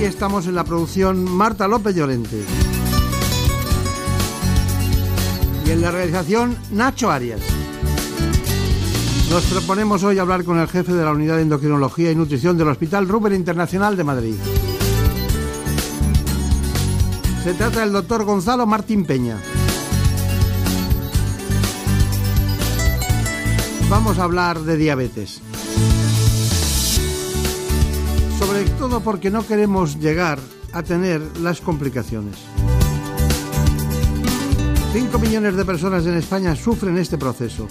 Aquí estamos en la producción Marta López Llorente. Y en la realización Nacho Arias. Nos proponemos hoy hablar con el jefe de la Unidad de Endocrinología y Nutrición del Hospital Rubén Internacional de Madrid. Se trata del doctor Gonzalo Martín Peña. Vamos a hablar de diabetes. Sobre todo porque no queremos llegar a tener las complicaciones. 5 millones de personas en España sufren este proceso.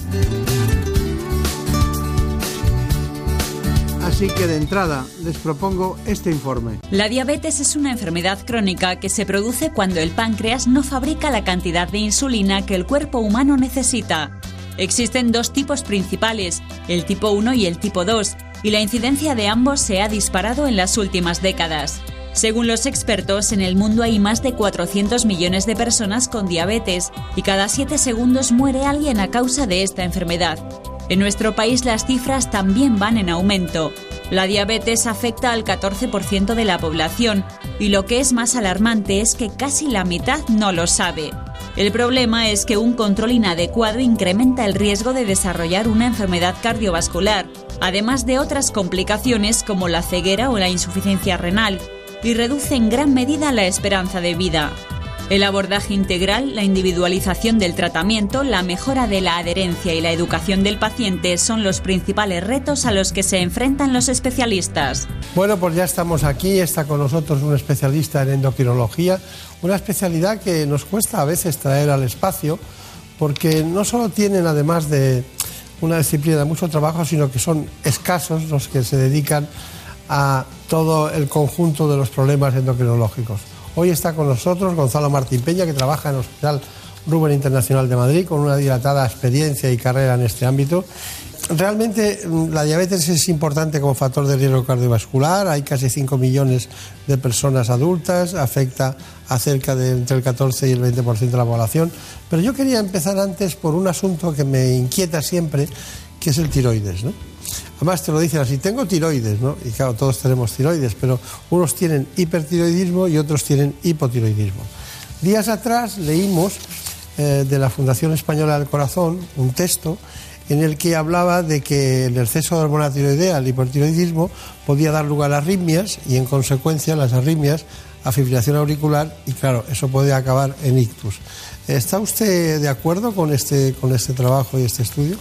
Así que de entrada les propongo este informe. La diabetes es una enfermedad crónica que se produce cuando el páncreas no fabrica la cantidad de insulina que el cuerpo humano necesita. Existen dos tipos principales, el tipo 1 y el tipo 2, y la incidencia de ambos se ha disparado en las últimas décadas. Según los expertos, en el mundo hay más de 400 millones de personas con diabetes y cada 7 segundos muere alguien a causa de esta enfermedad. En nuestro país las cifras también van en aumento. La diabetes afecta al 14% de la población y lo que es más alarmante es que casi la mitad no lo sabe. El problema es que un control inadecuado incrementa el riesgo de desarrollar una enfermedad cardiovascular, además de otras complicaciones como la ceguera o la insuficiencia renal, y reduce en gran medida la esperanza de vida. El abordaje integral, la individualización del tratamiento, la mejora de la adherencia y la educación del paciente son los principales retos a los que se enfrentan los especialistas. Bueno, pues ya estamos aquí, está con nosotros un especialista en endocrinología, una especialidad que nos cuesta a veces traer al espacio, porque no solo tienen, además de una disciplina de mucho trabajo, sino que son escasos los que se dedican a todo el conjunto de los problemas endocrinológicos. Hoy está con nosotros Gonzalo Martín Peña, que trabaja en el Hospital Rubén Internacional de Madrid, con una dilatada experiencia y carrera en este ámbito. Realmente mm, la diabetes es importante como factor de riesgo cardiovascular, hay casi 5 millones de personas adultas, afecta a cerca de entre el 14 y el 20% de la población, pero yo quería empezar antes por un asunto que me inquieta siempre, que es el tiroides. ¿no? Además te lo dicen así, tengo tiroides, ¿no? Y claro, todos tenemos tiroides, pero unos tienen hipertiroidismo y otros tienen hipotiroidismo. Días atrás leímos eh, de la Fundación Española del Corazón un texto en el que hablaba de que el exceso de hormona tiroidea, el hipertiroidismo, podía dar lugar a arritmias y en consecuencia las arritmias a fibrilación auricular y claro, eso puede acabar en ictus. ¿Está usted de acuerdo con este, con este trabajo y este estudio?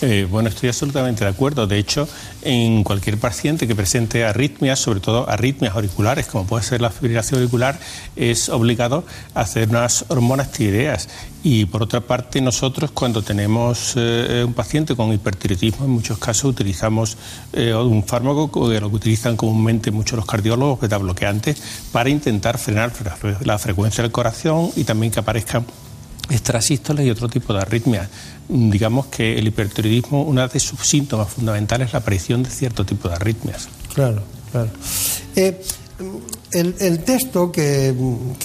Eh, bueno, estoy absolutamente de acuerdo. De hecho, en cualquier paciente que presente arritmias, sobre todo arritmias auriculares, como puede ser la fibrilación auricular, es obligado a hacer unas hormonas tiroideas. Y por otra parte, nosotros cuando tenemos eh, un paciente con hipertiroidismo, en muchos casos utilizamos eh, un fármaco que lo utilizan comúnmente muchos los cardiólogos, beta bloqueantes, para intentar frenar la frecuencia del corazón y también que aparezcan extrasístoles y otro tipo de arritmias. Digamos que el hipertiroidismo, una de sus síntomas fundamentales es la aparición de cierto tipo de arritmias. Claro, claro. Eh, el, texto que,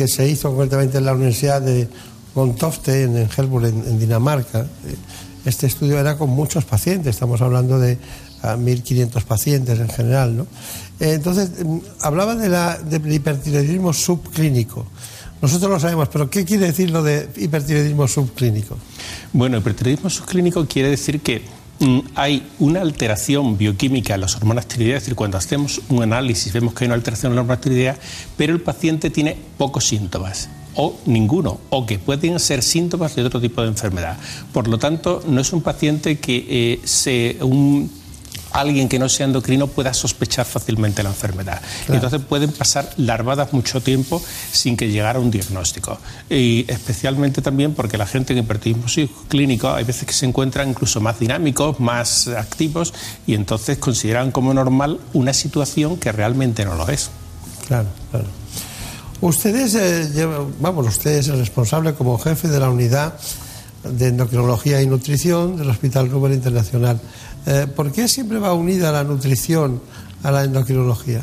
se hizo concretamente en la Universidad de Gontofte, en, Helburg, en, Dinamarca, eh, este estudio era con muchos pacientes, estamos hablando de 1.500 pacientes en general, ¿no? Eh, entonces, mm, hablaba de la, del hipertiroidismo subclínico. Nosotros lo sabemos, pero ¿qué quiere decir lo de hipertiroidismo subclínico? Bueno, hipertiroidismo subclínico quiere decir que mm, hay una alteración bioquímica en las hormonas tiroideas, es decir, cuando hacemos un análisis vemos que hay una alteración en las hormonas tiroideas, pero el paciente tiene pocos síntomas o ninguno, o que pueden ser síntomas de otro tipo de enfermedad. Por lo tanto, no es un paciente que eh, se alguien que no sea endocrino pueda sospechar fácilmente la enfermedad. Entonces pueden pasar larvadas mucho tiempo sin que llegara un diagnóstico. Y especialmente también porque la gente en hipertiroidismo clínico hay veces que se encuentran incluso más dinámicos, más activos y entonces consideran como normal una situación que realmente no lo es. Claro, claro. Ustedes, eh, vamos, usted es el responsable como jefe de la unidad de endocrinología y nutrición del Hospital Rubén Internacional. Eh, ¿Por qué siempre va unida la nutrición a la endocrinología?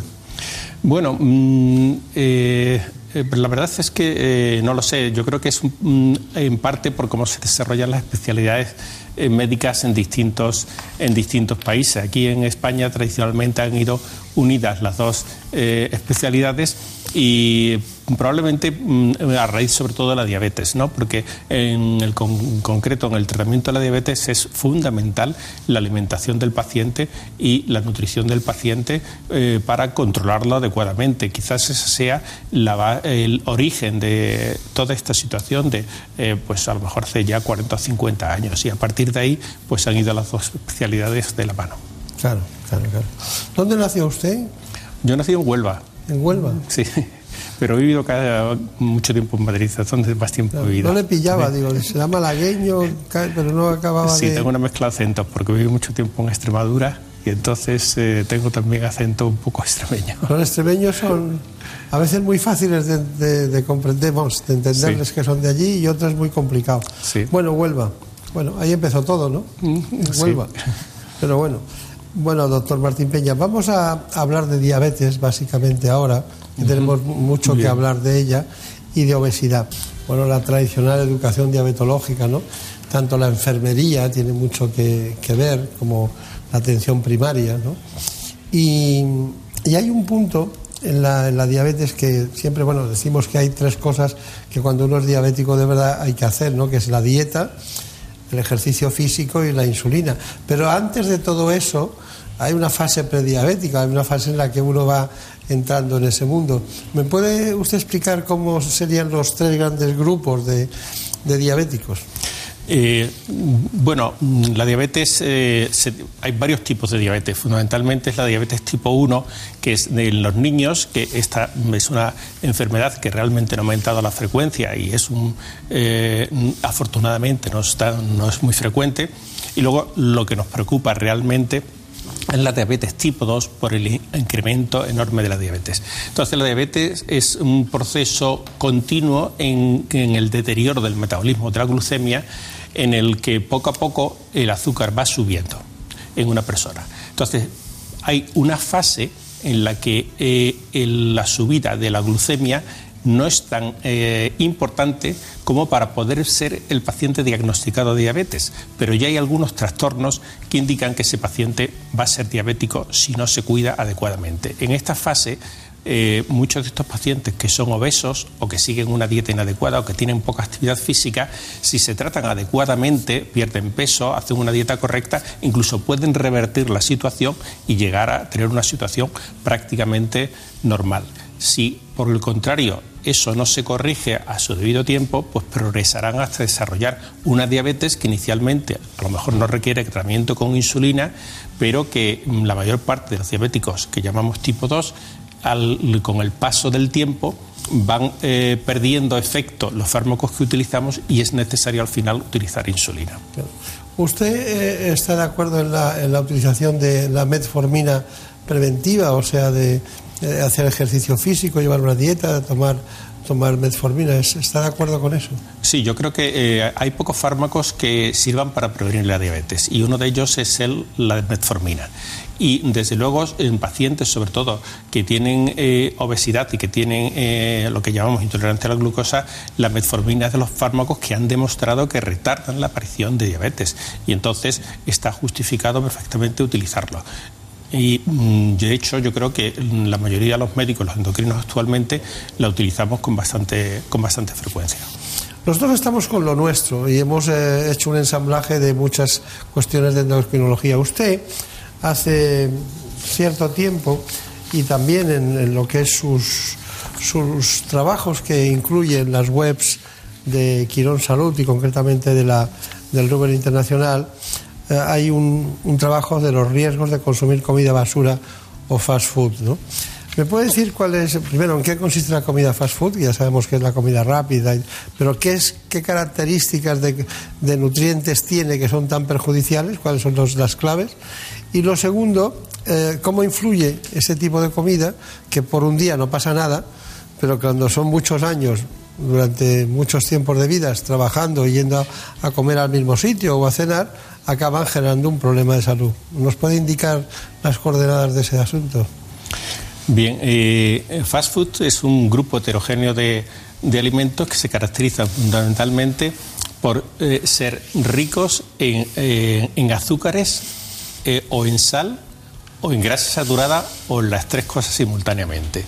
Bueno, mm, eh, la verdad es que no lo sé. Yo creo que es en parte por cómo se desarrollan las especialidades médicas en distintos, en distintos países. Aquí en España tradicionalmente han ido unidas las dos especialidades y probablemente mm, a raíz sobre todo de la diabetes, ¿no? porque en el concreto en el tratamiento de la diabetes es fundamental la alimentación del paciente y la nutrición del paciente eh, para controlarlo adecuadamente. Quizás ese sea el origen de toda esta situación de, eh, pues a lo mejor hace ya 40 o 50 años y a partir de ahí pues han ido las dos especialidades de la mano. Claro, claro, claro. ¿Dónde nació usted? Yo nací en Huelva. ¿En Huelva? Sí, pero he vivido cada, mucho tiempo en Madrid, donde más tiempo he vivido. No le pillaba, digo, será malagueño, pero no acababa sí, tengo una mezcla de acentos, porque viví mucho tiempo en Extremadura y entonces eh, tengo también acento un poco extremeño. Los extremeños son a veces muy fáciles de, de, comprender, de entenderles que son de allí y otros muy complicados. Sí. Bueno, Huelva. Bueno, ahí empezó todo, ¿no? Mm, Huelva. Pero bueno. Bueno, doctor Martín Peña, vamos a hablar de diabetes básicamente ahora, tenemos mucho que hablar de ella, y de obesidad. Bueno, la tradicional educación diabetológica, ¿no? Tanto la enfermería tiene mucho que, ver, como la atención primaria, ¿no? Y, hay un punto en la, en la, diabetes que siempre, bueno, decimos que hay tres cosas que cuando uno es diabético de verdad hay que hacer, ¿no? Que es la dieta, el ejercicio físico y la insulina. Pero antes de todo eso, hay una fase prediabética, hay una fase en la que uno va entrando en ese mundo. ¿Me puede usted explicar cómo serían los tres grandes grupos de, diabéticos? Eh, bueno, la diabetes, eh, hay varios tipos de diabetes. Fundamentalmente es la diabetes tipo 1, que es de los niños, que esta es una enfermedad que realmente no ha aumentado la frecuencia y es un, eh, afortunadamente no, está, no es muy frecuente. Y luego lo que nos preocupa realmente es la diabetes tipo 2 por el incremento enorme de la diabetes. Entonces, la diabetes es un proceso continuo en, el deterioro del metabolismo de la glucemia, en el que poco a poco el azúcar va subiendo en una persona. Entonces, hay una fase en la que eh, la subida de la glucemia no es tan eh, importante como para poder ser el paciente diagnosticado de diabetes, pero ya hay algunos trastornos que indican que ese paciente va a ser diabético si no se cuida adecuadamente. En esta fase, eh, muchos de estos pacientes que son obesos o que siguen una dieta inadecuada o que tienen poca actividad física, si se tratan adecuadamente, pierden peso, hacen una dieta correcta, incluso pueden revertir la situación y llegar a tener una situación prácticamente normal. Por el contrario, eso no se corrige a su debido tiempo, pues progresarán hasta desarrollar una diabetes que inicialmente a lo mejor no requiere tratamiento con insulina, pero que mm, la mayor parte de los diabéticos que llamamos tipo 2, con el paso del tiempo, van eh, perdiendo efecto los fármacos que utilizamos y es necesario al final utilizar insulina. ¿Usted eh, está de acuerdo en la, en la utilización de la metformina preventiva, o sea, de eh, hacer ejercicio físico, llevar una dieta, tomar tomar metformina. ¿Está de acuerdo con eso? Sí, yo creo que eh, hay pocos fármacos que sirvan para prevenir la diabetes y uno de ellos es el, la metformina. Y desde luego en pacientes, sobre todo, que tienen eh, obesidad y que tienen lo que llamamos intolerancia a la glucosa, la metformina es de los fármacos que han demostrado que retardan la aparición de diabetes. Y entonces está justificado perfectamente utilizarlo. Y mm, de hecho yo creo que la mayoría de los médicos, los endocrinos actualmente, la utilizamos con bastante, con bastante frecuencia. Nosotros estamos con lo nuestro y hemos eh, hecho un ensamblaje de muchas cuestiones de endocrinología. Usted hace cierto tiempo y también en, lo que es sus, sus trabajos que incluyen las webs de Quirón Salud y concretamente de la, del Ruber Internacional, eh, hay un, trabajo de los riesgos de consumir comida basura o fast food. ¿no? ¿Me puede decir cuál es, primero, en qué consiste la comida fast food? Ya sabemos que es la comida rápida, pero ¿qué, es, qué características de, nutrientes tiene que son tan perjudiciales? ¿Cuáles son los, las claves? Y lo segundo, eh, ¿cómo influye ese tipo de comida que por un día no pasa nada, pero cuando son muchos años, durante muchos tiempos de vida, trabajando y yendo a comer al mismo sitio o a cenar, acaban generando un problema de salud? ¿Nos puede indicar las coordenadas de ese asunto? Bien, eh, fast food es un grupo heterogéneo de, de alimentos que se caracterizan fundamentalmente por eh, ser ricos en, eh, en azúcares o en sal o en grasa saturada o en las tres cosas simultáneamente.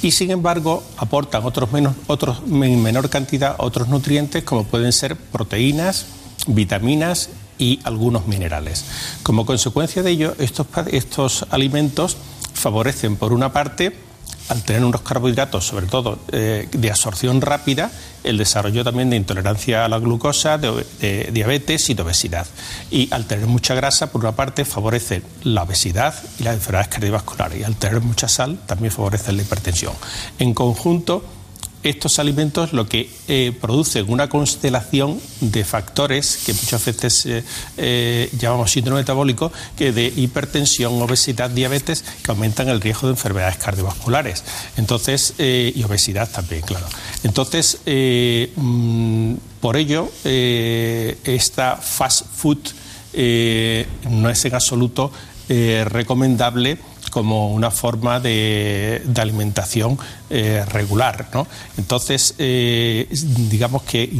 Y sin embargo aportan otros, menos, otros en menor cantidad otros nutrientes como pueden ser proteínas, vitaminas y algunos minerales. Como consecuencia de ello, estos, estos alimentos favorecen, por una parte, al tener unos carbohidratos, sobre todo eh, de absorción rápida, el desarrollo también de intolerancia a la glucosa, de, diabetes y de obesidad. Y al tener mucha grasa, por una parte, favorece la obesidad y las enfermedades cardiovasculares. Y al tener mucha sal, también favorece la hipertensión. En conjunto, estos alimentos lo que eh, producen una constelación de factores que muchas veces eh, eh, llamamos síndrome metabólico, que de hipertensión, obesidad, diabetes, que aumentan el riesgo de enfermedades cardiovasculares. Entonces, y obesidad también, claro. Entonces, mmm, por ello, esta fast food no es en absoluto recomendable como una forma de, alimentación eh, regular. ¿no? Entonces, eh, digamos que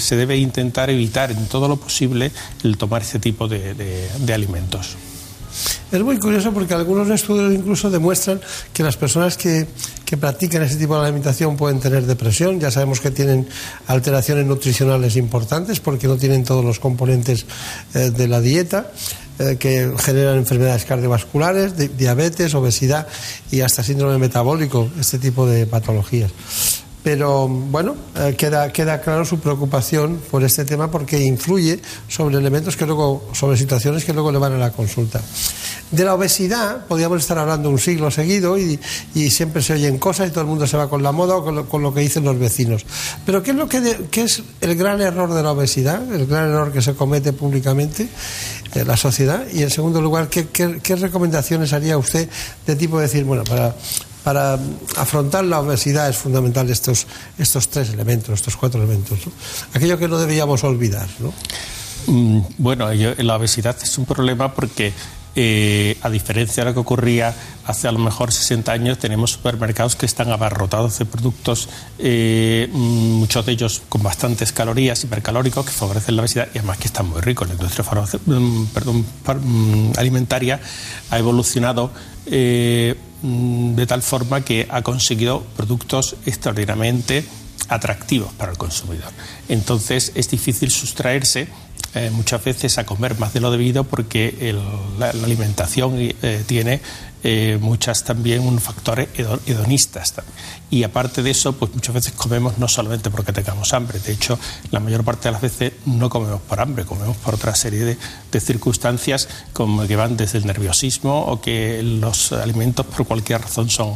se debe intentar evitar en todo lo posible el tomar este tipo de alimentos. Es muy curioso porque algunos estudios incluso demuestran que las personas que, que, practican ese tipo de alimentación pueden tener depresión. Ya sabemos que tienen alteraciones nutricionales importantes porque no tienen todos los componentes eh, de la dieta eh, que generan enfermedades cardiovasculares, di diabetes, obesidad y hasta síndrome metabólico, este tipo de patologías. Pero bueno, eh, queda, queda claro su preocupación por este tema porque influye sobre elementos que luego, sobre situaciones que luego le van a la consulta. De la obesidad podríamos estar hablando un siglo seguido y, y, siempre se oyen cosas y todo el mundo se va con la moda o con lo, con lo que dicen los vecinos. Pero ¿qué es, lo que de, ¿qué es el gran error de la obesidad? El gran error que se comete públicamente en la sociedad. Y en segundo lugar, ¿qué, qué, qué recomendaciones haría usted de tipo de decir, bueno, para para afrontar la obesidad es fundamental estos, estos tres elementos, estos cuatro elementos. Aquello que no deberíamos olvidar. ¿no? Mm, bueno, la obesidad es un problema porque eh, a diferencia de lo que ocurría hace a lo mejor 60 años, tenemos supermercados que están abarrotados de productos, eh, muchos de ellos con bastantes calorías, hipercalóricos, que favorecen la obesidad y además que están muy ricos. La industria mm, mm, alimentaria ha evolucionado. Eh, de tal forma que ha conseguido productos extraordinariamente atractivos para el consumidor. Entonces es difícil sustraerse eh, muchas veces a comer más de lo debido porque el, la, la, alimentación eh, tiene eh, muchas también un factores hedonistas. Y aparte de eso, pues muchas veces comemos no solamente porque tengamos hambre, de hecho, la mayor parte de las veces no comemos por hambre, comemos por otra serie de, de circunstancias como que van desde el nerviosismo o que los alimentos por cualquier razón son,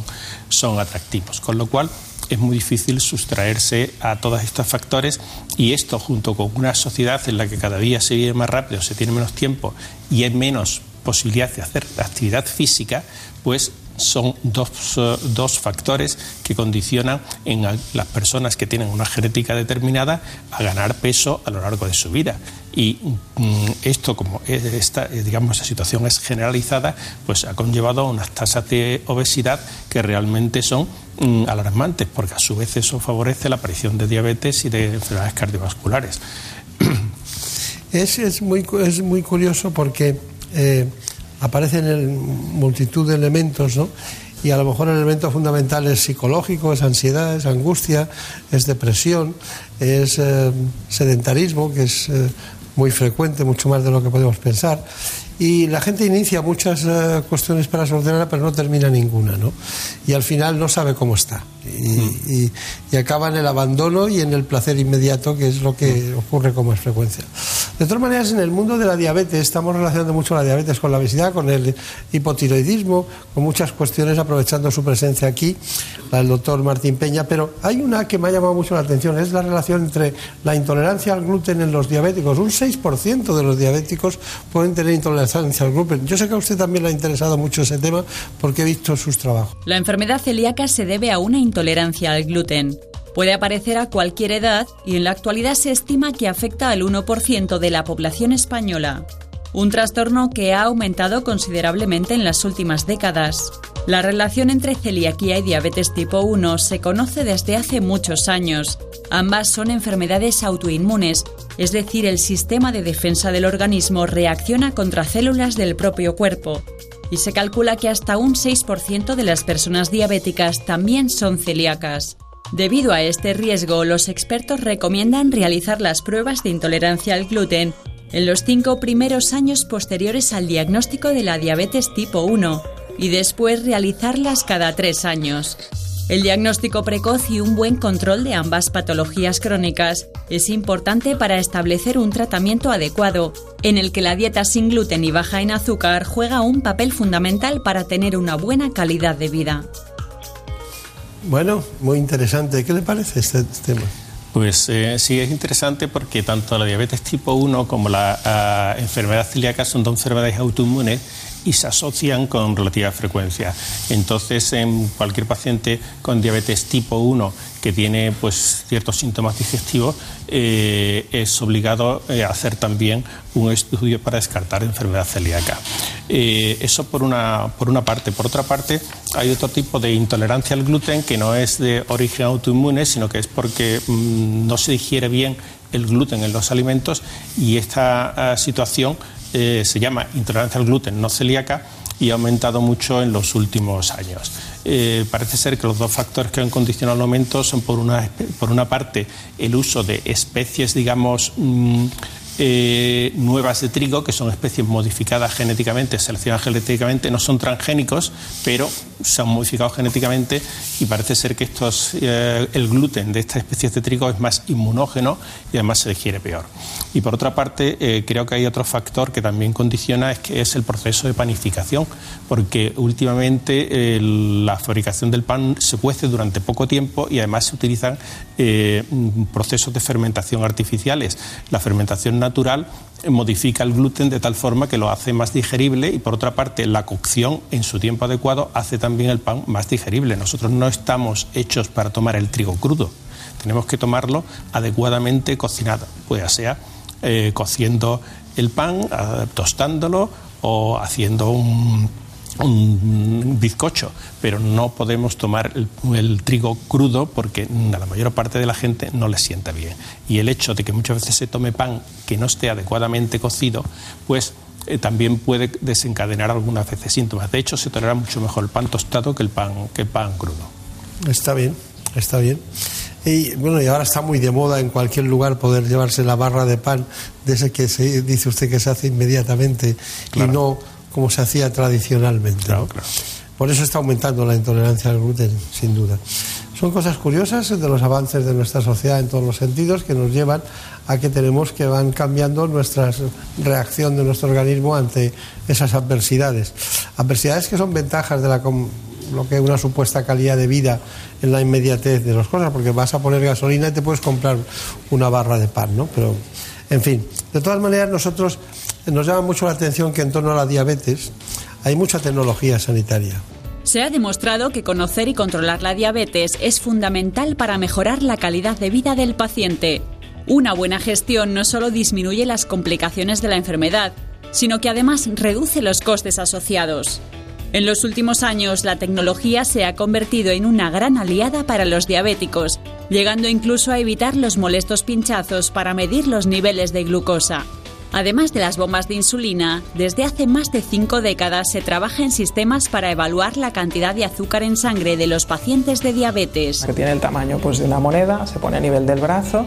son atractivos. Con lo cual, es muy difícil sustraerse a todos estos factores y esto junto con una sociedad en la que cada día se vive más rápido, se tiene menos tiempo y hay menos posibilidad de hacer actividad física, pues son dos, dos, factores que condicionan en las personas que tienen una genética determinada a ganar peso a lo largo de su vida. Y mm, esto, como esta, digamos, esa situación es generalizada, pues ha conllevado unas tasas de obesidad que realmente son mm, alarmantes, porque a su vez eso favorece la aparición de diabetes y de enfermedades cardiovasculares. Es, es, muy, es muy curioso porque eh, aparecen en multitud de elementos, ¿no? Y a lo mejor el elemento fundamental es psicológico, es ansiedad, es angustia, es depresión, es eh, sedentarismo, que es eh, muy frecuente, mucho más de lo que podemos pensar. Y la gente inicia muchas cuestiones para solucionarla, pero no termina ninguna, ¿no? Y al final no sabe cómo está. Y, y, y, acaba en el abandono y en el placer inmediato, que es lo que ocurre con más frecuencia. De todas maneras, en el mundo de la diabetes estamos relacionando mucho la diabetes con la obesidad, con el hipotiroidismo, con muchas cuestiones, aprovechando su presencia aquí, la del doctor Martín Peña, pero hay una que me ha llamado mucho la atención, es la relación entre la intolerancia al gluten en los diabéticos. Un 6% de los diabéticos pueden tener intolerancia al gluten. Yo sé que a usted también le ha interesado mucho ese tema porque he visto sus trabajos. La enfermedad celíaca se debe a una intolerancia al gluten. Puede aparecer a cualquier edad y en la actualidad se estima que afecta al 1% de la población española. Un trastorno que ha aumentado considerablemente en las últimas décadas. La relación entre celiaquía y diabetes tipo 1 se conoce desde hace muchos años. Ambas son enfermedades autoinmunes, es decir, el sistema de defensa del organismo reacciona contra células del propio cuerpo. Y se calcula que hasta un 6% de las personas diabéticas también son celíacas. Debido a este riesgo, los expertos recomiendan realizar las pruebas de intolerancia al gluten en los cinco primeros años posteriores al diagnóstico de la diabetes tipo 1 y después realizarlas cada tres años. El diagnóstico precoz y un buen control de ambas patologías crónicas es importante para establecer un tratamiento adecuado, en el que la dieta sin gluten y baja en azúcar juega un papel fundamental para tener una buena calidad de vida. Bueno, muy interesante. ¿Qué le parece este tema? Pues eh, sí, es interesante porque tanto la diabetes tipo 1 como la ah, enfermedad celíaca son dos enfermedades autoinmunes y se asocian con relativa frecuencia. Entonces, en cualquier paciente con diabetes tipo 1 que tiene pues, ciertos síntomas digestivos, eh, es obligado a eh, hacer también un estudio para descartar enfermedad celíaca. Eh, eso por una, por una parte. Por otra parte, hay otro tipo de intolerancia al gluten que no es de origen autoinmune, sino que es porque mm, no se digiere bien el gluten en los alimentos y esta ah, situación eh, se llama intolerancia al gluten no celíaca y ha aumentado mucho en los últimos años. Eh, parece ser que los dos factores que han condicionado el aumento son, por una, por una parte, el uso de especies, digamos, mm, eh, nuevas de trigo, que son especies modificadas genéticamente, seleccionadas genéticamente, no son transgénicos, pero se han modificado genéticamente y parece ser que estos, eh, el gluten de estas especies de trigo es más inmunógeno y además se digiere peor. Y por otra parte, eh, creo que hay otro factor que también condiciona, es que es el proceso de panificación, porque últimamente la fabricación del pan se cuece durante poco tiempo y además se utilizan procesos de fermentación artificiales. La fermentación natural modifica el gluten de tal forma que lo hace más digerible y por otra parte la cocción en su tiempo adecuado hace también el pan más digerible. Nosotros no estamos hechos para tomar el trigo crudo, tenemos que tomarlo adecuadamente cocinado, pues sea eh, cociendo el pan, eh, tostándolo o haciendo un un bizcocho, pero no podemos tomar el, trigo crudo porque a la mayor parte de la gente no le sienta bien. Y el hecho de que muchas veces se tome pan que no esté adecuadamente cocido, pues eh, también puede desencadenar algunas veces síntomas. De hecho, se tolera mucho mejor el pan tostado que el pan, que el pan crudo. Está bien, está bien. Y bueno, y ahora está muy de moda en cualquier lugar poder llevarse la barra de pan de ese que se dice usted que se hace inmediatamente y no como se hacía tradicionalmente. Por eso está aumentando la intolerancia al gluten, sin duda. Son cosas curiosas de los avances de nuestra sociedad en todos los sentidos que nos llevan a que tenemos que van cambiando nuestra reacción de nuestro organismo ante esas adversidades. Adversidades que son ventajas de la, lo que es una supuesta calidad de vida en la inmediatez de las cosas, porque vas a poner gasolina y te puedes comprar una barra de pan, ¿no? Pero, en fin, de todas maneras nosotros nos llama mucho la atención que en torno a la diabetes hay mucha tecnología sanitaria. Se ha demostrado que conocer y controlar la diabetes es fundamental para mejorar la calidad de vida del paciente. Una buena gestión no solo disminuye las complicaciones de la enfermedad, sino que además reduce los costes asociados. En los últimos años, la tecnología se ha convertido en una gran aliada para los diabéticos, llegando incluso a evitar los molestos pinchazos para medir los niveles de glucosa. Además de las bombas de insulina, desde hace más de cinco décadas se trabaja en sistemas para evaluar la cantidad de azúcar en sangre de los pacientes de diabetes. Que tiene el tamaño pues, de una moneda, se pone a nivel del brazo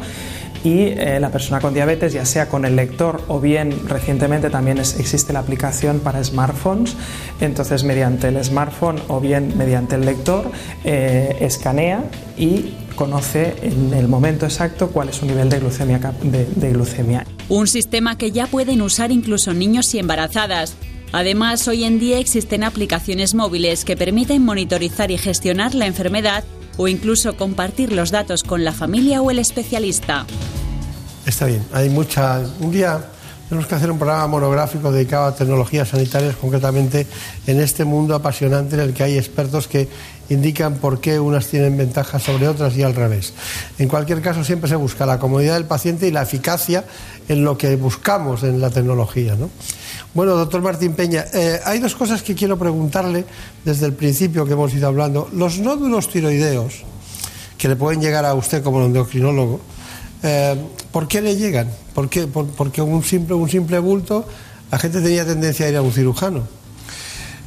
y eh, la persona con diabetes, ya sea con el lector o bien recientemente también existe la aplicación para smartphones, entonces mediante el smartphone o bien mediante el lector eh, escanea y conoce en el momento exacto cuál es su nivel de glucemia, de glucemia. Un sistema que ya pueden usar incluso niños y embarazadas. Además, hoy en día existen aplicaciones móviles que permiten monitorizar y gestionar la enfermedad o incluso compartir los datos con la familia o el especialista. Está bien, hay mucha... Un día tenemos que hacer un programa monográfico dedicado a tecnologías sanitarias, concretamente en este mundo apasionante en el que hay expertos que indican por qué unas tienen ventajas sobre otras y al revés. En cualquier caso, siempre se busca la comodidad del paciente y la eficacia en lo que buscamos en la tecnología. ¿no? Bueno, doctor Martín Peña, eh, hay dos cosas que quiero preguntarle desde el principio que hemos ido hablando. Los nódulos tiroideos, que le pueden llegar a usted como endocrinólogo, eh, ¿por qué le llegan? ¿Por qué? porque un simple, un simple bulto, la gente tenía tendencia a ir a un cirujano.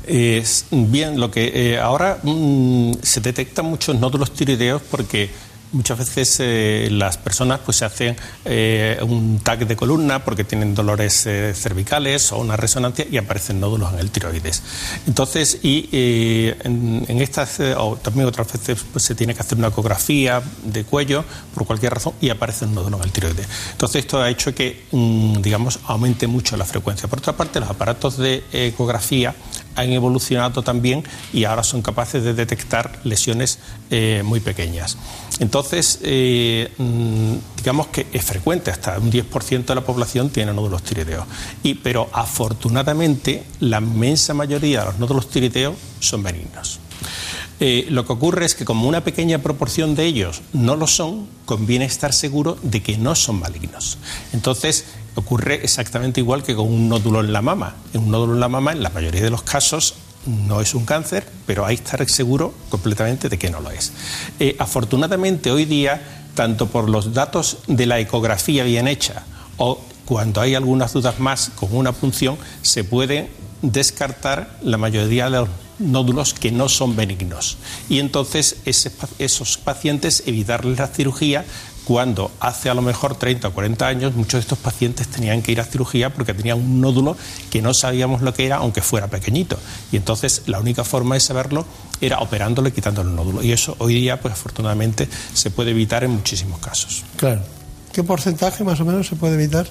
Es bien, lo que eh, ahora mm, se detectan muchos nódulos tiroideos porque Muchas veces eh, las personas pues se hacen eh, un tag de columna porque tienen dolores eh, cervicales o una resonancia y aparecen nódulos en el tiroides. Entonces, y en, estas, o también otras veces pues, se tiene que hacer una ecografía de cuello por cualquier razón y aparece un nódulo en el tiroides. Entonces, esto ha hecho que, mm, digamos, aumente mucho la frecuencia. Por otra parte, los aparatos de ecografía han evolucionado también y ahora son capaces de detectar lesiones muy pequeñas. Entonces, eh, mm, digamos que es frecuente, hasta un 10% de la población tiene nódulos tiroideos. Y, pero afortunadamente, la inmensa mayoría de los nódulos tiroideos son benignos. Eh, lo que ocurre es que como una pequeña proporción de ellos no lo son, conviene estar seguro de que no son malignos. Entonces, ocurre exactamente igual que con un nódulo en la mama. En un nódulo en la mama, en la mayoría de los casos, no es un cáncer, pero hay que estar seguro completamente de que no lo es. Eh, afortunadamente hoy día, tanto por los datos de la ecografía bien hecha o cuando hay algunas dudas más con una punción, se puede descartar la mayoría de los nódulos que no son benignos. Y entonces esos pacientes evitarles la cirugía cuando hace a lo mejor 30 o 40 años muchos de estos pacientes tenían que ir a cirugía porque tenían un nódulo que no sabíamos lo que era, aunque fuera pequeñito. Y entonces la única forma de saberlo era operándolo y quitándole el nódulo. Y eso hoy día, pues afortunadamente, se puede evitar en muchísimos casos. Claro. ¿Qué porcentaje más o menos se puede evitar?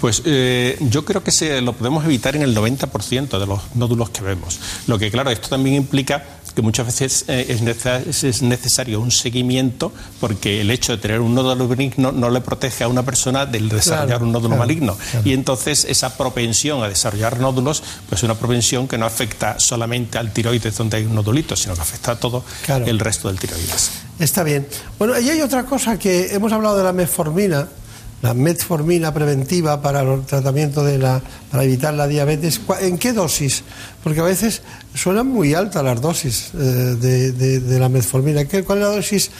Pues eh, yo creo que se lo podemos evitar en el 90% de los nódulos que vemos. Lo que, claro, esto también implica que muchas veces eh, es, necesario un seguimiento porque el hecho de tener un nódulo benigno no le protege a una persona del desarrollar un nódulo maligno. Y entonces esa propensión a desarrollar nódulos, pues es una propensión que no afecta solamente al tiroides donde hay un nodulito, sino que afecta a todo el resto del tiroides. Está bien. Bueno, y hay otra cosa que hemos hablado de la metformina la metformina preventiva para el tratamiento de la, para evitar la diabetes, ¿en qué dosis? Porque a veces suenan muy altas las dosis eh, de, la metformina. ¿Cuál es la dosis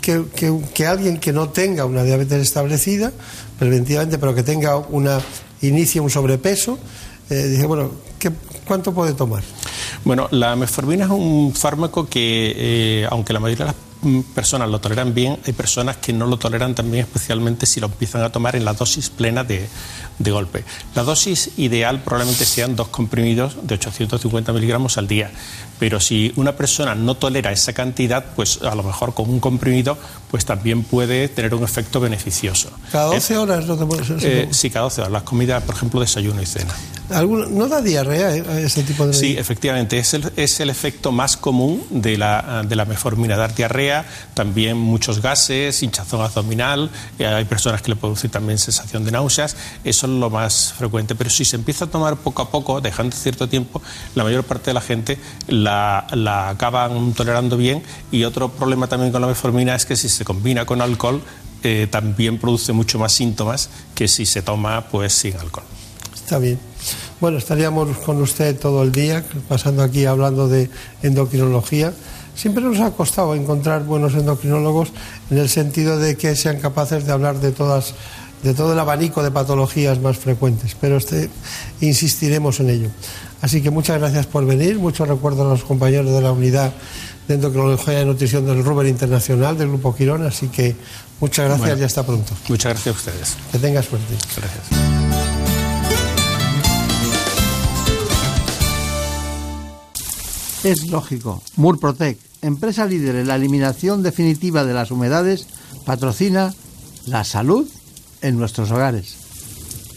que, alguien que no tenga una diabetes establecida, preventivamente, pero que tenga una inicie un sobrepeso, eh, dice, bueno, ¿cuánto puede tomar? Bueno, la metformina es un fármaco que, eh, aunque la mayoría de las personas lo toleran bien, hay personas que no lo toleran también, especialmente si lo empiezan a tomar en la dosis plena de, de golpe. La dosis ideal probablemente sean dos comprimidos de 850 miligramos al día, pero si una persona no tolera esa cantidad, pues a lo mejor con un comprimido, pues también puede tener un efecto beneficioso. ¿Cada 12 eh, horas no te puedes eh, Sí, cada 12 horas. Las comidas, por ejemplo, desayuno y cena. ¿No da diarrea eh, ese tipo de.? Sí, efectivamente. Es el, es el efecto más común de la, de la metformina, dar diarrea, también muchos gases, hinchazón abdominal. hay personas que le producen también sensación de náuseas. Eso es lo más frecuente. Pero si se empieza a tomar poco a poco, dejando cierto tiempo, la mayor parte de la gente la, acaban tolerando bien. Y otro problema también con la metformina es que si se combina con alcohol, eh, también produce mucho más síntomas que si se toma pues sin alcohol. Está bien. Bueno, estaríamos con usted todo el día, pasando aquí hablando de endocrinología. Siempre nos ha costado encontrar buenos endocrinólogos en el sentido de que sean capaces de hablar de todas de todo el abanico de patologías más frecuentes, pero este, insistiremos en ello. Así que muchas gracias por venir, muchos recuerdos a los compañeros de la unidad de endocrinología y nutrición del Ruber Internacional del Grupo Quirón, así que muchas gracias y hasta pronto. Muchas gracias a ustedes. Que tengas suerte. Gracias. Es lógico. Murprotec, empresa líder en la eliminación definitiva de las humedades, patrocina la salud en nuestros hogares.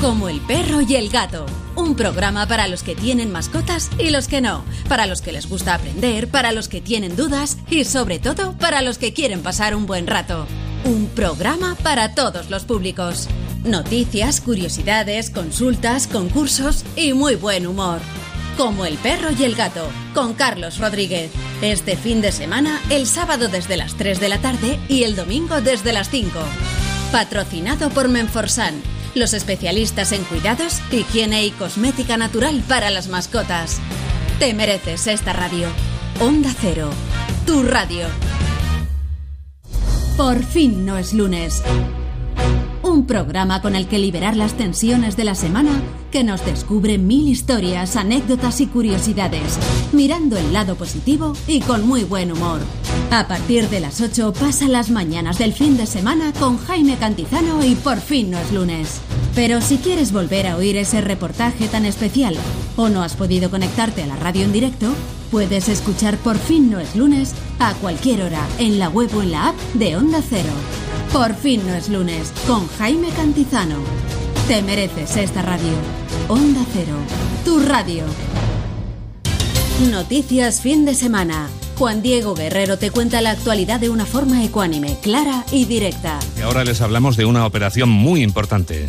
Como el perro y el gato. Un programa para los que tienen mascotas y los que no. Para los que les gusta aprender, para los que tienen dudas y sobre todo para los que quieren pasar un buen rato. Un programa para todos los públicos. Noticias, curiosidades, consultas, concursos y muy buen humor. Como el perro y el gato, con Carlos Rodríguez. Este fin de semana, el sábado desde las 3 de la tarde y el domingo desde las 5. Patrocinado por Menforsan los especialistas en cuidados, higiene y cosmética natural para las mascotas. Te mereces esta radio. Onda Cero, tu radio. Por fin no es lunes. Un programa con el que liberar las tensiones de la semana que nos descubre mil historias, anécdotas y curiosidades, mirando el lado positivo y con muy buen humor. A partir de las 8 pasa las mañanas del fin de semana con Jaime Cantizano y por fin no es lunes. Pero si quieres volver a oír ese reportaje tan especial o no has podido conectarte a la radio en directo, puedes escuchar por fin no es lunes a cualquier hora en la web o en la app de Onda Cero. Por fin no es lunes con Jaime Cantizano. Te mereces esta radio. Onda Cero, tu radio. Noticias fin de semana. Juan Diego Guerrero te cuenta la actualidad de una forma ecuánime, clara y directa. Y ahora les hablamos de una operación muy importante.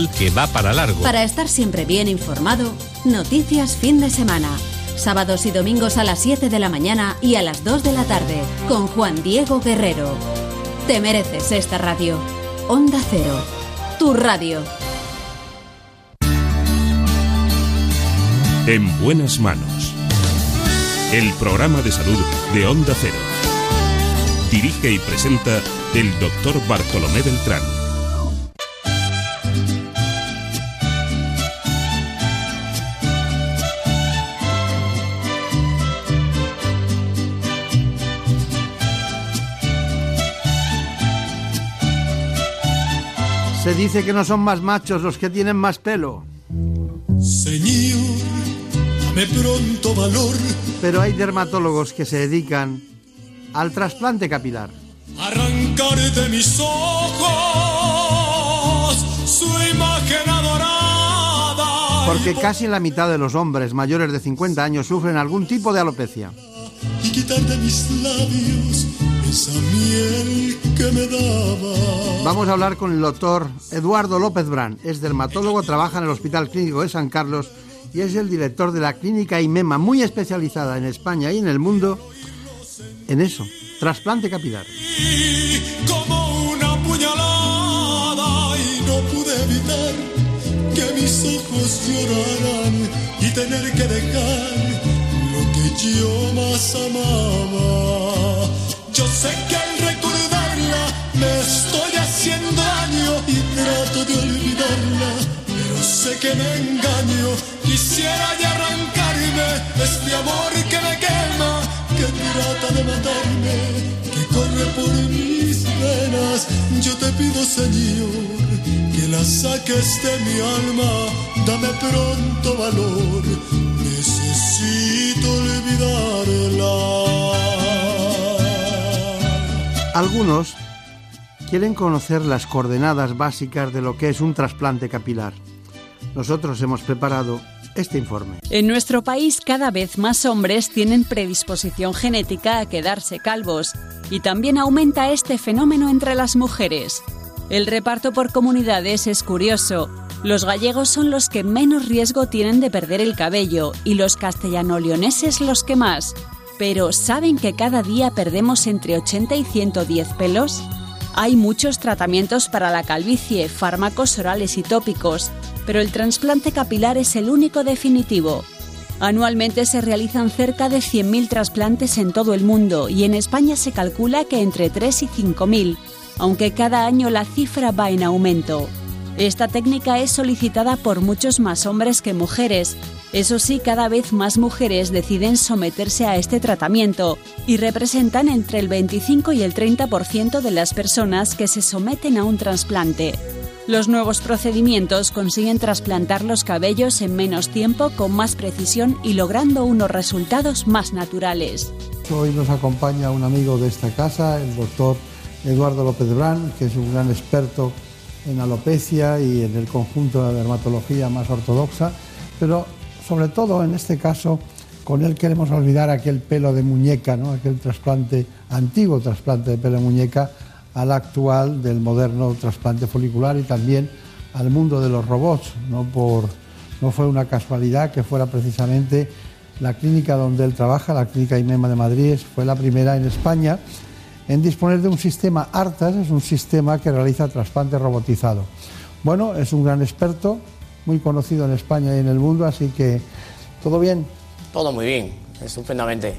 que va para largo. Para estar siempre bien informado, noticias fin de semana. Sábados y domingos a las 7 de la mañana y a las 2 de la tarde, con Juan Diego Guerrero. Te mereces esta radio. Onda Cero, tu radio. En buenas manos. El programa de salud de Onda Cero. Dirige y presenta el doctor Bartolomé Beltrán. Se dice que no son más machos los que tienen más pelo. Señor, dame pronto valor. Pero hay dermatólogos que se dedican al trasplante capilar. Arrancar de mis ojos su imagen adorada. Porque casi la mitad de los hombres mayores de 50 años sufren algún tipo de alopecia. Y quitar de mis labios esa miel que me daba. Vamos a hablar con el doctor Eduardo López Brán. Es dermatólogo, trabaja en el Hospital Clínico de San Carlos y es el director de la clínica IMEMA, muy especializada en España y en el mundo en eso, trasplante capilar. Como una puñalada y no pude evitar que mis ojos lloraran y tener que dejar lo que yo más amaba. Yo sé que al recordarla me estoy haciendo daño y trato de olvidarla, pero sé que me engaño. Quisiera ya arrancarme este amor que me quema, que trata de matarme, que corre por mis venas. Yo te pido, Señor, que la saques de mi alma, dame pronto valor. Necesito olvidarla. Algunos quieren conocer las coordenadas básicas de lo que es un trasplante capilar. nosotros hemos preparado este informe. En nuestro país cada vez más hombres tienen predisposición genética a quedarse calvos y también aumenta este fenómeno entre las mujeres. El reparto por comunidades es curioso. Los gallegos son los que menos riesgo tienen de perder el cabello y los castellano-leoneses los que más. Pero ¿saben que cada día perdemos entre 80 y 110 pelos? Hay muchos tratamientos para la calvicie, fármacos orales y tópicos, pero el trasplante capilar es el único definitivo. Anualmente se realizan cerca de 100.000 trasplantes en todo el mundo y en España se calcula que entre 3 y 5.000, aunque cada año la cifra va en aumento. Esta técnica es solicitada por muchos más hombres que mujeres. Eso sí, cada vez más mujeres deciden someterse a este tratamiento y representan entre el 25 y el 30% de las personas que se someten a un trasplante. Los nuevos procedimientos consiguen trasplantar los cabellos en menos tiempo, con más precisión y logrando unos resultados más naturales. Hoy nos acompaña un amigo de esta casa, el doctor Eduardo López Brán, que es un gran experto en alopecia y en el conjunto de la dermatología más ortodoxa, pero sobre todo en este caso con él queremos olvidar aquel pelo de muñeca, ¿no? aquel trasplante, antiguo trasplante de pelo de muñeca, al actual del moderno trasplante folicular y también al mundo de los robots. No, por, no fue una casualidad que fuera precisamente la clínica donde él trabaja, la clínica IMEMA de Madrid, fue la primera en España en disponer de un sistema ARTAS, es un sistema que realiza trasplante robotizado. Bueno, es un gran experto, muy conocido en España y en el mundo, así que todo bien. Todo muy bien, estupendamente.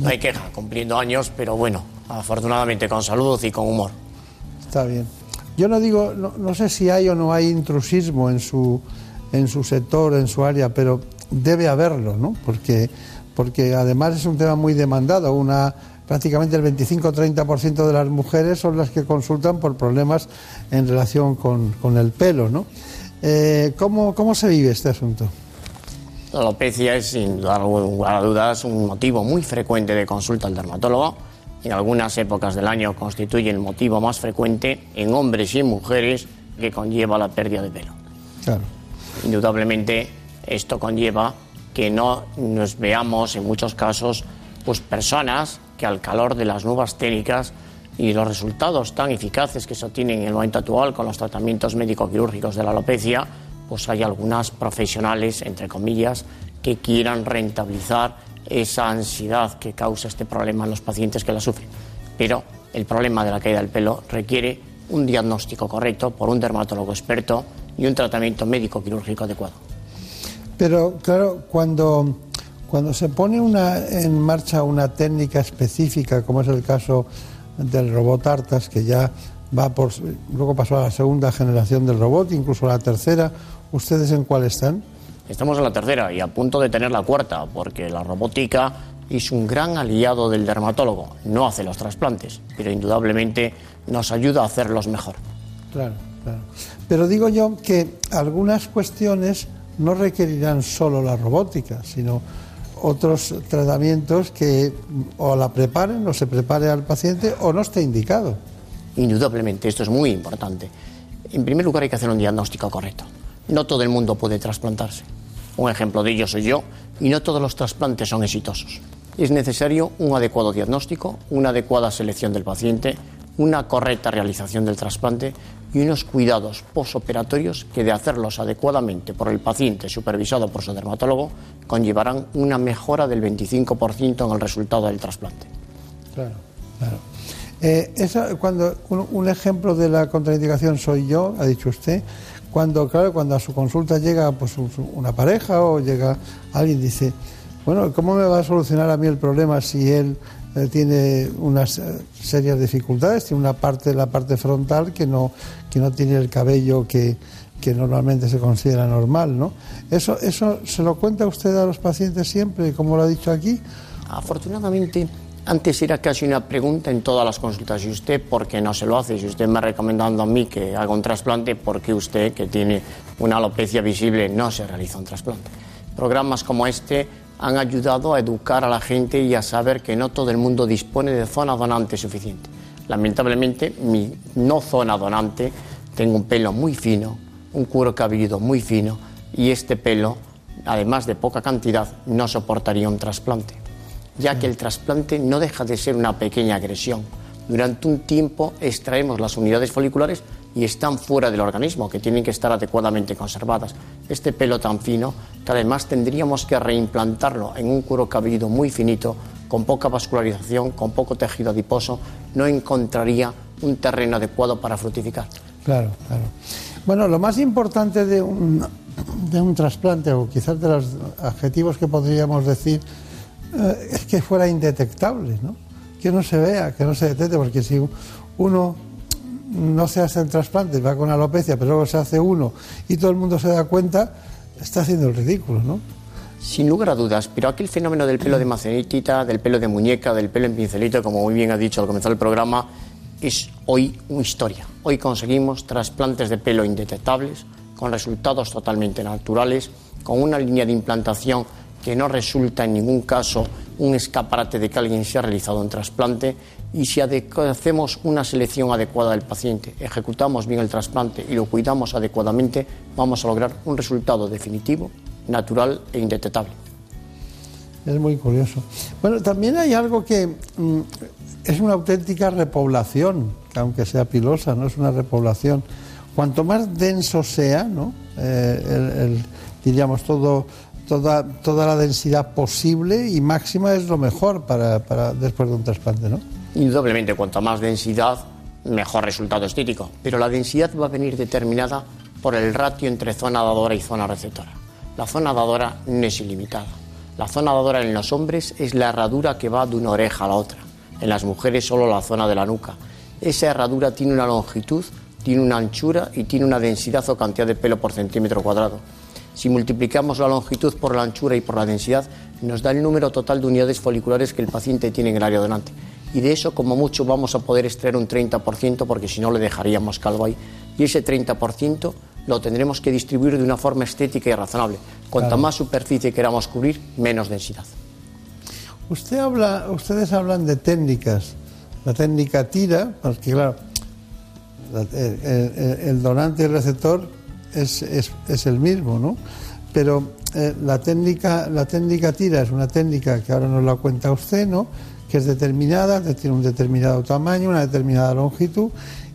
No hay queja, cumpliendo años, pero bueno, afortunadamente con salud y con humor. Está bien. Yo no digo, no, sé si hay o no hay intrusismo en su, en su sector, en su área, pero debe haberlo, ¿no? Porque, porque además es un tema muy demandado. Una prácticamente el 25-30% de las mujeres son las que consultan por problemas en relación con, el pelo. ¿no? Eh, ¿cómo, ¿Cómo se vive este asunto? La alopecia es, sin lugar a dudas, un motivo muy frecuente de consulta al dermatólogo. En algunas épocas del año constituye el motivo más frecuente en hombres y en mujeres que conlleva la pérdida de pelo. Claro. Indudablemente, esto conlleva que no nos veamos en muchos casos pues personas que al calor de las nuevas técnicas y los resultados tan eficaces que se obtienen en el momento actual con los tratamientos médico-quirúrgicos de la alopecia, pues hay algunas profesionales, entre comillas, que quieran rentabilizar esa ansiedad que causa este problema en los pacientes que la sufren. Pero el problema de la caída del pelo requiere un diagnóstico correcto por un dermatólogo experto y un tratamiento médico-quirúrgico adecuado. Pero claro, cuando cuando se pone en marcha una técnica específica, como es el caso del robot Artas, que ya va por. luego pasó a la segunda generación del robot, incluso a la tercera, ¿ustedes en cuál están? Estamos en la tercera y a punto de tener la cuarta, porque la robótica es un gran aliado del dermatólogo. No hace los trasplantes, pero indudablemente nos ayuda a hacerlos mejor. Claro, claro. Pero digo yo que algunas cuestiones no requerirán solo la robótica, sino otros tratamientos que o la preparen o se prepare al paciente o no esté indicado. Indudablemente, esto es muy importante. En primer lugar hay que hacer un diagnóstico correcto. No todo el mundo puede trasplantarse. Un ejemplo de ello soy yo y no todos los trasplantes son exitosos. Es necesario un adecuado diagnóstico, una adecuada selección del paciente, una correcta realización del trasplante y unos cuidados posoperatorios que de hacerlos adecuadamente por el paciente supervisado por su dermatólogo conllevarán una mejora del 25% en el resultado del trasplante. Claro, claro. Eh, cuando un, ejemplo de la contraindicación soy yo, ha dicho usted, cuando claro, cuando a su consulta llega pues una pareja o llega alguien dice, bueno, ¿cómo me va a solucionar a mí el problema si él eh, tiene unas serias dificultades, tiene una parte, la parte frontal que no, que no tiene el cabello que, que normalmente se considera normal, ¿no? Eso, ¿Eso se lo cuenta usted a los pacientes siempre, como lo ha dicho aquí? Afortunadamente, antes era casi una pregunta en todas las consultas. ¿Y usted por qué no se lo hace? Si usted me ha recomendado a mí que haga un trasplante, ¿por qué usted, que tiene una alopecia visible, no se realiza un trasplante? Programas como este han ayudado a educar a la gente y a saber que no todo el mundo dispone de zona donante suficiente. Lamentablemente, mi no zona donante, tengo un pelo muy fino, un cuero cabelludo muy fino, y este pelo, además de poca cantidad, no soportaría un trasplante, ya que el trasplante no deja de ser una pequeña agresión. Durante un tiempo extraemos las unidades foliculares y están fuera del organismo, que tienen que estar adecuadamente conservadas. Este pelo tan fino, que además tendríamos que reimplantarlo en un cuero cabelludo muy finito, con poca vascularización, con poco tejido adiposo, no encontraría un terreno adecuado para frutificar. Claro, claro. Bueno, lo más importante de un, de un trasplante, o quizás de los adjetivos que podríamos decir, eh, es que fuera indetectable, ¿no? Que no se vea, que no se detecte, porque si uno no se hace el trasplante, va con alopecia, pero luego se hace uno y todo el mundo se da cuenta, está haciendo el ridículo, ¿no? Sin lugar a dudas, pero aquel fenómeno del pelo de macenitita, del pelo de muñeca, del pelo en pincelito, como muy bien ha dicho al comenzar el programa, es hoy una historia. Hoy conseguimos trasplantes de pelo indetectables, con resultados totalmente naturales, con una línea de implantación que no resulta en ningún caso un escaparate de que alguien se ha realizado un trasplante y si hacemos una selección adecuada del paciente, ejecutamos bien el trasplante y lo cuidamos adecuadamente, vamos a lograr un resultado definitivo, natural e indetectable. Es muy curioso. Bueno, también hay algo que mm, es una auténtica repoblación, que aunque sea pilosa, no es una repoblación. Cuanto más denso sea, ¿no? Eh, diríamos todo toda, toda la densidad posible y máxima es lo mejor para, para después de un trasplante, ¿no? Indudablemente, cuanto más densidad, mejor resultado estético. Pero la densidad va a venir determinada por el ratio entre zona dadora y zona receptora. La zona dadora no es ilimitada. La zona dadora en los hombres es la herradura que va de una oreja a la otra. En las mujeres solo la zona de la nuca. Esa herradura tiene una longitud, tiene una anchura y tiene una densidad o cantidad de pelo por centímetro cuadrado. Si multiplicamos la longitud por la anchura y por la densidad, nos da el número total de unidades foliculares que el paciente tiene en el área donante y de eso como mucho vamos a poder extraer un 30% porque si no le dejaríamos calvo ahí. Y ese 30% lo tendremos que distribuir de una forma estética y razonable. Cuanta más superficie queramos cubrir, menos densidad. Usted habla, ustedes hablan de técnicas. La técnica tira, porque claro, el, donante y el receptor es, es, el mismo, ¿no? Pero eh, la, técnica, la técnica tira es una técnica que ahora nos la cuenta usted, ¿no? Que es determinada, tiene un determinado tamaño, una determinada longitud,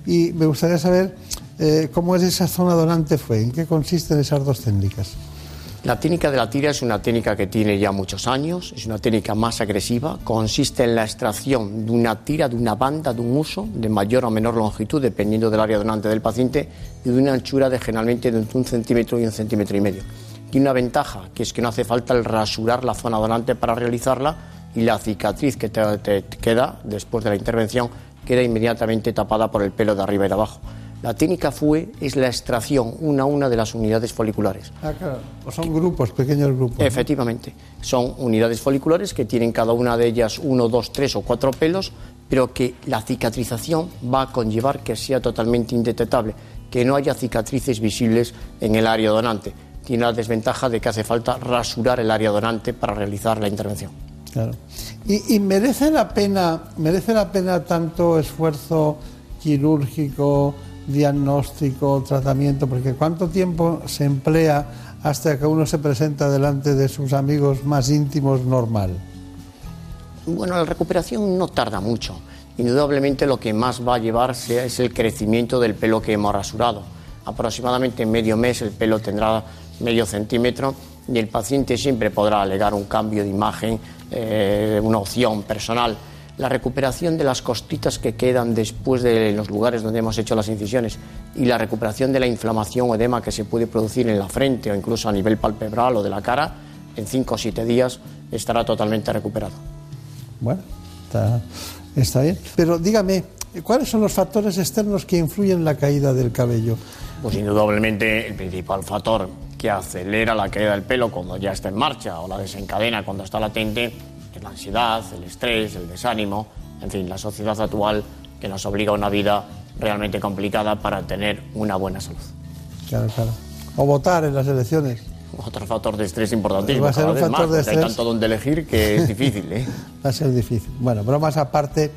y me gustaría saber eh, cómo es esa zona donante fue, en qué consisten esas dos técnicas. La técnica de la tira es una técnica que tiene ya muchos años, es una técnica más agresiva, consiste en la extracción de una tira, de una banda, de un uso de mayor o menor longitud, dependiendo del área donante del paciente, y de una anchura de generalmente de un centímetro y un centímetro y medio. Tiene una ventaja, que es que no hace falta el rasurar la zona donante para realizarla, y la cicatriz que te, queda después de la intervención queda inmediatamente tapada por el pelo de arriba y de abajo. La técnica FUE es la extracción una a una de las unidades foliculares. Ah, claro. son grupos, pequeños grupos. Efectivamente. Son unidades foliculares que tienen cada una de ellas uno, dos, tres o cuatro pelos, pero que la cicatrización va a conllevar que sea totalmente indetectable, que no haya cicatrices visibles en el área donante. Tiene la desventaja de que hace falta rasurar el área donante para realizar la intervención. Claro. Y, merece la pena, merece la pena tanto esfuerzo quirúrgico, diagnóstico, tratamiento, porque cuánto tiempo se emplea hasta que uno se presenta delante de sus amigos más íntimos normal. Bueno, la recuperación no tarda mucho. Indudablemente lo que más va a llevarse es el crecimiento del pelo que hemos rasurado. Aproximadamente en medio mes el pelo tendrá medio centímetro y el paciente siempre podrá alegar un cambio de imagen eh, una opción personal. La recuperación de las costitas que quedan después de los lugares donde hemos hecho las incisiones y la recuperación de la inflamación o edema que se puede producir en la frente o incluso a nivel palpebral o de la cara, en 5 o 7 días estará totalmente recuperado. Bueno, está, está bien. Pero dígame, ¿cuáles son los factores externos que influyen en la caída del cabello? Pues indudablemente el principal factor que acelera la caída del pelo cuando ya está en marcha o la desencadena cuando está latente es la ansiedad, el estrés, el desánimo, en fin, la sociedad actual que nos obliga a una vida realmente complicada para tener una buena salud. Claro, claro. O votar en las elecciones. Otro factor de estrés importantísimo. Va a ser un factor de estrés. Hay tanto donde elegir que es difícil. ¿eh? Va a ser difícil. Bueno, bromas aparte,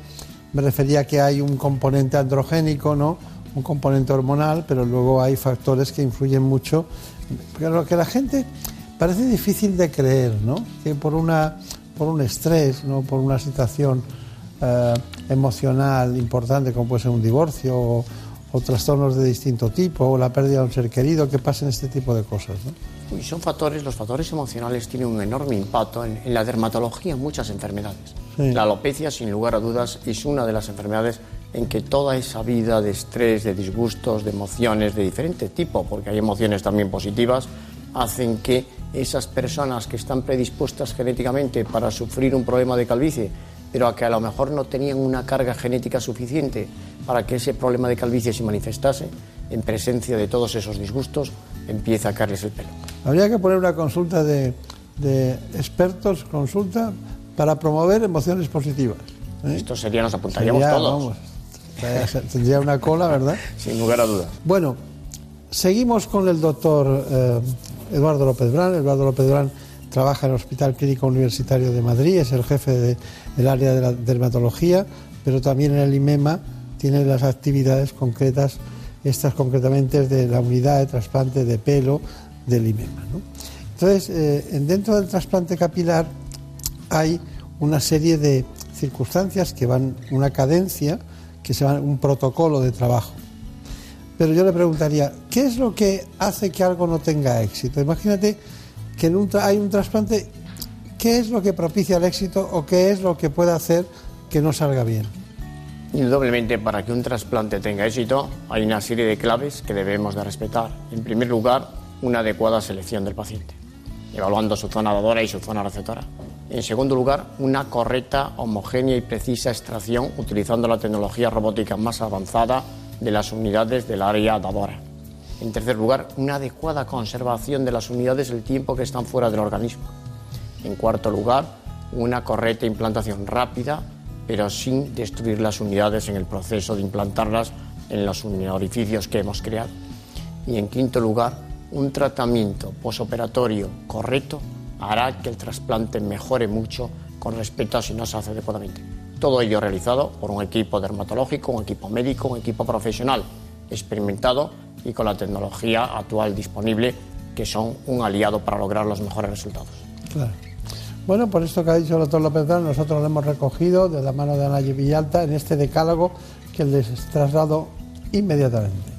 me refería a que hay un componente androgénico, ¿no? un componente hormonal, pero luego hay factores que influyen mucho. Pero lo que la gente parece difícil de creer, ¿no? Que por una por un estrés, no por una situación eh, emocional importante como puede ser un divorcio o, o, trastornos de distinto tipo o la pérdida de un ser querido, que pasen este tipo de cosas. ¿no? Y son factores, los factores emocionales tienen un enorme impacto en, en la dermatología en muchas enfermedades. Sí. La alopecia, sin lugar a dudas, es una de las enfermedades en que toda esa vida de estrés, de disgustos, de emociones de diferente tipo, porque hay emociones también positivas, hacen que esas personas que están predispuestas genéticamente para sufrir un problema de calvicie, pero a que a lo mejor no tenían una carga genética suficiente para que ese problema de calvicie se manifestase, en presencia de todos esos disgustos, empieza a caerles el pelo. Habría que poner una consulta de, de expertos, consulta, para promover emociones positivas. ¿eh? Esto sería, nos apuntaríamos sería, todos. Vamos, tendría una cola, ¿verdad? Sin lugar a dudas. Bueno, seguimos con el doctor eh, Eduardo López Brán. Eduardo López Brán trabaja en el Hospital Clínico Universitario de Madrid, es el jefe de, del área de la dermatología, pero también en el IMEMA tiene las actividades concretas, estas concretamente de la unidad de trasplante de pelo del IMEMA. ¿no? Entonces, eh, dentro del trasplante capilar hay una serie de circunstancias que van, una cadencia, que se va, un protocolo de trabajo. Pero yo le preguntaría, ¿qué es lo que hace que algo no tenga éxito? Imagínate que en un hay un trasplante, ¿qué es lo que propicia el éxito o qué es lo que puede hacer que no salga bien? Indudablemente, para que un trasplante tenga éxito, hay una serie de claves que debemos de respetar. En primer lugar, una adecuada selección del paciente, evaluando su zona dadora y su zona receptora. En segundo lugar, una correcta, homogénea y precisa extracción utilizando la tecnología robótica más avanzada de las unidades del área dadora. En tercer lugar, una adecuada conservación de las unidades el tiempo que están fuera del organismo. En cuarto lugar, una correcta implantación rápida, pero sin destruir las unidades en el proceso de implantarlas en los orificios que hemos creado. Y en quinto lugar, un tratamiento posoperatorio correcto hará que el trasplante mejore mucho con respecto a si no se hace adecuadamente. Todo ello realizado por un equipo dermatológico, un equipo médico, un equipo profesional experimentado y con la tecnología actual disponible, que son un aliado para lograr los mejores resultados. Claro. Bueno, por esto que ha dicho el doctor López Brán, nosotros lo hemos recogido de la mano de Ana Villalta en este decálogo que les traslado inmediatamente.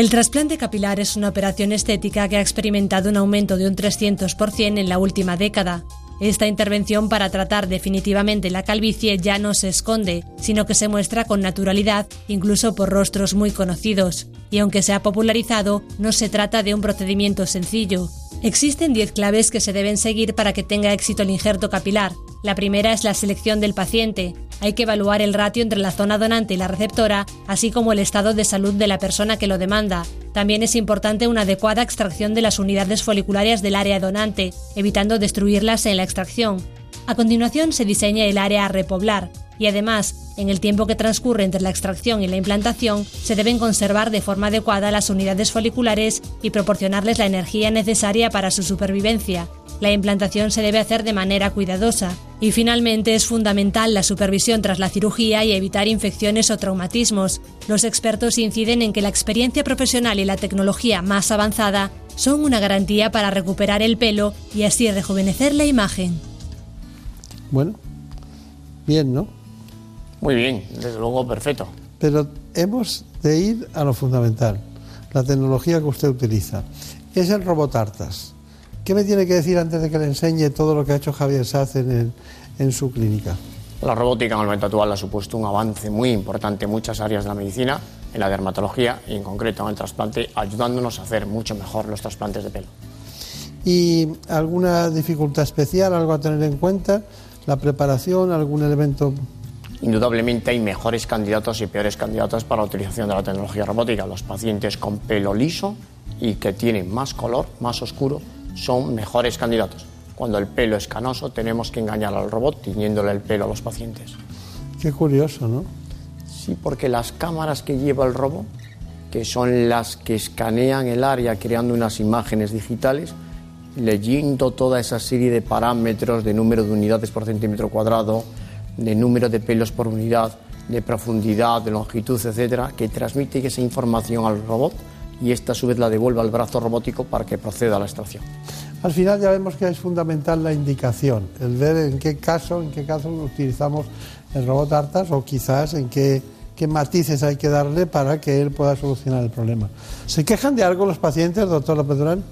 El trasplante capilar es una operación estética que ha experimentado un aumento de un 300% en la última década. Esta intervención para tratar definitivamente la calvicie ya no se esconde, sino que se muestra con naturalidad, incluso por rostros muy conocidos. Y aunque se ha popularizado, no se trata de un procedimiento sencillo. Existen 10 claves que se deben seguir para que tenga éxito el injerto capilar. La primera es la selección del paciente. Hay que evaluar el ratio entre la zona donante y la receptora, así como el estado de salud de la persona que lo demanda. También es importante una adecuada extracción de las unidades foliculares del área donante, evitando destruirlas en la extracción. A continuación se diseña el área a repoblar y además, en el tiempo que transcurre entre la extracción y la implantación, se deben conservar de forma adecuada las unidades foliculares y proporcionarles la energía necesaria para su supervivencia. La implantación se debe hacer de manera cuidadosa. Y finalmente es fundamental la supervisión tras la cirugía y evitar infecciones o traumatismos. Los expertos inciden en que la experiencia profesional y la tecnología más avanzada son una garantía para recuperar el pelo y así rejuvenecer la imagen. Bueno, bien, ¿no? Muy bien, desde luego perfecto. Pero hemos de ir a lo fundamental, la tecnología que usted utiliza. Es el robot Artas. ¿Qué me tiene que decir antes de que le enseñe todo lo que ha hecho Javier Saz en, el, en su clínica? La robótica en el momento actual ha supuesto un avance muy importante en muchas áreas de la medicina, en la dermatología y en concreto en el trasplante, ayudándonos a hacer mucho mejor los trasplantes de pelo. ¿Y alguna dificultad especial, algo a tener en cuenta? ¿La preparación, algún elemento Indudablemente hay mejores candidatos y peores candidatos para la utilización de la tecnología robótica. Los pacientes con pelo liso y que tienen más color, más oscuro, son mejores candidatos. Cuando el pelo es canoso, tenemos que engañar al robot tiñéndole el pelo a los pacientes. Qué curioso, ¿no? Sí, porque las cámaras que lleva el robot, que son las que escanean el área creando unas imágenes digitales, leyendo toda esa serie de parámetros de número de unidades por centímetro cuadrado, de número de pelos por unidad, de profundidad, de longitud, etcétera, que transmite esa información al robot y esta a su vez la devuelve al brazo robótico para que proceda a la extracción. Al final ya vemos que es fundamental la indicación, el ver en qué caso, en qué caso utilizamos el robot Artas o quizás en qué, qué matices hay que darle para que él pueda solucionar el problema. ¿Se quejan de algo los pacientes, doctor López Durán?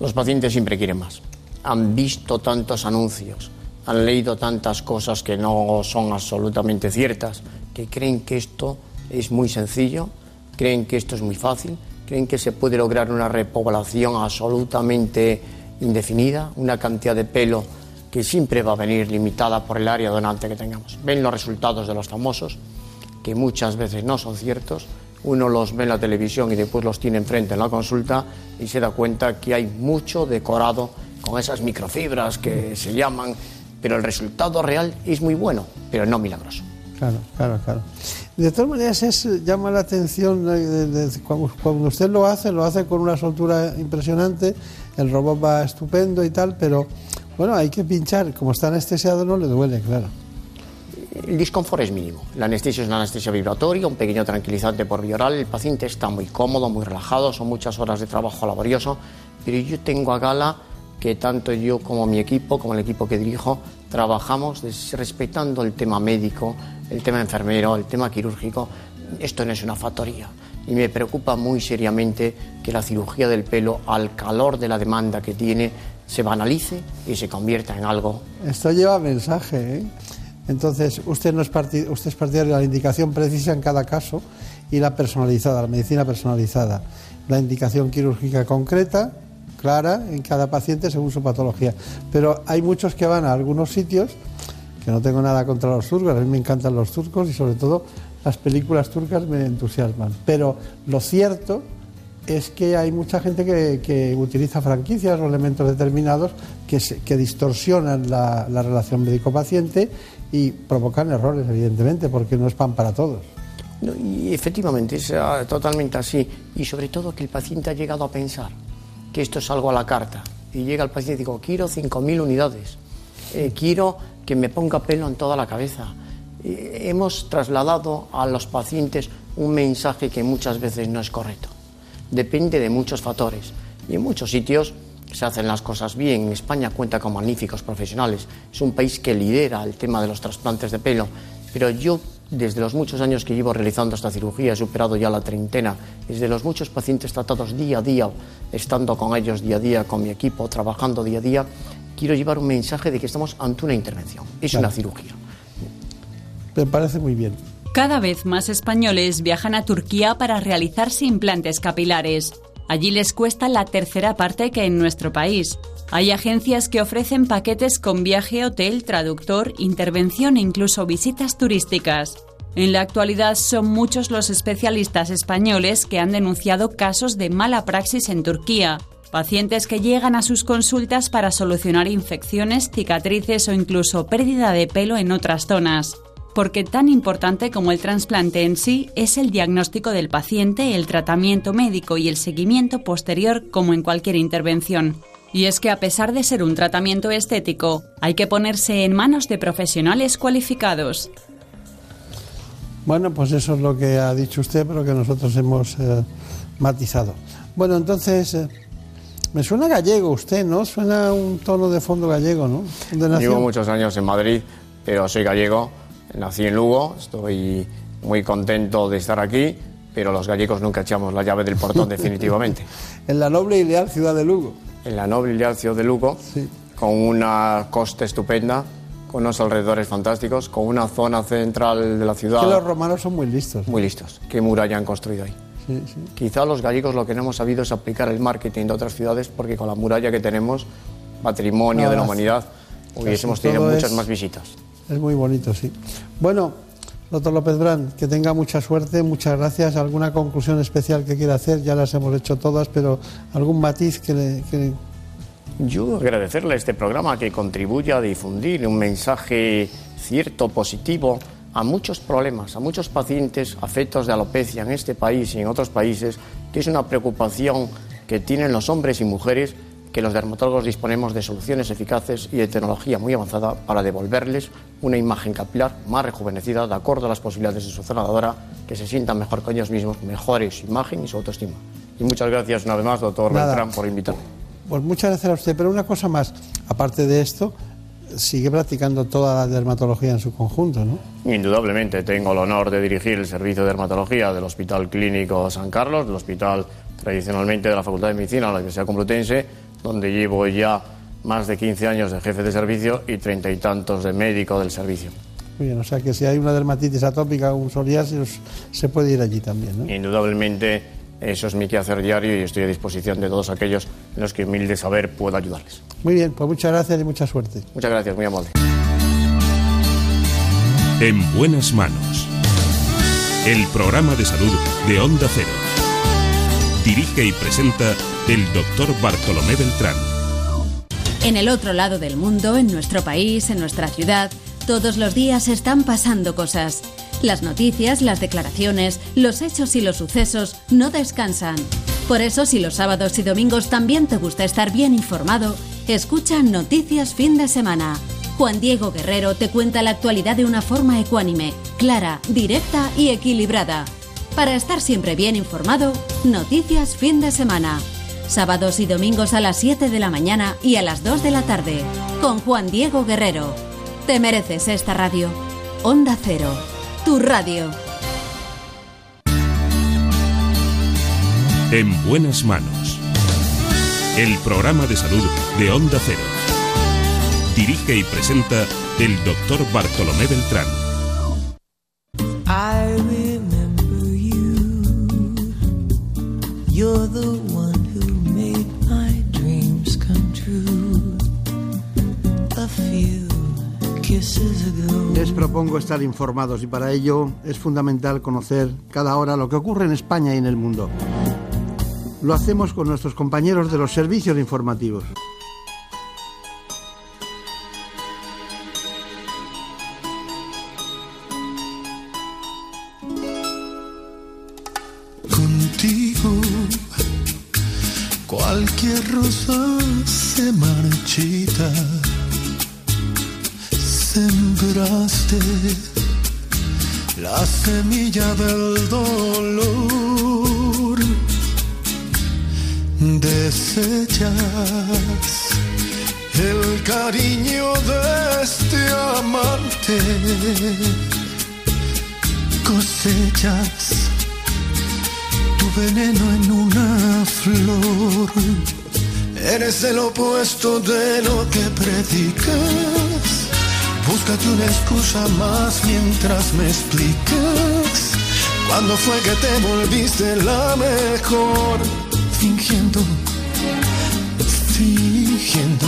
Los pacientes siempre quieren más. Han visto tantos anuncios, han leído tantas cosas que no son absolutamente ciertas, que creen que esto es muy sencillo, creen que esto es muy fácil creen que se puede lograr una repoblación absolutamente indefinida, una cantidad de pelo que siempre va a venir limitada por el área donante que tengamos. Ven los resultados de los famosos, que muchas veces no son ciertos. Uno los ve en la televisión y después los tiene enfrente en la consulta y se da cuenta que hay mucho decorado con esas microfibras que se llaman, pero el resultado real es muy bueno, pero no milagroso. Claro, claro, claro. De todas maneras, es, llama la atención eh, cuando, usted lo hace, lo hace con una soltura impresionante, el robot va estupendo y tal, pero bueno, hay que pinchar, como está anestesiado no le duele, claro. El disconfort es mínimo. La anestesia es una anestesia vibratoria, un pequeño tranquilizante por vía oral. El paciente está muy cómodo, muy relajado, son muchas horas de trabajo laborioso, pero yo tengo a gala que tanto yo como mi equipo, como el equipo que dirijo, trabajamos respetando el tema médico, el tema enfermero, el tema quirúrgico. Esto no es una factoría. Y me preocupa muy seriamente que la cirugía del pelo, al calor de la demanda que tiene, se banalice y se convierta en algo. Esto lleva mensaje, ¿eh? Entonces, usted, no es usted es partidario de la indicación precisa en cada caso y la personalizada, la medicina personalizada. La indicación quirúrgica concreta, clara, en cada paciente según su patología. Pero hay muchos que van a algunos sitios, que no tengo nada contra los turcos, a mí me encantan los turcos y sobre todo las películas turcas me entusiasman. Pero lo cierto es que hay mucha gente que, utiliza franquicias o elementos determinados que, distorsionan la, relación médico-paciente y provocan errores, evidentemente, porque no es pan para todos. y efectivamente, es totalmente así. Y sobre todo que el paciente ha llegado a pensar que esto es algo a la carta. Y llega el paciente y digo, quiero 5.000 unidades, eh, quiero que me ponga pelo en toda la cabeza. hemos trasladado a los pacientes un mensaje que muchas veces no es correcto depende de muchos factores. Y en muchos sitios se hacen las cosas bien. España cuenta con magníficos profesionales. Es un país que lidera el tema de los trasplantes de pelo. Pero yo, desde los muchos años que llevo realizando esta cirugía, he superado ya la treintena, desde los muchos pacientes tratados día a día, estando con ellos día a día, con mi equipo, trabajando día a día, quiero llevar un mensaje de que estamos ante una intervención. Es una cirugía. Me parece muy bien. Cada vez más españoles viajan a Turquía para realizarse implantes capilares. Allí les cuesta la tercera parte que en nuestro país. Hay agencias que ofrecen paquetes con viaje, hotel, traductor, intervención e incluso visitas turísticas. En la actualidad son muchos los especialistas españoles que han denunciado casos de mala praxis en Turquía, pacientes que llegan a sus consultas para solucionar infecciones, cicatrices o incluso pérdida de pelo en otras zonas porque tan importante como el trasplante en sí es el diagnóstico del paciente, el tratamiento médico y el seguimiento posterior como en cualquier intervención. Y es que a pesar de ser un tratamiento estético, hay que ponerse en manos de profesionales cualificados. Bueno, pues eso es lo que ha dicho usted, pero que nosotros hemos eh, matizado. Bueno, entonces, eh, me suena gallego usted, ¿no? Suena un tono de fondo gallego, ¿no? Llevo muchos años en Madrid, pero soy gallego Nací en Lugo, estoy muy contento de estar aquí, pero los gallegos nunca echamos la llave del portón definitivamente. en la noble y leal ciudad de Lugo. En la noble y leal ciudad de Lugo, con una costa estupenda, con unos alrededores fantásticos, con una zona central de la ciudad. Que los romanos son muy listos. Muy listos. ¿Qué muralla han construido ahí? Sí, sí. Quizá los gallegos lo que no hemos sabido es aplicar el marketing de otras ciudades, porque con la muralla que tenemos, patrimonio de la humanidad, hubiésemos tenido muchas más visitas. Es muy bonito, sí. Bueno, doctor López Brand, que tenga mucha suerte, muchas gracias. ¿Alguna conclusión especial que quiera hacer? Ya las hemos hecho todas, pero algún matiz que le... Yo agradecerle este programa que contribuye a difundir un mensaje cierto, positivo, a muchos problemas, a muchos pacientes afectos de alopecia en este país y en otros países, que es una preocupación que tienen los hombres y mujeres que los dermatólogos disponemos de soluciones eficaces y de tecnología muy avanzada para devolverles una imagen capilar más rejuvenecida de acuerdo a las posibilidades de su zona de que se sientan mejor con ellos mismos, mejore su imagen y su autoestima. Y muchas gracias una vez más, doctor Beltrán, por invitarme. Pues muchas gracias a usted, pero una cosa más, aparte de esto, sigue practicando toda la dermatología en su conjunto, ¿no? Indudablemente, tengo el honor de dirigir el servicio de dermatología del Hospital Clínico San Carlos, del hospital tradicionalmente de la Facultad de Medicina de la Universidad Complutense, donde llevo ya más de 15 años de jefe de servicio y treinta y tantos de médico del servicio. Muy bien, o sea que si hay una dermatitis atópica o un psoriasis, se puede ir allí también, ¿no? Indudablemente, eso es mi quehacer diario y estoy a disposición de todos aquellos en los que humilde saber puedo ayudarles. Muy bien, pues muchas gracias y mucha suerte. Muchas gracias, muy amable. En buenas manos. El programa de salud de Onda Cero. Dirige y presenta el doctor Bartolomé Beltrán. En el otro lado del mundo, en nuestro país, en nuestra ciudad, todos los días están pasando cosas. Las noticias, las declaraciones, los hechos y los sucesos no descansan. Por eso, si los sábados y domingos también te gusta estar bien informado, escucha Noticias Fin de Semana. Juan Diego Guerrero te cuenta la actualidad de una forma ecuánime, clara, directa y equilibrada. Para estar siempre bien informado, Noticias Fin de Semana. Sábados y domingos a las 7 de la mañana y a las 2 de la tarde, con Juan Diego Guerrero. Te mereces esta radio. Onda Cero, tu radio. En buenas manos. El programa de salud de Onda Cero. Dirige y presenta el doctor Bartolomé Beltrán. Les propongo estar informados y para ello es fundamental conocer cada hora lo que ocurre en España y en el mundo. Lo hacemos con nuestros compañeros de los servicios informativos. Sembraste la semilla del dolor. Desechas el cariño de este amante. Cosechas tu veneno en una flor. Eres el opuesto de lo que predicas. Búscate una excusa más mientras me explicas. ¿Cuándo fue que te volviste la mejor? Fingiendo, fingiendo.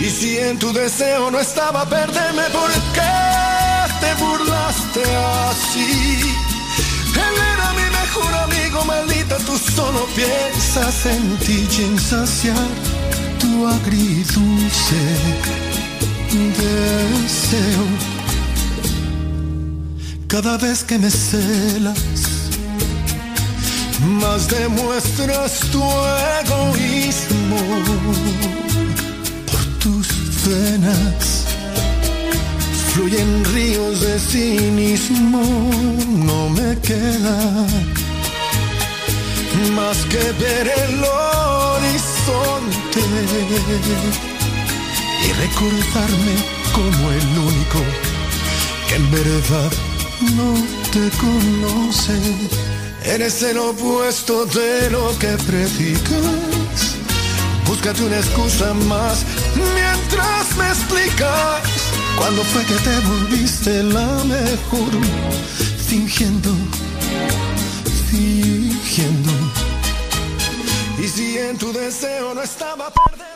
Y si en tu deseo no estaba perderme, ¿por qué te burlaste así? Él era mi mejor amigo, maldita, tú solo piensas en ti y en saciar tu agridulce deseo. Cada vez que me celas, más demuestras tu egoísmo por tus venas fluyen ríos de cinismo, no me queda más que ver el horizonte y recordarme como el único que en verdad no te conoce. Eres el opuesto de lo que predicas. Búscate una excusa más mientras me explicas. ¿Cuándo fue que te volviste la mejor? Fingiendo, fingiendo. Y si en tu deseo no estaba perderme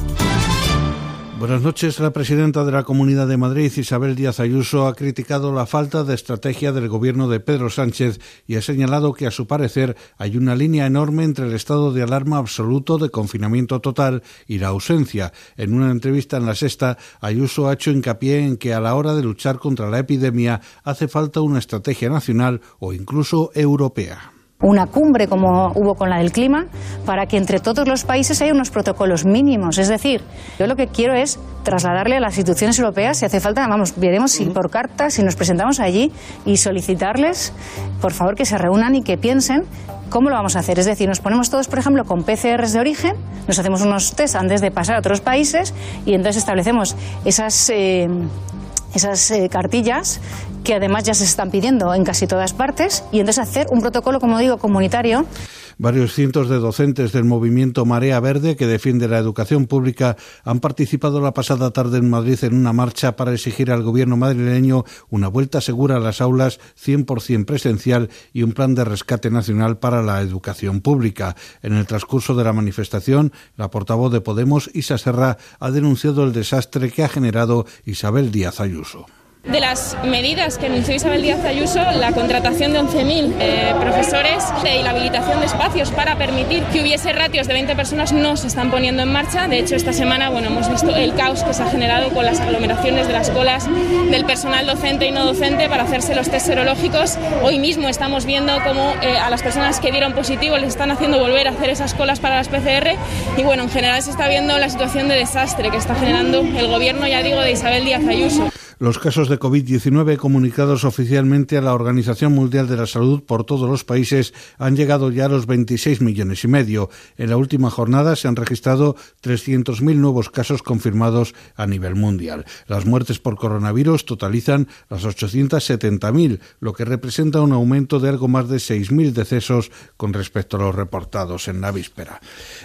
Buenas noches. La presidenta de la Comunidad de Madrid, Isabel Díaz Ayuso, ha criticado la falta de estrategia del gobierno de Pedro Sánchez y ha señalado que, a su parecer, hay una línea enorme entre el estado de alarma absoluto de confinamiento total y la ausencia. En una entrevista en La Sexta, Ayuso ha hecho hincapié en que a la hora de luchar contra la epidemia hace falta una estrategia nacional o incluso europea una cumbre como hubo con la del clima, para que entre todos los países haya unos protocolos mínimos. Es decir, yo lo que quiero es trasladarle a las instituciones europeas, si hace falta, vamos, veremos si por carta, si nos presentamos allí y solicitarles, por favor, que se reúnan y que piensen ¿Cómo lo vamos a hacer? Es decir, nos ponemos todos, por ejemplo, con PCRs de origen, nos hacemos unos test antes de pasar a otros países y entonces establecemos esas eh, esas eh, cartillas que además ya se están pidiendo en casi todas partes y entonces hacer un protocolo, como digo, comunitario Varios cientos de docentes del movimiento Marea Verde, que defiende la educación pública, han participado la pasada tarde en Madrid en una marcha para exigir al gobierno madrileño una vuelta segura a las aulas 100% presencial y un plan de rescate nacional para la educación pública. En el transcurso de la manifestación, la portavoz de Podemos, Isa Serra, ha denunciado el desastre que ha generado Isabel Díaz Ayuso de las medidas que anunció Isabel Díaz Ayuso, la contratación de 11.000 eh, profesores y la habilitación de espacios para permitir que hubiese ratios de 20 personas no se están poniendo en marcha. De hecho, esta semana bueno, hemos visto el caos que se ha generado con las aglomeraciones de las colas del personal docente y no docente para hacerse los test serológicos. Hoy mismo estamos viendo cómo eh, a las personas que dieron positivo les están haciendo volver a hacer esas colas para las PCR y bueno, en general se está viendo la situación de desastre que está generando el gobierno, ya digo, de Isabel Díaz Ayuso. Los casos de COVID-19 comunicados oficialmente a la Organización Mundial de la Salud por todos los países han llegado ya a los 26 millones y medio. En la última jornada se han registrado 300.000 nuevos casos confirmados a nivel mundial. Las muertes por coronavirus totalizan las 870.000, lo que representa un aumento de algo más de 6.000 decesos con respecto a los reportados en la víspera.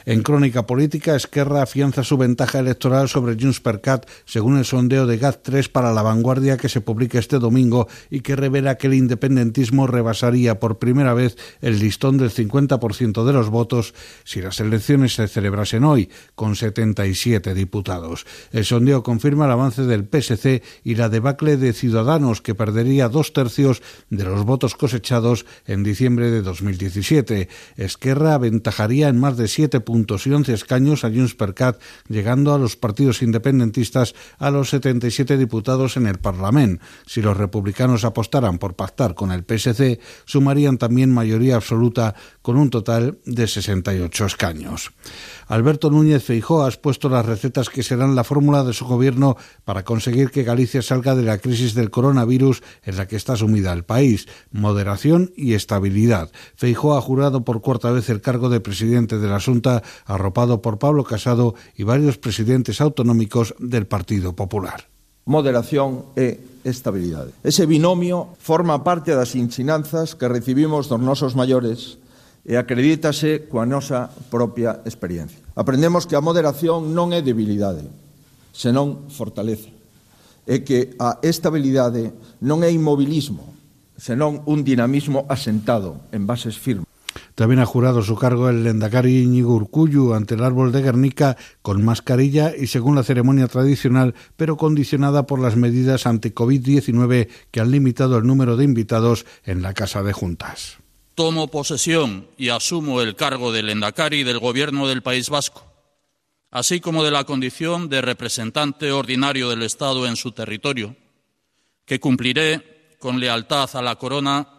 En crónica política, Esquerra afianza su ventaja electoral sobre Junts per Cat según el sondeo de GAT3 para la vanguardia que se publica este domingo y que revela que el independentismo rebasaría por primera vez el listón del 50% de los votos si las elecciones se celebrasen hoy, con 77 diputados. El sondeo confirma el avance del PSC y la debacle de Ciudadanos, que perdería dos tercios de los votos cosechados en diciembre de 2017. Esquerra aventajaría en más de siete puntos y once escaños a Junts per Cat, llegando a los partidos independentistas a los 77 diputados en el Parlamento. Si los republicanos apostaran por pactar con el PSC, sumarían también mayoría absoluta con un total de 68 escaños. Alberto Núñez Feijó ha expuesto las recetas que serán la fórmula de su gobierno para conseguir que Galicia salga de la crisis del coronavirus en la que está sumida el país. Moderación y estabilidad. Feijó ha jurado por cuarta vez el cargo de presidente de la Junta, arropado por Pablo Casado y varios presidentes autonómicos del Partido Popular moderación e estabilidade. Ese binomio forma parte das ensinanzas que recibimos dos nosos maiores e acredítase coa nosa propia experiencia. Aprendemos que a moderación non é debilidade, senón fortaleza, e que a estabilidade non é inmobilismo, senón un dinamismo asentado en bases firmes. También ha jurado su cargo el Lendakari Íñigo Urcuyu ante el árbol de Guernica con mascarilla y según la ceremonia tradicional, pero condicionada por las medidas anti-COVID-19 que han limitado el número de invitados en la Casa de Juntas. Tomo posesión y asumo el cargo del Lendakari del Gobierno del País Vasco, así como de la condición de representante ordinario del Estado en su territorio, que cumpliré con lealtad a la corona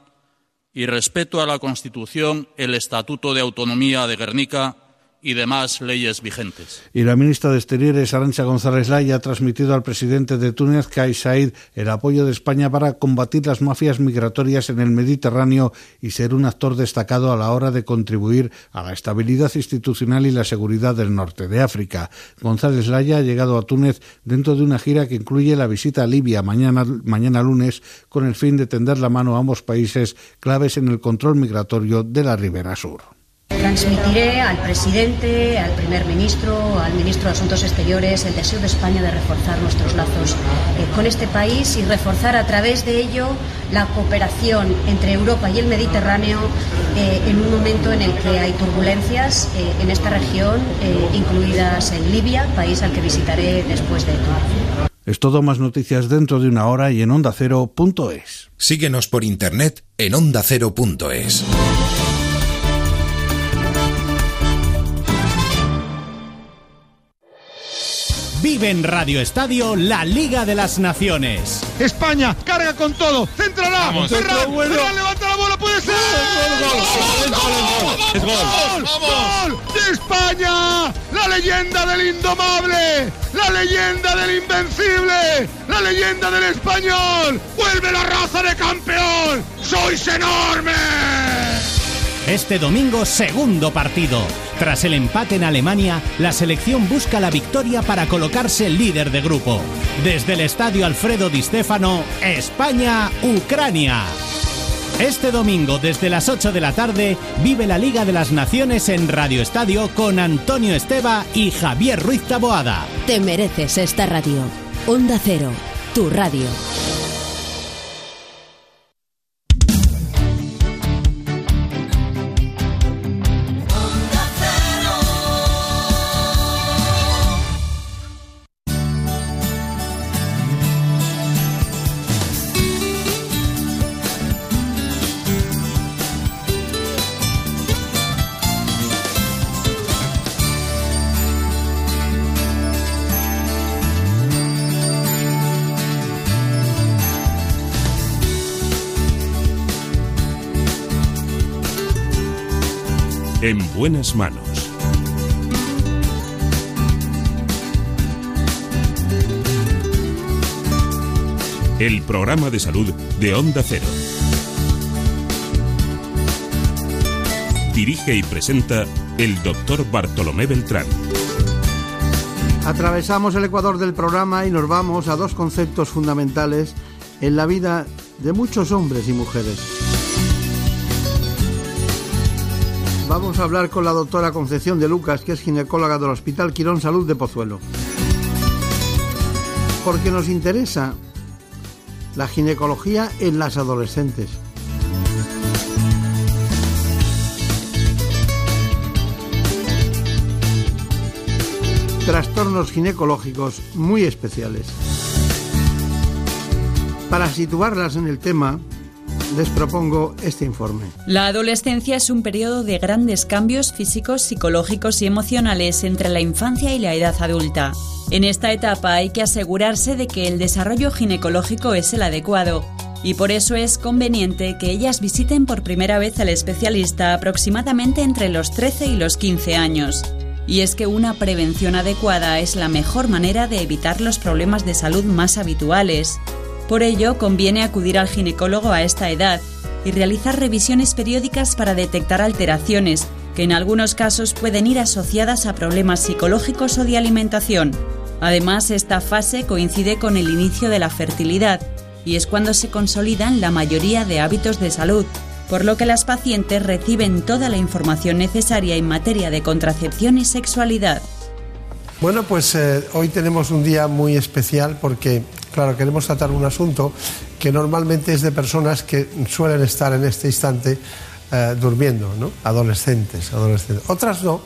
y respeto a la Constitución, el Estatuto de Autonomía de Guernica y demás leyes vigentes. Y la ministra de Exteriores, Arancha González Laya, ha transmitido al presidente de Túnez, Kais Said, el apoyo de España para combatir las mafias migratorias en el Mediterráneo y ser un actor destacado a la hora de contribuir a la estabilidad institucional y la seguridad del norte de África. González Laya ha llegado a Túnez dentro de una gira que incluye la visita a Libia mañana, mañana lunes con el fin de tender la mano a ambos países claves en el control migratorio de la ribera sur. Transmitiré al presidente, al primer ministro, al ministro de Asuntos Exteriores el deseo de España de reforzar nuestros lazos eh, con este país y reforzar a través de ello la cooperación entre Europa y el Mediterráneo eh, en un momento en el que hay turbulencias eh, en esta región, incluidas en Libia, país al que visitaré después de todo. Es todo más noticias dentro de una hora y en ondacero.es. Síguenos por internet en ondacero.es. Vive en Radio Estadio la Liga de las Naciones. España carga con todo. Vamos. Ferran, Bueno. Ferran, levanta la bola, puede ser. Gol, gol, gol, gol, gol. ¡Gol! ¡Gol! ¡De España! ¡La leyenda del indomable! ¡La leyenda del invencible! ¡La leyenda del español! ¡Vuelve la raza de campeón! ¡Sois enormes! Este domingo, segundo partido. Tras el empate en Alemania, la selección busca la victoria para colocarse líder de grupo. Desde el estadio Alfredo Di Stéfano, España-Ucrania. Este domingo, desde las 8 de la tarde, vive la Liga de las Naciones en Radio Estadio con Antonio Esteba y Javier Ruiz Taboada. Te mereces esta radio. Onda Cero, tu radio. En buenas manos. El programa de salud de Onda Cero. Dirige y presenta el doctor Bartolomé Beltrán. Atravesamos el ecuador del programa y nos vamos a dos conceptos fundamentales en la vida de muchos hombres y mujeres. Vamos a hablar con la doctora Concepción de Lucas, que es ginecóloga del Hospital Quirón Salud de Pozuelo. Porque nos interesa la ginecología en las adolescentes. Trastornos ginecológicos muy especiales. Para situarlas en el tema, les propongo este informe. La adolescencia es un periodo de grandes cambios físicos, psicológicos y emocionales entre la infancia y la edad adulta. En esta etapa hay que asegurarse de que el desarrollo ginecológico es el adecuado y por eso es conveniente que ellas visiten por primera vez al especialista aproximadamente entre los 13 y los 15 años. Y es que una prevención adecuada es la mejor manera de evitar los problemas de salud más habituales. Por ello, conviene acudir al ginecólogo a esta edad y realizar revisiones periódicas para detectar alteraciones, que en algunos casos pueden ir asociadas a problemas psicológicos o de alimentación. Además, esta fase coincide con el inicio de la fertilidad y es cuando se consolidan la mayoría de hábitos de salud, por lo que las pacientes reciben toda la información necesaria en materia de contracepción y sexualidad. Bueno, pues eh, hoy tenemos un día muy especial porque, claro, queremos tratar un asunto que normalmente es de personas que suelen estar en este instante eh, durmiendo, ¿no? Adolescentes, adolescentes. Otras no,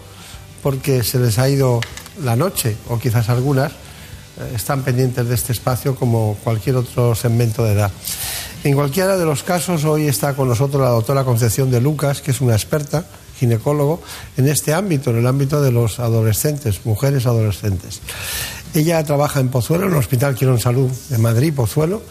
porque se les ha ido la noche, o quizás algunas eh, están pendientes de este espacio como cualquier otro segmento de edad. En cualquiera de los casos, hoy está con nosotros la doctora Concepción de Lucas, que es una experta ginecólogo en este ámbito, en el ámbito de los adolescentes, mujeres adolescentes. Ella trabaja en Pozuelo, en el Hospital Quirón Salud de Madrid, Pozuelo.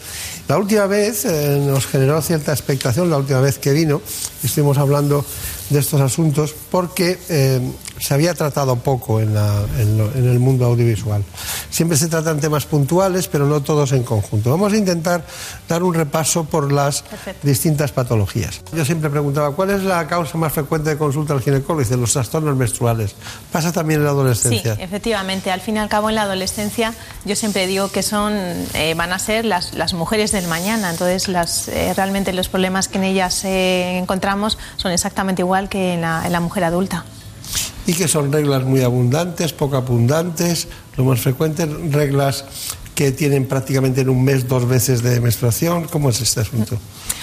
La última vez eh, nos generó cierta expectación, la última vez que vino, estuvimos hablando de estos asuntos porque eh, se había tratado poco en, la- en lo- en el mundo audiovisual. Siempre se tratan temas puntuales, pero no todos en conjunto. Vamos a intentar dar un repaso por las distintas patologías. Yo siempre preguntaba, ¿cuál es la causa más frecuente de consulta al ginecólogo? Y dice, los trastornos menstruales. ¿Pasa también en la Sí, adolescencia? efectivamente. Al fin y al cabo, en la adolescencia, yo siempre digo que son, eh, van a ser las, las mujeres del mañana. Entonces, las, eh, realmente los problemas que en ellas eh, encontramos son exactamente igual que en la, en la mujer adulta. Y que son reglas muy abundantes, poco abundantes, lo más frecuente, reglas que tienen prácticamente en un mes dos veces de menstruación. ¿Cómo es este asunto?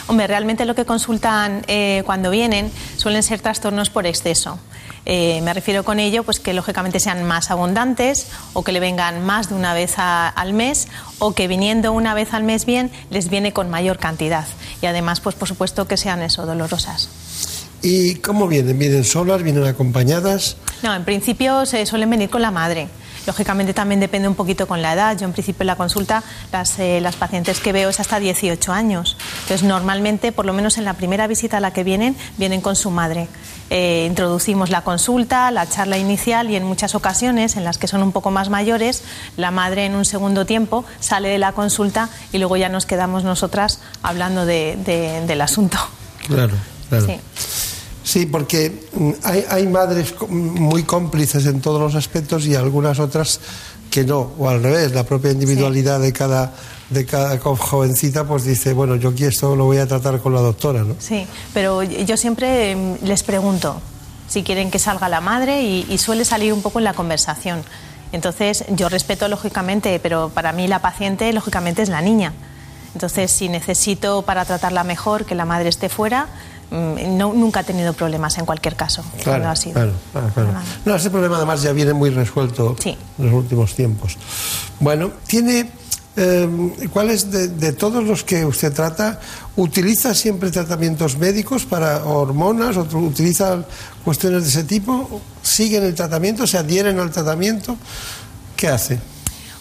Hombre, realmente lo que consultan eh, cuando vienen suelen ser trastornos por exceso. Eh, me refiero con ello, pues que lógicamente sean más abundantes o que le vengan más de una vez a- al mes o que viniendo una vez al mes bien les viene con mayor cantidad y además, pues por supuesto que sean eso dolorosas. ¿Y cómo vienen? ¿Vienen solas? ¿Vienen acompañadas? No, en principio se suelen venir con la madre. Lógicamente también depende un poquito con la edad. Yo en principio en la consulta las, eh, las pacientes que veo es hasta 18 años. Entonces normalmente, por lo menos en la primera visita a la que vienen, vienen con su madre. Eh, introducimos la consulta, la charla inicial y en muchas ocasiones, en las que son un poco más mayores, la madre en un segundo tiempo sale de la consulta y luego ya nos quedamos nosotras hablando de- de- del asunto. Claro, claro. Sí. Sí, porque mm, hay, hay madres muy cómplices en todos los aspectos y algunas otras que no, o al revés, la propia individualidad de cada de cada jovencita pues dice, bueno, yo aquí esto lo voy a tratar con la doctora, ¿no? Sí, pero yo siempre em, les pregunto si quieren que salga la madre y, y suele salir un poco en la conversación. Entonces, yo respeto lógicamente, pero para mí la paciente lógicamente es la niña. Entonces, si necesito para tratarla mejor que la madre esté fuera, mm, no, nunca he tenido problemas en cualquier caso. cuando ha sido. claro, claro, claro. No, ese problema además ya viene muy resuelto en los últimos tiempos. Bueno, tiene. eh, ¿Cuáles de, de todos los que usted trata utiliza siempre tratamientos médicos para hormonas o utiliza cuestiones de ese tipo? ¿Siguen el tratamiento? ¿Se adhieren al tratamiento? ¿Qué hace?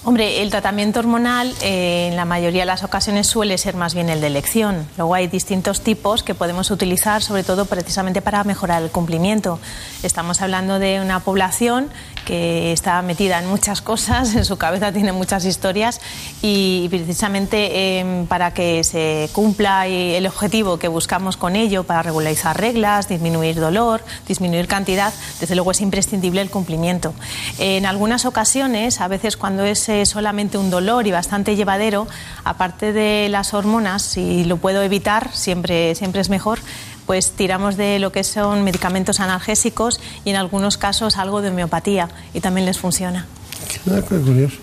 Hombre, el tratamiento hormonal eh, en la mayoría de las ocasiones suele ser más bien el de elección. Luego hay distintos tipos que podemos utilizar, sobre todo precisamente para mejorar el cumplimiento. Estamos hablando de una población que está metida en muchas cosas, en su cabeza tiene muchas historias y precisamente eh, para que se cumpla el objetivo que buscamos con ello, para regularizar reglas, disminuir dolor, disminuir cantidad, desde luego es imprescindible el cumplimiento. En algunas ocasiones, a veces cuando es eh, solamente un dolor y bastante llevadero, aparte de las hormonas, si lo puedo evitar, siempre, siempre es mejor, pues tiramos de lo que son medicamentos analgésicos y en algunos casos algo de homeopatía y también les funciona. Ah, qué curioso.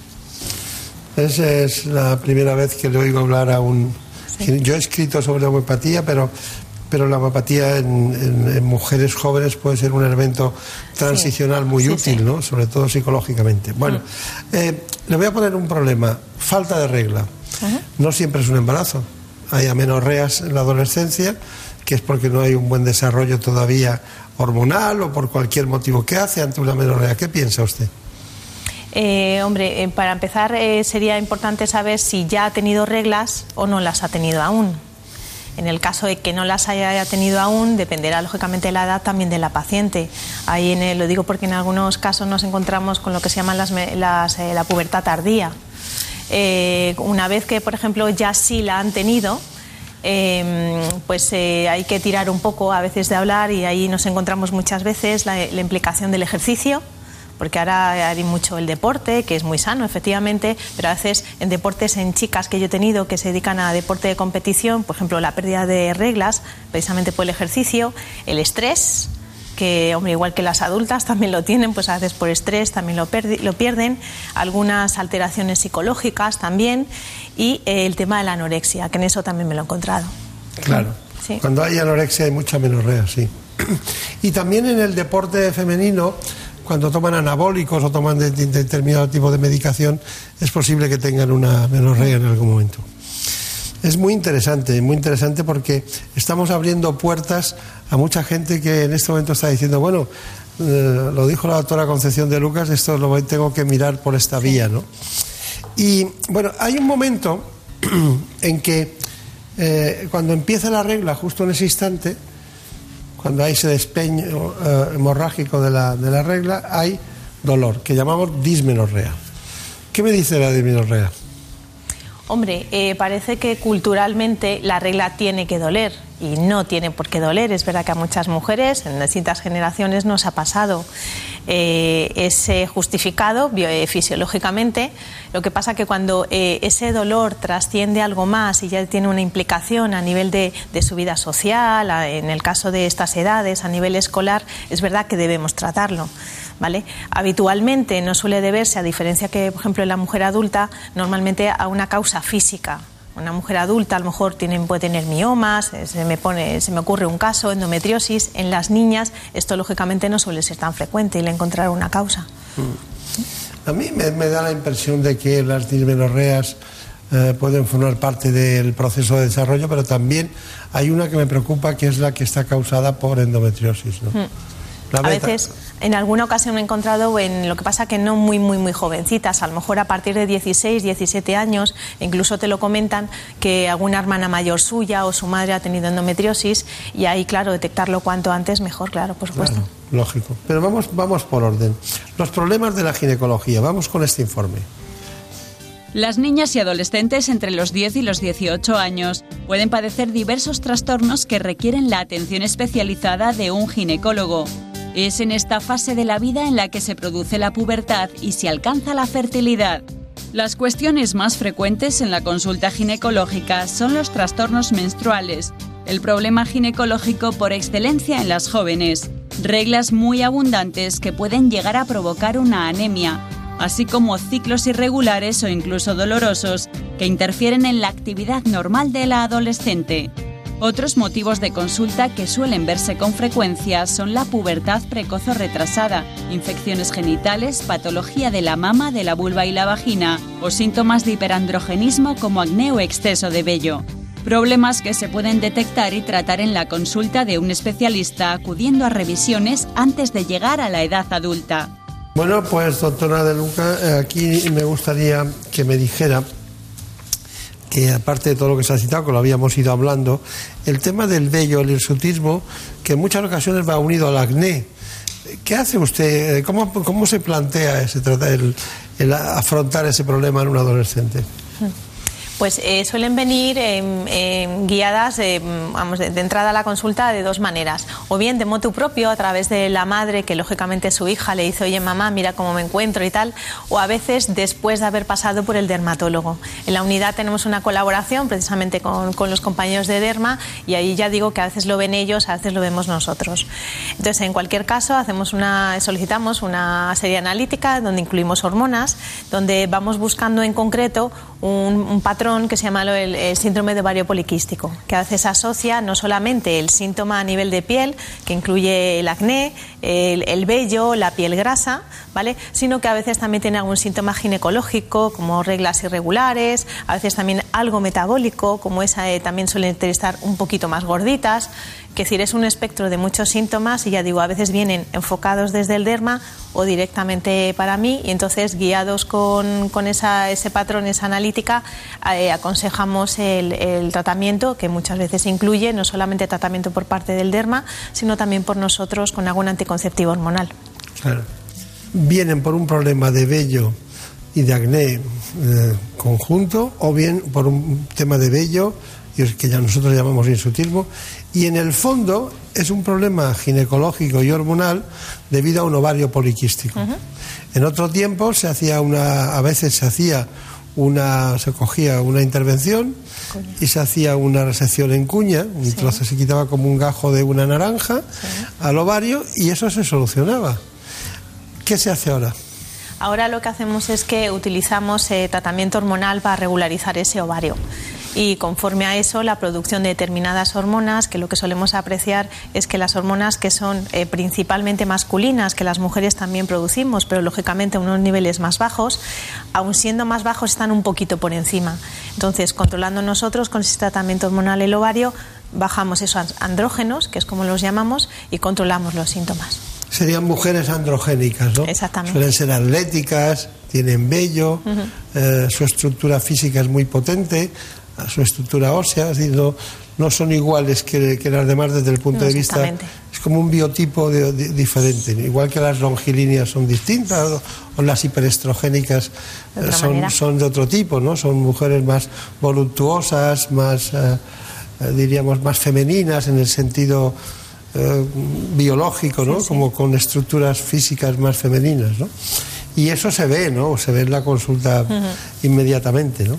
Es, es la primera vez que le oigo hablar a un... Yo he escrito sobre homeopatía, pero, pero la homeopatía en, en- en mujeres jóvenes puede ser un elemento transicional muy Sí, útil, sí. ¿no? sobre todo psicológicamente. Bueno, eh, le voy a poner un problema. Falta de regla. No siempre es un embarazo. Hay amenorreas en la adolescencia, que es porque no hay un buen desarrollo todavía hormonal o por cualquier motivo. ¿Qué hace ante una amenorrea? ¿Qué piensa usted? Eh, hombre, eh, para empezar eh, sería importante saber si ya ha tenido reglas o no las ha tenido aún. En el caso de que no las haya tenido aún, dependerá lógicamente de la edad también de la paciente. Ahí en el- lo digo porque en algunos casos nos encontramos con lo que se llama las, eh, la pubertad tardía. Una vez que, por ejemplo, ya sí la han tenido, eh, pues eh, hay que tirar un poco a veces de hablar y ahí nos encontramos muchas veces la, la implicación del ejercicio porque ahora hay mucho el deporte, que es muy sano, efectivamente, pero a veces en deportes en chicas que yo he tenido que se dedican a deporte de competición, por ejemplo, la pérdida de reglas, precisamente por el ejercicio, el estrés, que, hombre, igual que las adultas también lo tienen, pues a veces por estrés también lo, lo pierden, algunas alteraciones psicológicas también, y eh, el tema de la anorexia, que en eso también me lo he encontrado. Claro. Sí. Cuando hay anorexia hay mucha menorrea, sí. Y también en el deporte femenino, cuando toman anabólicos o toman de- de- determinado tipo de medicación, es posible que tengan una menorrea en algún momento. Es muy interesante, muy interesante porque estamos abriendo puertas a mucha gente que en este momento está diciendo, bueno, eh, lo dijo la doctora Concepción de Lucas, esto lo tengo que mirar por esta vía, ¿no? Y bueno, hay un momento en que eh, cuando empieza la regla, justo en ese instante, cuando hay ese despeño eh, hemorrágico de la, de la regla, hay dolor, que llamamos dismenorrea. ¿Qué me dice la dismenorrea? Hombre, eh, parece que culturalmente la regla tiene que doler y no tiene por qué doler. Es verdad que a muchas mujeres en distintas generaciones nos ha pasado. Eh, es justificado eh, fisiológicamente. Lo que pasa que cuando eh, ese dolor trasciende algo más y ya tiene una implicación a nivel de, de su vida social, a- en el caso de estas edades, a nivel escolar, es verdad que debemos tratarlo. ¿Vale? Habitualmente no suele deberse, a diferencia que, por ejemplo, en la mujer adulta, normalmente a una causa física. Una mujer adulta a lo mejor tiene, puede tener miomas, eh, se me, pone, se me ocurre un caso, endometriosis. En las niñas esto lógicamente no suele ser tan frecuente y le encontrar una causa. A mí me, me da la impresión de que las dismenorreas eh, pueden formar parte del proceso de desarrollo, pero también hay una que me preocupa, que es la que está causada por endometriosis. ¿no? Mm. La A veces, en alguna ocasión me he encontrado en lo que pasa que no muy, muy, muy jovencitas, a lo mejor a partir de 16, 17 años, incluso te lo comentan que alguna hermana mayor suya o su madre ha tenido endometriosis y ahí, claro, detectarlo cuanto antes mejor, claro, por supuesto. Claro, lógico. Pero vamos, vamos por orden. Los problemas de la ginecología. Vamos con este informe. Las niñas y adolescentes entre los 10 y los 18 años pueden padecer diversos trastornos que requieren la atención especializada de un ginecólogo. Es en esta fase de la vida en la que se produce la pubertad y se alcanza la fertilidad. Las cuestiones más frecuentes en la consulta ginecológica son los trastornos menstruales, el problema ginecológico por excelencia en las jóvenes, reglas muy abundantes que pueden llegar a provocar una anemia, así como ciclos irregulares o incluso dolorosos que interfieren en la actividad normal de la adolescente. Otros motivos de consulta que suelen verse con frecuencia son la pubertad precoz o retrasada, infecciones genitales, patología de la mama, de la vulva y la vagina o síntomas de hiperandrogenismo como acné o exceso de vello. Problemas que se pueden detectar y tratar en la consulta de un especialista acudiendo a revisiones antes de llegar a la edad adulta. Bueno, pues doctora De Luca, eh, aquí me gustaría que me dijera que aparte de todo lo que se ha citado, que lo habíamos ido hablando, el tema del vello, el hirsutismo, que en muchas ocasiones va unido al acné. ¿Qué hace usted? Eh, ¿Cómo, cómo se plantea ese, el, el afrontar ese problema en un adolescente? Pues eh, suelen venir guiadas vamos, de, de entrada a la consulta de dos maneras. O bien de motu propio, a través de la madre, que lógicamente su hija le dice, oye mamá, mira cómo me encuentro y tal. O a veces después de haber pasado por el dermatólogo. En la unidad tenemos una colaboración precisamente con, con los compañeros de derma y ahí ya digo que a veces lo ven ellos, a veces lo vemos nosotros. Entonces, en cualquier caso, hacemos una, solicitamos una serie analítica donde incluimos hormonas, donde vamos buscando en concreto un, patrón que se llama el síndrome de ovario poliquístico, que a veces asocia no solamente el síntoma a nivel de piel, que incluye el acné, el, el vello, la piel grasa, ¿vale? Sino que a veces también tiene algún síntoma ginecológico, como reglas irregulares, a veces también algo metabólico, como esa eh, también suelen estar un poquito más gorditas. Que decir, es un espectro de muchos síntomas y ya digo, a veces vienen enfocados desde el derma o directamente para mí y entonces guiados con, con esa, ese patrón, esa analítica, eh, aconsejamos el, tratamiento que muchas veces incluye no solamente tratamiento por parte del derma, sino también por nosotros con algún anticonceptivo hormonal. Claro. Vienen por un problema de vello y de acné eh, conjunto o bien por un tema de vello que ya nosotros llamamos insutismo y en el fondo es un problema ginecológico y hormonal debido a un ovario poliquístico. En otro tiempo se hacía una, a veces se hacía una, se cogía una intervención y se hacía una resección en cuña, un trozo se quitaba como un gajo de una naranja al ovario y eso se solucionaba. ¿Qué se hace ahora? Ahora lo que hacemos es que utilizamos eh, tratamiento hormonal para regularizar ese ovario. Y conforme a eso, la producción de determinadas hormonas, que lo que solemos apreciar es que las hormonas que son eh, principalmente masculinas, que las mujeres también producimos, pero lógicamente a unos niveles más bajos, aun siendo más bajos, están un poquito por encima. Entonces, controlando nosotros con ese tratamiento hormonal el ovario, bajamos esos andrógenos, que es como los llamamos, y controlamos los síntomas. Serían mujeres androgénicas, ¿no? Exactamente. Suelen ser atléticas, tienen vello, eh, su estructura física es muy potente, su estructura ósea, es decir, no, no son iguales que, que las demás desde el punto No, de vista. Es como un biotipo de- de- diferente. Igual que las longilíneas son distintas o, o las hiperestrogénicas De eh, son, de otro tipo, ¿no? Son mujeres más voluptuosas, más, eh, eh, diríamos, más femeninas en el sentido eh, biológico, ¿no? Como con estructuras físicas más femeninas, ¿no? Y eso se ve, ¿no? Se ve en la consulta inmediatamente, ¿no?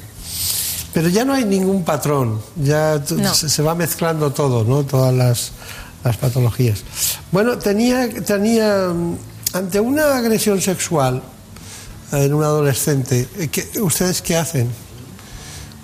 Pero ya no hay ningún patrón, ya No. se va mezclando todo, ¿no? Todas las, las patologías. Bueno, tenía, tenía mm, ante una agresión sexual en un adolescente, eh, ¿qué- ¿ustedes qué hacen?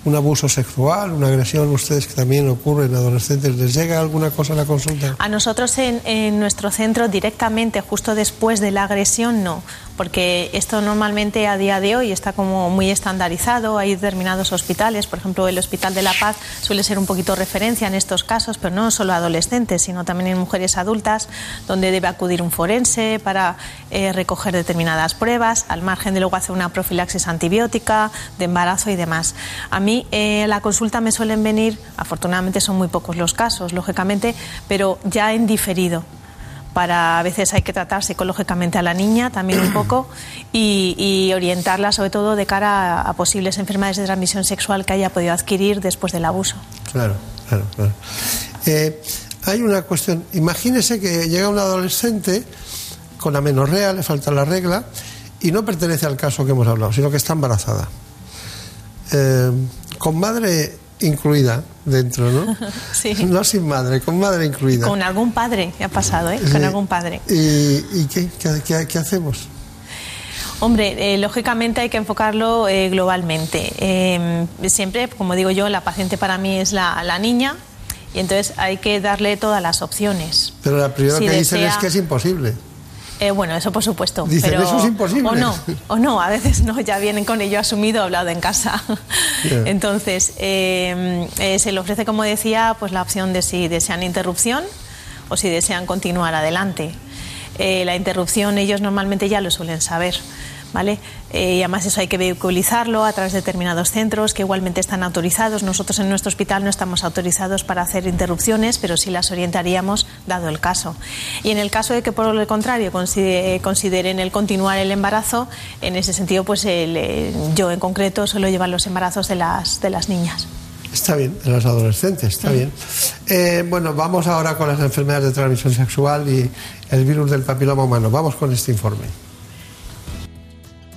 ¿Un abuso sexual, una agresión, ustedes que también ocurre en adolescentes? ¿Les llega alguna cosa a la consulta? A nosotros en, en nuestro centro directamente, justo después de la agresión, no, porque esto normalmente a día de hoy está como muy estandarizado. Hay determinados hospitales, por ejemplo, el Hospital de la Paz suele ser un poquito referencia en estos casos, pero no solo adolescentes, sino también en mujeres adultas, donde debe acudir un forense para eh, recoger determinadas pruebas, al margen de luego hacer una profilaxis antibiótica, de embarazo y demás. A mí eh, la consulta me suelen venir, afortunadamente son muy pocos los casos, lógicamente, pero ya en diferido. Para a veces hay que tratar psicológicamente a la niña también un poco y, y orientarla sobre todo de cara a, a posibles enfermedades de transmisión sexual que haya podido adquirir después del abuso. Claro, claro, claro. Eh, hay una cuestión. Imagínese que llega un adolescente con amenorrea, le falta la regla y no pertenece al caso que hemos hablado, sino que está embarazada. Eh, con madre incluida dentro, ¿no? Sí. No sin madre, con madre incluida. Con algún padre ha pasado, ¿eh? Con algún padre. ¿Y, y qué, qué, qué- qué hacemos? Hombre, eh, lógicamente hay que enfocarlo eh, globalmente. Eh, siempre, como digo yo, la paciente para mí es la, la niña y entonces hay que darle todas las opciones. Pero la primera Si que dicen es que es imposible. Eh, bueno, eso por supuesto. Dicen, pero, "Eso es imposible". O no, o no, a veces no, ya vienen con ello asumido, hablado en casa. Entonces, eh, eh, se le ofrece, como decía, pues la opción de si desean interrupción o si desean continuar adelante. La interrupción ellos normalmente ya lo suelen saber. ¿Vale? Eh, y además eso hay que vehiculizarlo a través de determinados centros que igualmente están autorizados. Nosotros en nuestro hospital no estamos autorizados para hacer interrupciones, pero sí las orientaríamos dado el caso. Y en el caso de que por el contrario considere- consideren el continuar el embarazo, en ese sentido pues el, eh, yo en concreto suelo llevar los embarazos de las, de las niñas. Está bien, de los adolescentes, está bien. Eh, bueno, vamos ahora con las enfermedades de transmisión sexual y el virus del papiloma humano. Vamos con este informe.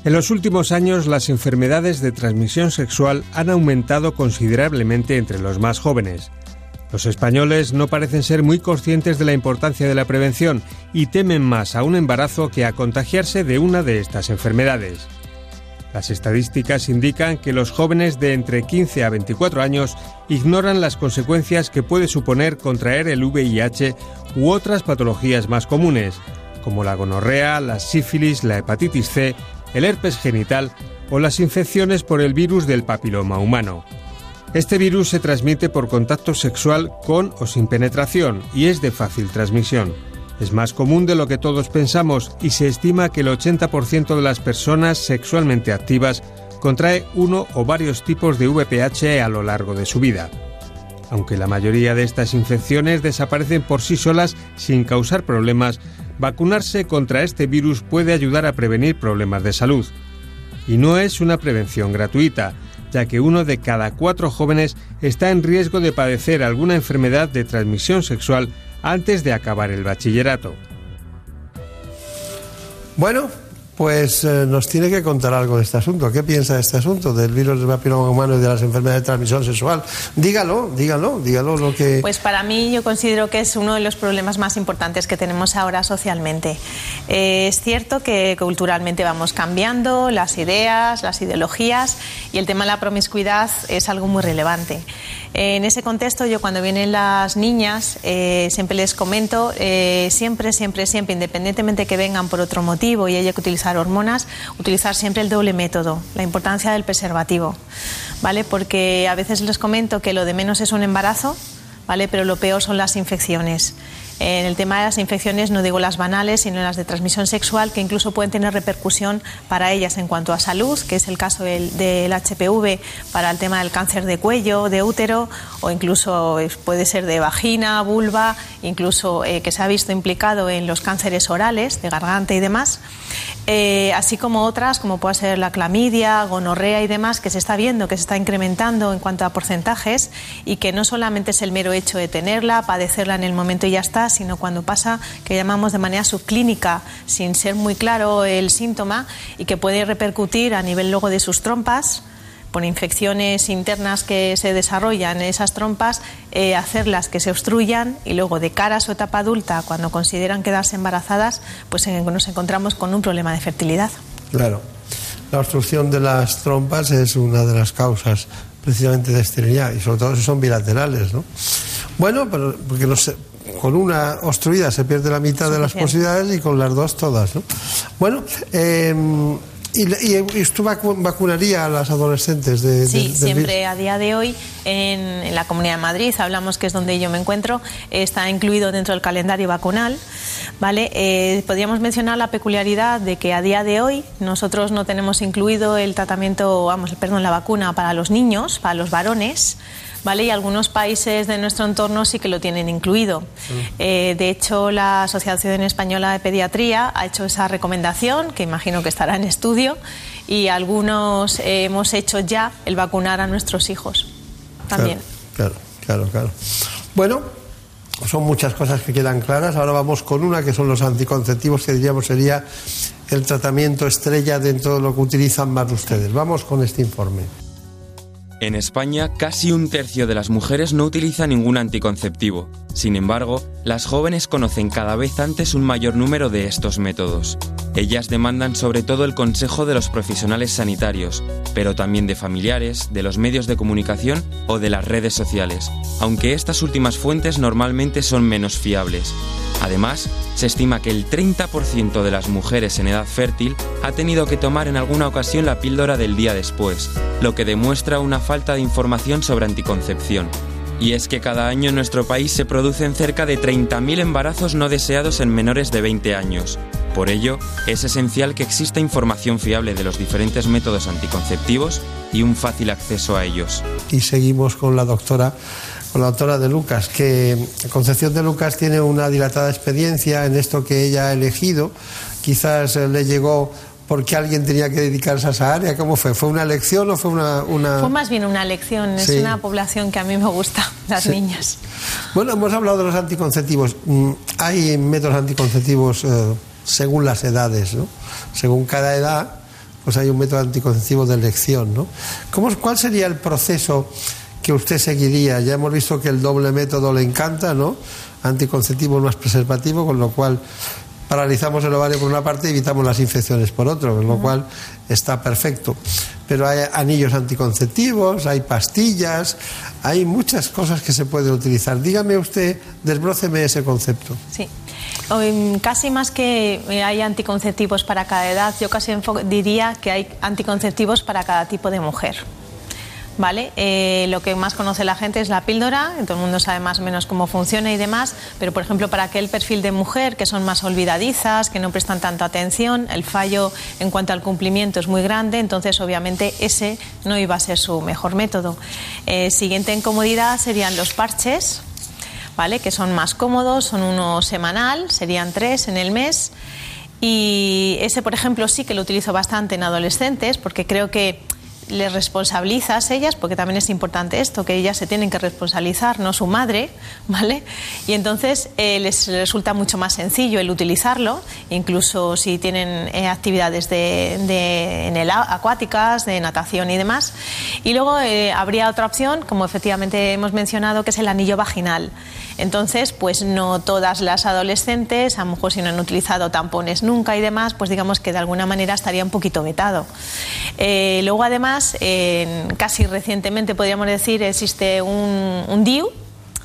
En los últimos años, las enfermedades de transmisión sexual han aumentado considerablemente entre los más jóvenes. Los españoles no parecen ser muy conscientes de la importancia de la prevención y temen más a un embarazo que a contagiarse de una de estas enfermedades. Las estadísticas indican que los jóvenes de entre 15 a 24 años ignoran las consecuencias que puede suponer contraer el VIH u otras patologías más comunes, como la gonorrea, la sífilis, la hepatitis C, el herpes genital o las infecciones por el virus del papiloma humano. Este virus se transmite por contacto sexual con o sin penetración y es de fácil transmisión. Es más común de lo que todos pensamos y se estima que el 80% de las personas sexualmente activas contrae uno o varios tipos de VPH a lo largo de su vida. Aunque la mayoría de estas infecciones desaparecen por sí solas sin causar problemas, vacunarse contra este virus puede ayudar a prevenir problemas de salud. Y no es una prevención gratuita, ya que uno de cada cuatro jóvenes está en riesgo de padecer alguna enfermedad de transmisión sexual antes de acabar el bachillerato. Bueno, pues eh, nos tiene que contar algo de este asunto. ¿Qué piensa de este asunto, del virus del papiloma humano y de las enfermedades de transmisión sexual? Dígalo, dígalo, dígalo lo que... Pues para mí yo considero que es uno de los problemas más importantes que tenemos ahora socialmente. Eh, es cierto que culturalmente vamos cambiando las ideas, las ideologías y el tema de la promiscuidad es algo muy relevante. En ese contexto yo cuando vienen las niñas eh, siempre les comento, siempre, siempre, siempre, independientemente que vengan por otro motivo y haya que utilizar hormonas, utilizar siempre el doble método, la importancia del preservativo, ¿vale? Porque a veces les comento que lo de menos es un embarazo, ¿vale? Pero lo peor son las infecciones. En el tema de las infecciones, no digo las banales, sino las de transmisión sexual, que incluso pueden tener repercusión para ellas en cuanto a salud, que es el caso del, HPV para el tema del cáncer de cuello, de útero, o incluso eh, puede ser de vagina, vulva, incluso eh, que se ha visto implicado en los cánceres orales, de garganta y demás. Eh, así como otras, como puede ser la clamidia, gonorrea y demás, que se está viendo que se está incrementando en cuanto a porcentajes y que no solamente es el mero hecho de tenerla, padecerla en el momento y ya está, sino cuando pasa, que llamamos de manera subclínica, sin ser muy claro el síntoma y que puede repercutir a nivel luego de sus trompas por infecciones internas que se desarrollan en esas trompas, eh, hacerlas que se obstruyan y luego de cara a su etapa adulta, cuando consideran quedarse embarazadas, pues nos encontramos con un problema de fertilidad. Claro. La obstrucción de las trompas es una de las causas precisamente de esterilidad y sobre todo si son bilaterales, ¿no? Bueno, porque no con una obstruida se pierde la mitad de las posibilidades y con las dos todas, ¿no? Bueno, eh, ¿Y, y, usted vacunaría a las adolescentes de, Sí, de, de siempre a día de hoy en, en, la Comunidad de Madrid, hablamos que es donde yo me encuentro, está incluido dentro del calendario vacunal. ¿vale? Eh, podríamos mencionar la peculiaridad de que a día de hoy nosotros no tenemos incluido el tratamiento, vamos, perdón, la vacuna para los niños, para los varones. ¿Vale? Y algunos países de nuestro entorno sí que lo tienen incluido. Eh, de hecho, la Asociación Española de Pediatría ha hecho esa recomendación, que imagino que estará en estudio, y algunos eh, hemos hecho ya el vacunar a nuestros hijos también. Claro, claro, claro. Bueno, son muchas cosas que quedan claras. Ahora vamos con una que son los anticonceptivos, que diríamos sería el tratamiento estrella dentro de lo que utilizan más ustedes. Vamos con este informe. En España, casi un tercio de las mujeres no utiliza ningún anticonceptivo. Sin embargo, las jóvenes conocen cada vez antes un mayor número de estos métodos. Ellas demandan sobre todo el consejo de los profesionales sanitarios, pero también de familiares, de los medios de comunicación o de las redes sociales, aunque estas últimas fuentes normalmente son menos fiables. Además, se estima que el 30% de las mujeres en edad fértil ha tenido que tomar en alguna ocasión la píldora del día después, lo que demuestra una falta de información sobre anticoncepción. Y es que cada año en nuestro país se producen cerca de 30.000 embarazos no deseados en menores de 20 años. Por ello, es esencial que exista información fiable de los diferentes métodos anticonceptivos y un fácil acceso a ellos. Y seguimos con la doctora con la doctora de Lucas, que Concepción de Lucas tiene una dilatada experiencia en esto que ella ha elegido. Quizás le llegó porque alguien tenía que dedicarse a esa área. ¿Cómo fue? ¿Fue una elección o fue una...? una... Fue más bien una elección. Sí. Es una población que a mí me gusta, las sí. niñas. Bueno, hemos hablado de los anticonceptivos. Hay métodos anticonceptivos eh, según las edades, ¿no? Según cada edad, pues hay un método anticonceptivo de elección, ¿no? ¿Cómo, ¿Cuál sería el proceso que usted seguiría? Ya hemos visto que el doble método le encanta, ¿no? Anticonceptivo más preservativo, con lo cual paralizamos el ovario por una parte y evitamos las infecciones por otro, con lo cual está perfecto. Pero hay anillos anticonceptivos, hay pastillas, hay muchas cosas que se pueden utilizar. Dígame usted, desbróceme ese concepto. Sí. Casi más que hay anticonceptivos para cada edad, yo casi diría que hay anticonceptivos para cada tipo de mujer. ¿Vale? Eh, lo que más conoce la gente es la píldora, todo el mundo sabe más o menos cómo funciona y demás, pero por ejemplo para aquel perfil de mujer que son más olvidadizas, que no prestan tanta atención, el fallo en cuanto al cumplimiento es muy grande, entonces obviamente ese no iba a ser su mejor método. Eh, siguiente en comodidad serían los parches, ¿vale? Que son más cómodos, son uno semanal, serían tres en el mes. Y ese, por ejemplo, sí que lo utilizo bastante en adolescentes porque creo que les responsabilizas ellas, porque también es importante esto, que ellas se tienen que responsabilizar, no su madre, ¿vale? Y entonces eh, les resulta mucho más sencillo el utilizarlo, incluso si tienen eh, actividades de, de, en el, acuáticas, de natación y demás. Y luego eh, habría otra opción, como efectivamente hemos mencionado, que es el anillo vaginal. Entonces, pues no todas las adolescentes, a lo mejor si no han utilizado tampones nunca y demás, pues digamos que de alguna manera estaría un poquito vetado. Eh, luego, además, casi recientemente podríamos decir, existe un, un DIU,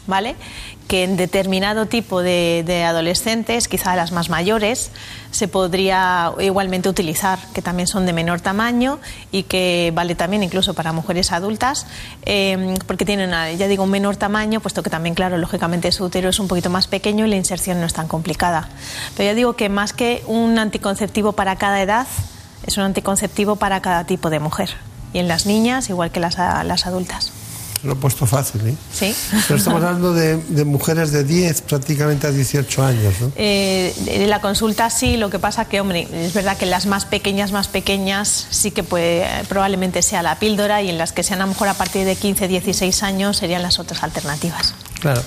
¿vale? que en determinado tipo de, de adolescentes, quizá las más mayores, se podría igualmente utilizar, que también son de menor tamaño y que vale también incluso para mujeres adultas, eh, porque tienen, ya digo, un menor tamaño, puesto que también, claro, lógicamente su útero es un poquito más pequeño y la inserción no es tan complicada. Pero ya digo que más que un anticonceptivo para cada edad, es un anticonceptivo para cada tipo de mujer. Y en las niñas, igual que las, las adultas. Lo he puesto fácil, ¿eh? Sí. Pero estamos hablando de, de mujeres de 10 prácticamente a 18 años, ¿no? Eh, en la consulta sí, lo que pasa que, hombre, es verdad que las más pequeñas, más pequeñas, sí que puede, probablemente sea la píldora y en las que sean a lo mejor a partir de 15, 16 años serían las otras alternativas. Claro.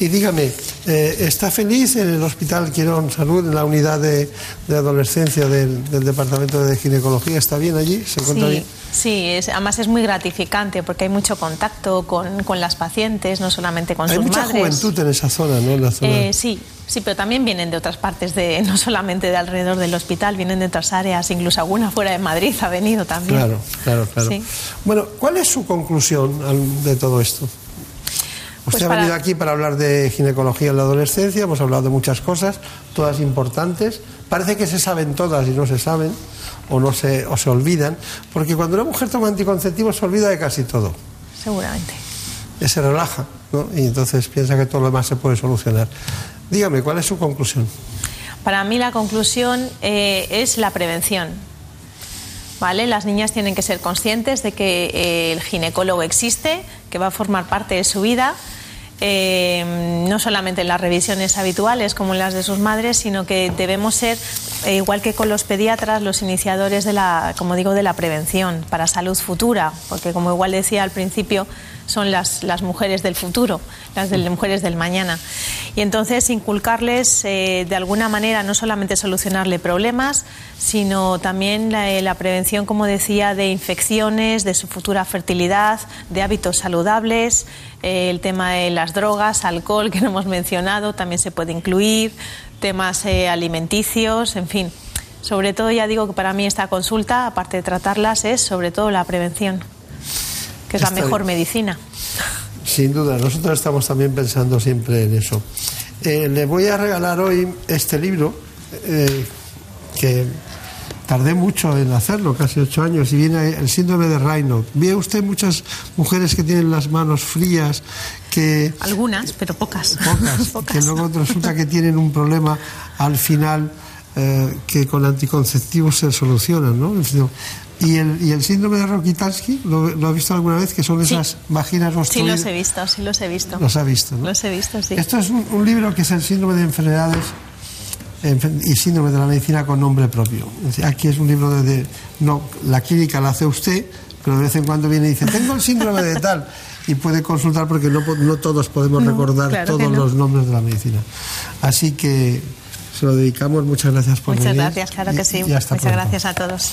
Y dígame, eh, ¿está feliz en el Hospital Quirón Salud, en la unidad de, de adolescencia del, del, Departamento de Ginecología? ¿Está bien allí? ¿Se encuentra sí, bien? Sí, es, además es muy gratificante porque hay mucho contacto con, con las pacientes, no solamente con hay sus mucha madres. juventud en esa zona, ¿no? En la zona. Eh, sí, sí, pero también vienen de otras partes, de, no solamente de alrededor del hospital, vienen de otras áreas, incluso alguna fuera de Madrid ha venido también. Claro, claro, claro. Sí. Bueno, ¿cuál es su conclusión de todo esto? Usted Pues ha para- venido aquí para hablar de ginecología en la adolescencia, hemos hablado de muchas cosas, todas importantes. Parece que se saben todas y no se saben, o, no se, o se olvidan, porque cuando una mujer toma anticonceptivos se olvida de casi todo. Seguramente. Y se relaja, ¿no? Y entonces piensa que todo lo demás se puede solucionar. Dígame, ¿cuál es su conclusión? Para mí la conclusión eh, es la prevención. ¿Vale? Las niñas tienen que ser conscientes de que eh, el ginecólogo existe, que va a formar parte de su vida, eh, no solamente en las revisiones habituales como en las de sus madres, sino que debemos ser, eh, igual que con los pediatras, los iniciadores de la, como digo, de la prevención para salud futura, porque como igual decía al principio, son las, las mujeres del futuro, las del- mujeres del mañana. Y entonces inculcarles eh, de alguna manera no solamente solucionarle problemas, sino también la, eh, la prevención, como decía, de infecciones, de su futura fertilidad, de hábitos saludables, eh, el tema de las drogas, alcohol que no hemos mencionado, también se puede incluir, temas alimenticios, en fin. Sobre todo, ya digo que para mí esta consulta, aparte de tratarlas, es sobre todo la prevención, que es la mejor bien. medicina. Sin duda, nosotros estamos también pensando siempre en eso. Eh, le voy a regalar hoy este libro eh, que tardé mucho en hacerlo, casi ocho años, y viene el síndrome de Raynaud. ¿Ve usted muchas mujeres que tienen las manos frías, que, Algunas, pero pocas. pocas, que luego resulta que tienen un problema al final eh, que con anticonceptivos se solucionan, ¿no? Y el, y el síndrome de Rokitansky, ¿lo, lo ha visto alguna vez? Que son Sí. esas vaginas Sí obstruidas. los he visto, sí los he visto. Los ha visto, ¿no? Los he visto, sí. Esto es un, un libro que es el síndrome de enfermedades enfer- y síndrome de la medicina con nombre propio. Aquí es un libro de, de- no la clínica la hace usted, pero de vez en cuando viene y dice tengo el síndrome de tal y puede consultar porque no, todos podemos No, recordar claro todos no. los nombres de la medicina. Así que se lo dedicamos. Muchas gracias por Muchas venir. gracias, claro que sí. y Muchas pronto. gracias a todos.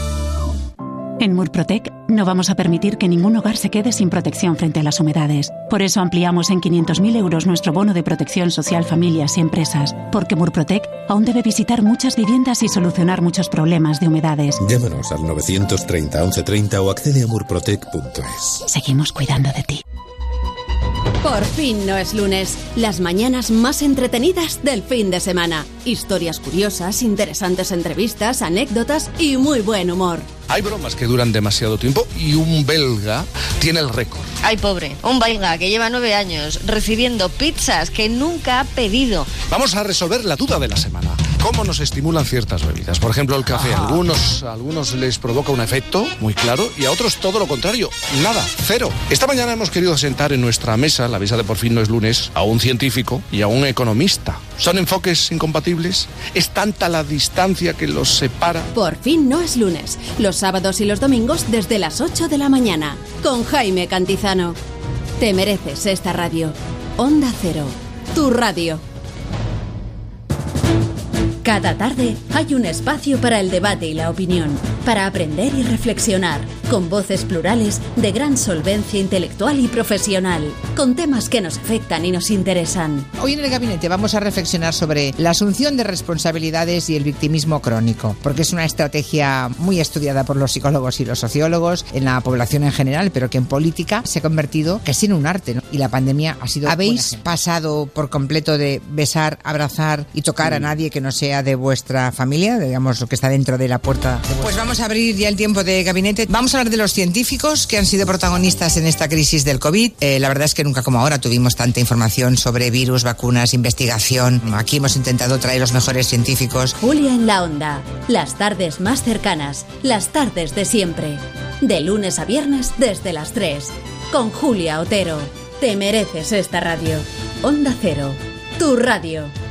En Murprotec no vamos a permitir que ningún hogar se quede sin protección frente a las humedades. Por eso ampliamos en 500.000 euros nuestro bono de protección social familias y empresas. Porque Murprotec aún debe visitar muchas viviendas y solucionar muchos problemas de humedades. Llámanos al 930 1130 o accede a murprotec.es. Seguimos cuidando de ti. Por fin no es lunes. Las mañanas más entretenidas del fin de semana. Historias curiosas, interesantes entrevistas, anécdotas y muy buen humor. Hay bromas que duran demasiado tiempo y un belga tiene el récord. Ay, pobre, un belga que lleva nueve años recibiendo pizzas que nunca ha pedido. Vamos a resolver la duda de la semana. ¿Cómo nos estimulan ciertas bebidas? Por ejemplo, el café. A algunos, a algunos les provoca un efecto muy claro y a otros todo lo contrario. Nada, cero. Esta mañana hemos querido sentar en nuestra mesa, la mesa de por fin no es lunes, a un científico y a un economista. ¿Son enfoques incompatibles? ¿Es tanta la distancia que los separa? Por fin no es lunes. Los sábados y los domingos desde las 8 de la mañana. Con Jaime Cantizano. Te mereces esta radio. Onda Cero. Tu radio. Cada tarde hay un espacio para el debate y la opinión, para aprender y reflexionar, con voces plurales de gran solvencia intelectual y profesional, con temas que nos afectan y nos interesan. Hoy en el gabinete vamos a reflexionar sobre la asunción de responsabilidades y el victimismo crónico, porque es una estrategia muy estudiada por los psicólogos y los sociólogos en la población en general, pero que en política se ha convertido casi en un arte, ¿no? Y la pandemia ha sido... ¿Habéis pasado por completo de besar, abrazar y tocar a nadie que no sea de vuestra familia, digamos, lo que está dentro de la puerta? Pues vamos a abrir ya el tiempo de gabinete. Vamos a hablar de los científicos que han sido protagonistas en esta crisis del COVID. Eh, la verdad es que nunca como ahora tuvimos tanta información sobre virus, vacunas, investigación. Aquí hemos intentado traer los mejores científicos. Julia en la onda, las tardes más cercanas, las tardes de siempre. De lunes a viernes desde las 3. Con Julia Otero. Te mereces esta radio. Onda Cero, tu radio.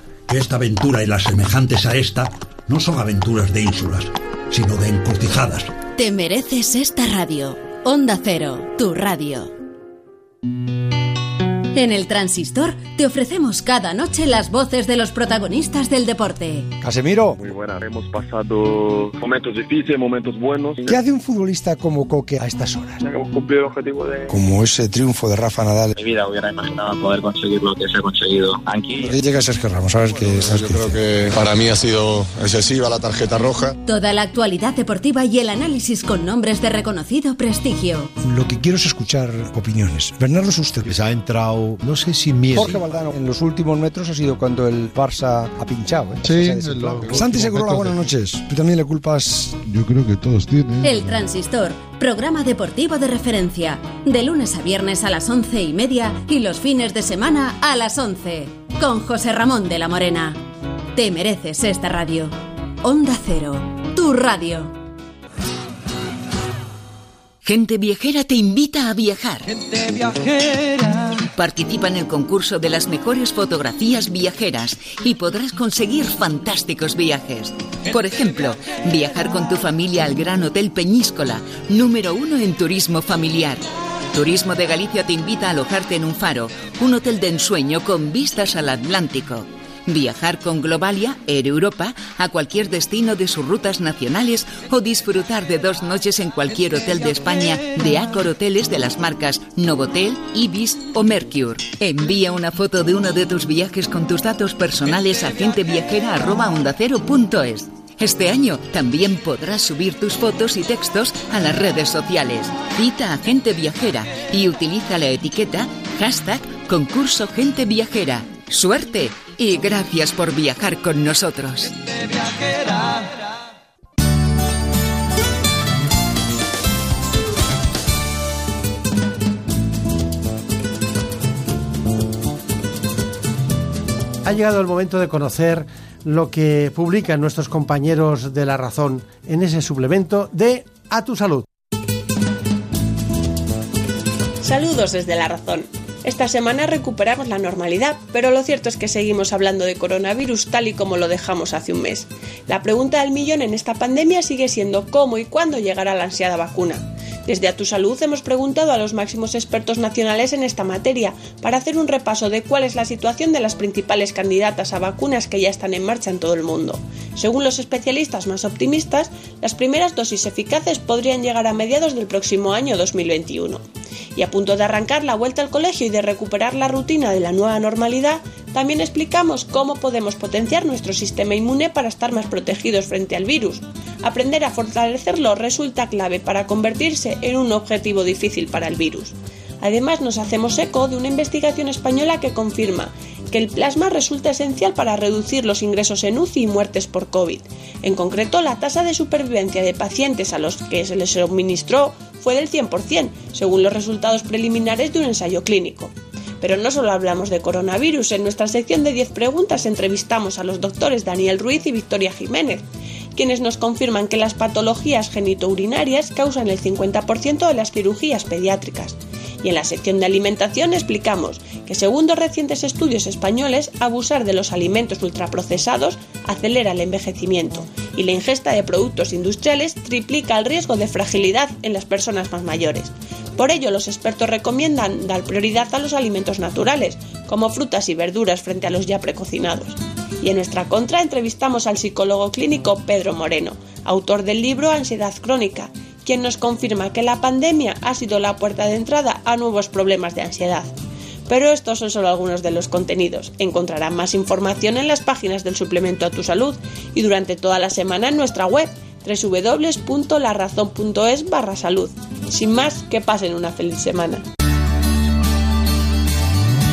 esta aventura y las semejantes a esta no son aventuras de ínsulas, sino de encrucijadas. Te mereces esta radio. Onda Cero, tu radio. En el Transistor te ofrecemos cada noche las voces de los protagonistas del deporte. Casemiro. Muy buena. Hemos pasado momentos difíciles, momentos buenos. ¿Qué hace un futbolista como Coque a estas horas? Hemos cumplido el objetivo de... Como ese triunfo de Rafa Nadal. Mi vida hubiera imaginado poder conseguir lo que se ha conseguido aquí. Y llega Sergio Ramos, ¿sabes qué? Yo creo que para mí ha sido excesiva la tarjeta roja. Toda la actualidad deportiva y el análisis con nombres de reconocido prestigio. Lo que quiero es escuchar opiniones. Bernardo Suster. Les ha entrado no sé si miedo. Jorge Valdano, en los últimos metros ha sido cuando el Barça ha pinchado. ¿eh? Sí, Santi Segurola, buenas noches. Tú también le culpas. Yo creo que todos tienen. El Transistor, programa deportivo de referencia. De lunes a viernes a las once y media y los fines de semana a las once. Con José Ramón de la Morena. Te mereces esta radio. Onda Cero, tu radio. Gente Viajera te invita a viajar. Gente viajera. Participa en el concurso de las mejores fotografías viajeras y podrás conseguir fantásticos viajes. Por ejemplo, viajar con tu familia al Gran Hotel Peñíscola, número uno en turismo familiar. Turismo de Galicia te invita a alojarte en un faro, un hotel de ensueño con vistas al Atlántico. Viajar con Globalia, Air Europa, a cualquier destino de sus rutas nacionales o disfrutar de dos noches en cualquier hotel de España de Accor Hoteles de las marcas Novotel, Ibis o Mercure. Envía una foto de uno de tus viajes con tus datos personales a genteviajera.ondacero.es. Este año también podrás subir tus fotos y textos a las redes sociales. Cita a Gente Viajera y utiliza la etiqueta hashtag concurso Gente Viajera. ¡Suerte! Y gracias por viajar con nosotros. Ha llegado el momento de conocer lo que publican nuestros compañeros de La Razón en ese suplemento de A tu Salud. Saludos desde La Razón. Esta semana recuperamos la normalidad, pero lo cierto es que seguimos hablando de coronavirus tal y como lo dejamos hace un mes. La pregunta del millón en esta pandemia sigue siendo cómo y cuándo llegará la ansiada vacuna. Desde A Tu Salud hemos preguntado a los máximos expertos nacionales en esta materia para hacer un repaso de cuál es la situación de las principales candidatas a vacunas que ya están en marcha en todo el mundo. Según los especialistas más optimistas, las primeras dosis eficaces podrían llegar a mediados del próximo año 2021. Y a punto de arrancar la vuelta al colegio y de recuperar la rutina de la nueva normalidad, También explicamos cómo podemos potenciar nuestro sistema inmune para estar más protegidos frente al virus. Aprender a fortalecerlo resulta clave para convertirse en un objetivo difícil para el virus. Además, nos hacemos eco de una investigación española que confirma que el plasma resulta esencial para reducir los ingresos en UCI y muertes por COVID. En concreto, la tasa de supervivencia de pacientes a los que se les suministró fue del 100%, según los resultados preliminares de un ensayo clínico. Pero no solo hablamos de coronavirus, en nuestra sección de 10 preguntas entrevistamos a los doctores Daniel Ruiz y Victoria Jiménez, quienes nos confirman que las patologías genitourinarias causan el 50% de las cirugías pediátricas. Y en la sección de alimentación explicamos que según dos recientes estudios españoles, abusar de los alimentos ultraprocesados acelera el envejecimiento y la ingesta de productos industriales triplica el riesgo de fragilidad en las personas más mayores. Por ello, los expertos recomiendan dar prioridad a los alimentos naturales, como frutas y verduras frente a los ya precocinados. Y en nuestra contra entrevistamos al psicólogo clínico Pedro Moreno, autor del libro Ansiedad Crónica, quien nos confirma que la pandemia ha sido la puerta de entrada a nuevos problemas de ansiedad. Pero estos son solo algunos de los contenidos. Encontrarán más información en las páginas del suplemento a tu salud y durante toda la semana en nuestra web www.larazón.es barra salud. Sin más, que pasen una feliz semana.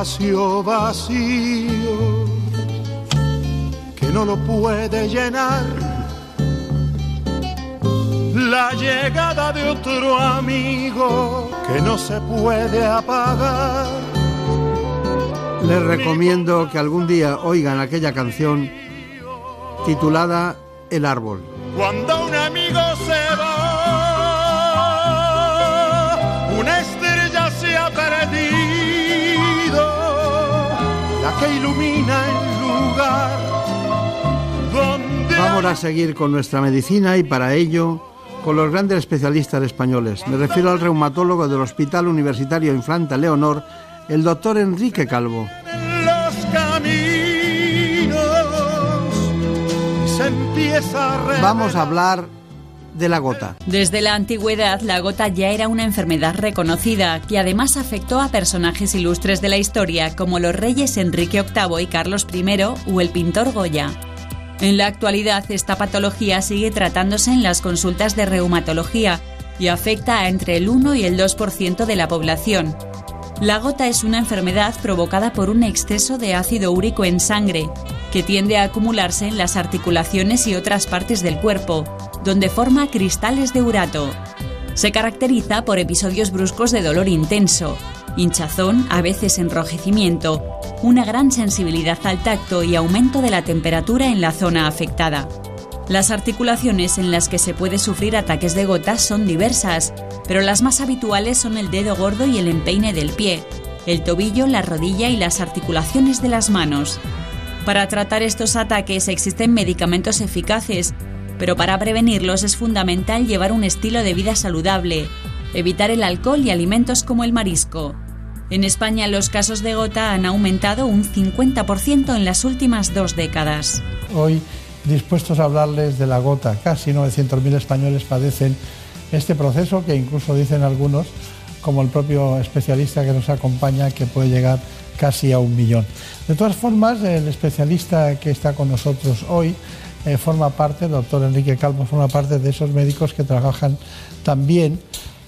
Espacio vacío que no lo puede llenar. La llegada de otro amigo que no se puede apagar. Les recomiendo que algún día oigan aquella canción titulada El árbol. Cuando un amigo ilumina el lugar donde... Vamos a seguir con nuestra medicina y para ello con los grandes especialistas españoles. Me refiero al reumatólogo del Hospital Universitario Infanta Leonor, el doctor Enrique Calvo. los caminos y se empieza a revelar. Vamos a hablar de la gota. Desde la antigüedad, la gota ya era una enfermedad reconocida que además afectó a personajes ilustres de la historia como los reyes Enrique VIII y Carlos I o el pintor Goya. En la actualidad, esta patología sigue tratándose en las consultas de reumatología y afecta a entre el 1 y el 2% de la población. La gota es una enfermedad provocada por un exceso de ácido úrico en sangre, que tiende a acumularse en las articulaciones y otras partes del cuerpo, donde forma cristales de urato. Se caracteriza por episodios bruscos de dolor intenso, hinchazón, a veces enrojecimiento, una gran sensibilidad al tacto y aumento de la temperatura en la zona afectada. Las articulaciones en las que se puede sufrir ataques de gotas son diversas, pero las más habituales son el dedo gordo y el empeine del pie, el tobillo, la rodilla y las articulaciones de las manos. Para tratar estos ataques existen medicamentos eficaces, pero para prevenirlos es fundamental llevar un estilo de vida saludable, evitar el alcohol y alimentos como el marisco. En España los casos de gota han aumentado un 50% en las últimas dos décadas. Hoy dispuestos a hablarles de la gota. Casi 900.000 españoles padecen este proceso que incluso dicen algunos, como el propio especialista que nos acompaña, que puede llegar casi a un millón. De todas formas, el especialista que está con nosotros hoy eh, forma parte, el doctor Enrique Calvo, forma parte de esos médicos que trabajan también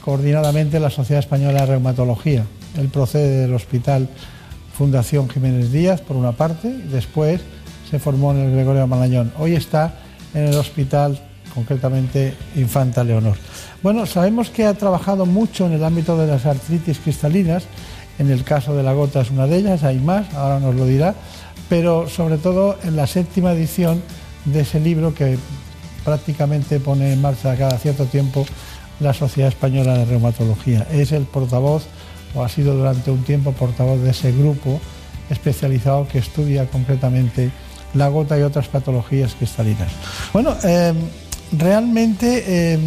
coordinadamente en la Sociedad Española de Reumatología. Él procede del Hospital Fundación Jiménez Díaz, por una parte, y después se formó en el Gregorio Malañón. Hoy está en el hospital, concretamente Infanta Leonor. Bueno, sabemos que ha trabajado mucho en el ámbito de las artritis cristalinas, en el caso de la gota es una de ellas, hay más, ahora nos lo dirá, pero sobre todo en la séptima edición de ese libro que prácticamente pone en marcha cada cierto tiempo la Sociedad Española de Reumatología. Es el portavoz, o ha sido durante un tiempo portavoz de ese grupo especializado que estudia concretamente la gota y otras patologías cristalinas. Bueno, eh, realmente, eh,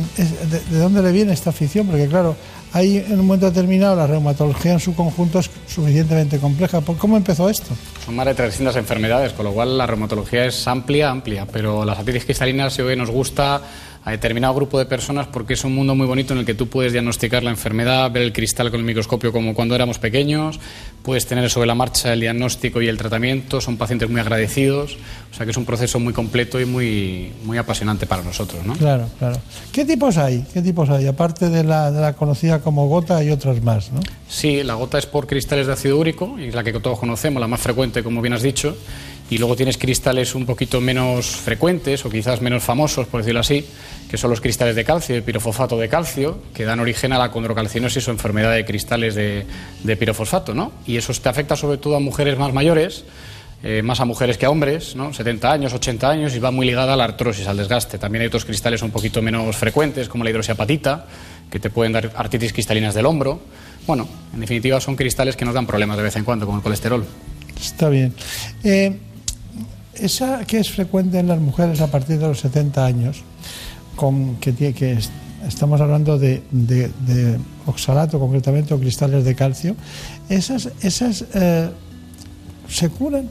de, dónde le viene esta afición? Porque claro, hay en un momento determinado la reumatología en su conjunto es suficientemente compleja. ¿Cómo empezó esto? Son más de 300 enfermedades, con lo cual la reumatología es amplia, amplia, pero las artritis cristalinas hoy nos gusta a determinado grupo de personas porque es un mundo muy bonito en el que tú puedes diagnosticar la enfermedad, ver el cristal con el microscopio como cuando éramos pequeños, puedes tener sobre la marcha el diagnóstico y el tratamiento, son pacientes muy agradecidos, o sea que es un proceso muy completo y muy, muy apasionante para nosotros. ¿no? Claro, claro. ¿Qué tipos hay? ¿Qué tipos hay? Aparte de la, de la conocida como gota hay otras más, ¿no? Sí, la gota es por cristales de ácido úrico, y es la que todos conocemos, la más frecuente, como bien has dicho, y luego tienes cristales un poquito menos frecuentes o quizás menos famosos, por decirlo así, que son los cristales de calcio, el pirofosfato de calcio, que dan origen a la condrocalcinosis o enfermedad de cristales de, pirofosfato, ¿no? Y eso te afecta sobre todo a mujeres más mayores, eh, más a mujeres que a hombres, ¿no? 70 años, 80 años, y va muy ligada a la artrosis, al desgaste. También hay otros cristales un poquito menos frecuentes, como la hidroxiapatita, que te pueden dar artritis cristalinas del hombro. Bueno, en definitiva son cristales que nos dan problemas de vez en cuando, como el colesterol. Está bien. Eh, esa que es frecuente en las mujeres a partir de los 70 años, que, que estamos hablando de, oxalato concretamente o cristales de calcio, esas, esas eh, se curan.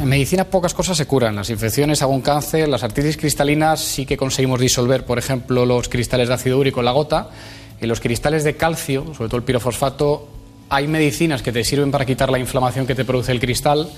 En medicina pocas cosas se curan. Las infecciones, algún cáncer, las artritis cristalinas sí que conseguimos disolver, por ejemplo, los cristales de ácido úrico en la gota. En los cristales de calcio, sobre todo el pirofosfato, hay medicinas que te sirven para quitar la inflamación que te produce el cristal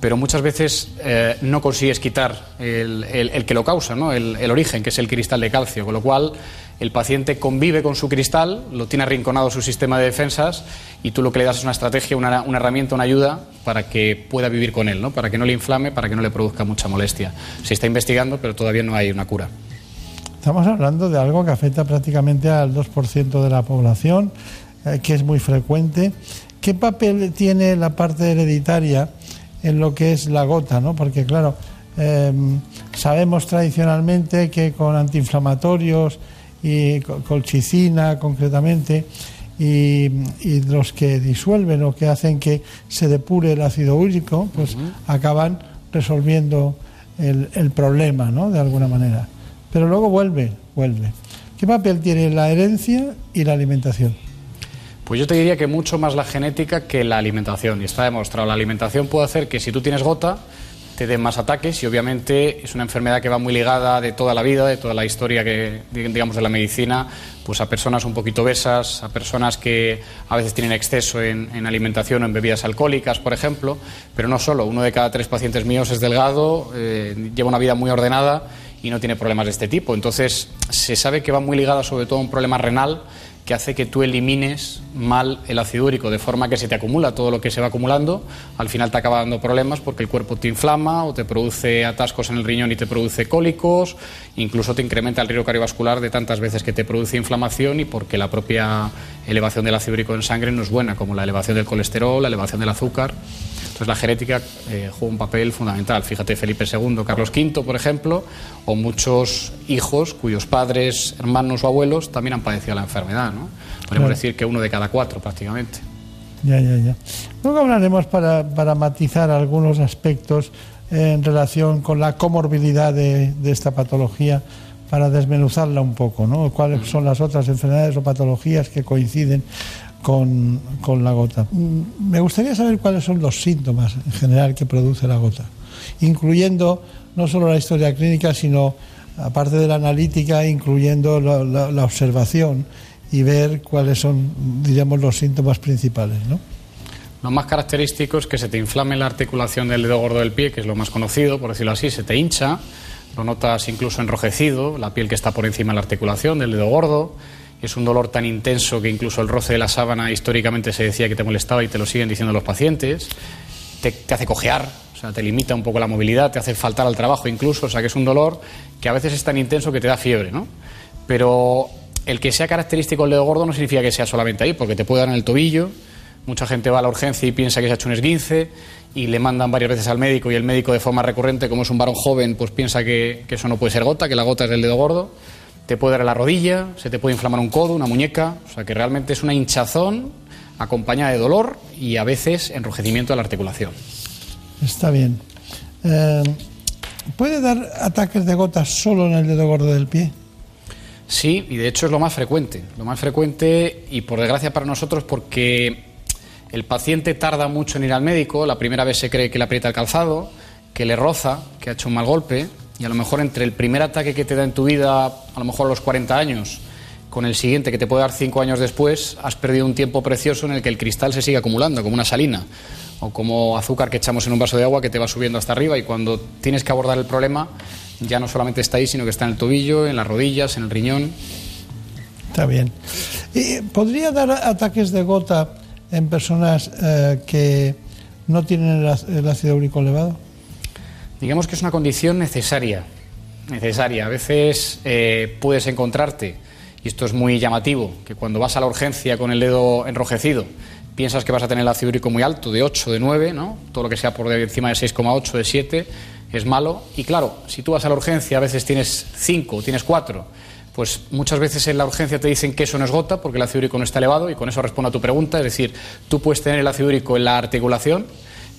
pero muchas veces eh, no consigues quitar el, que lo causa, ¿no? el, origen, que es el cristal de calcio, con lo cual el paciente convive con su cristal, lo tiene arrinconado su sistema de defensas y tú lo que le das es una estrategia, una, herramienta, una ayuda para que pueda vivir con él, ¿no? para que no le inflame, para que no le produzca mucha molestia. Se está investigando, pero todavía no hay una cura. Estamos hablando de algo que afecta prácticamente al 2% de la población, eh, que es muy frecuente. ¿Qué papel tiene la parte hereditaria? En lo que es la gota, ¿no? Porque claro, em, sabemos tradicionalmente que con antiinflamatorios y colchicina concretamente y, los que disuelven o que hacen que se depure el ácido úrico, pues acaban resolviendo el, el, problema, ¿no? De alguna manera. Pero luego vuelve, vuelve. ¿Qué papel tiene la herencia y la alimentación? Pues yo te diría que mucho más la genética que la alimentación. Y está demostrado, la alimentación puede hacer que si tú tienes gota, te den más ataques y obviamente es una enfermedad que va muy ligada de toda la vida, de toda la historia que digamos de la medicina, pues a personas un poquito obesas, a personas que a veces tienen exceso en, alimentación o en bebidas alcohólicas, por ejemplo, pero no solo, uno de cada tres pacientes míos es delgado, eh, lleva una vida muy ordenada y no tiene problemas de este tipo. Entonces se sabe que va muy ligada sobre todo a un problema renal que hace que tú elimines mal el ácido úrico, de forma que se te acumula todo lo que se va acumulando, al final te acaba dando problemas porque el cuerpo te inflama o te produce atascos en el riñón y te produce cólicos, incluso te incrementa el riesgo cardiovascular de tantas veces que te produce inflamación y porque la propia elevación del ácido úrico en sangre no es buena, como la elevación del colesterol, la elevación del azúcar. Entonces la genética eh, juega un papel fundamental. Fíjate Felipe II, Carlos V, por ejemplo, o muchos hijos cuyos padres, hermanos o abuelos también han padecido la enfermedad. ¿no? Podemos decir que uno de cada cuatro prácticamente. Ya, ya, ya. Luego hablaremos para, para matizar algunos aspectos en relación con la comorbilidad de, de esta patología para desmenuzarla un poco, ¿no? ¿Cuáles son las otras enfermedades o patologías que coinciden con, la gota. Mm, me gustaría saber cuáles son los síntomas en general que produce la gota, incluyendo no solo la historia clínica, sino, aparte de la analítica, incluyendo la, observación y ver cuáles son, diríamos, los síntomas principales, ¿no? Lo más característico es que se te inflame la articulación del dedo gordo del pie, que es lo más conocido, por decirlo así, se te hincha, lo notas incluso enrojecido, la piel que está por encima de la articulación del dedo gordo, es un dolor tan intenso que incluso el roce de la sábana históricamente se decía que te molestaba y te lo siguen diciendo los pacientes. Te, hace cojear, o sea, te limita un poco la movilidad, te hace faltar al trabajo incluso, o sea, que es un dolor que a veces es tan intenso que te da fiebre, ¿no? Pero el que sea característico el dedo gordo no significa que sea solamente ahí, porque te puede dar en el tobillo, Mucha gente va a la urgencia y piensa que se ha hecho un esguince y le mandan varias veces al médico y el médico de forma recurrente, como es un varón joven, pues piensa que, eso no puede ser gota, que la gota es del dedo gordo. Te puede dar la rodilla, se te puede inflamar un codo, una muñeca, o sea que realmente es una hinchazón acompañada de dolor y a veces enrojecimiento de la articulación. Está bien. Eh, ¿Puede dar ataques de gotas solo en el dedo gordo del pie? Sí, y de hecho es lo más frecuente. Lo más frecuente y por desgracia para nosotros porque el paciente tarda mucho en ir al médico, la primera vez se cree que le aprieta el calzado, que le roza, que ha hecho un mal golpe y a lo mejor entre el primer ataque que te da en tu vida, a lo mejor a los 40 años, con el siguiente que te puede dar 5 años después, has perdido un tiempo precioso en el que el cristal se sigue acumulando, como una salina o como azúcar que echamos en un vaso de agua que te va subiendo hasta arriba y cuando tienes que abordar el problema ya no solamente está ahí, sino que está en el tobillo, en las rodillas, en el riñón. Está bien. ¿Y ¿Podría dar ataques de gota en personas eh, que no tienen el, el ácido úrico elevado? Digamos que es una condición necesaria, necesaria. A veces eh, puedes encontrarte, y esto es muy llamativo, que cuando vas a la urgencia con el dedo enrojecido, piensas que vas a tener el ácido úrico muy alto, de 8, de 9, ¿no? todo lo que sea por encima de 6,8, de 7, es malo. Y claro, si tú vas a la urgencia, a veces tienes 5, tienes 4, pues muchas veces en la urgencia te dicen que eso no es gota porque el ácido úrico no está elevado y con eso respondo a tu pregunta, es decir, tú puedes tener el ácido úrico en la articulación,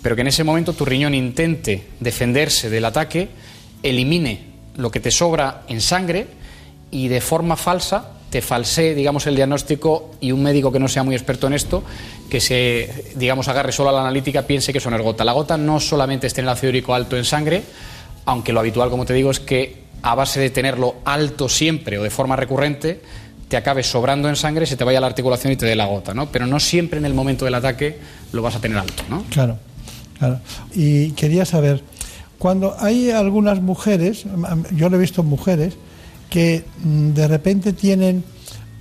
pero que en ese momento tu riñón intente defenderse del ataque, elimine lo que te sobra en sangre y de forma falsa te falsee, digamos, el diagnóstico y un médico que no sea muy experto en esto, que se, digamos, agarre solo a la analítica, piense que es gota. La gota no solamente es tener el ácido úrico alto en sangre, aunque lo habitual, como te digo, es que a base de tenerlo alto siempre o de forma recurrente, te acabe sobrando en sangre, se te vaya la articulación y te dé la gota, ¿no? Pero no siempre en el momento del ataque lo vas a tener alto, ¿no? Claro, claro. Y quería saber, cuando hay algunas mujeres, yo lo he visto mujeres, que mm, de repente tienen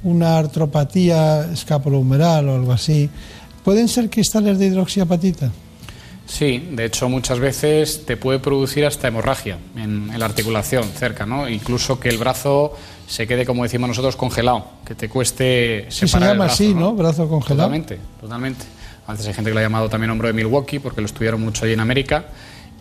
una artropatía escapulohumeral o algo así, ¿pueden ser cristales de hidroxiapatita? Sí, de hecho muchas veces te puede producir hasta hemorragia en, en, la articulación cerca, ¿no? Incluso que el brazo se quede, como decimos nosotros, congelado, que te cueste separar Sí, se llama el brazo, así, ¿no? Brazo congelado. Totalmente, totalmente. A veces hay gente que lo ha llamado también hombro de Milwaukee porque lo estudiaron mucho allí en América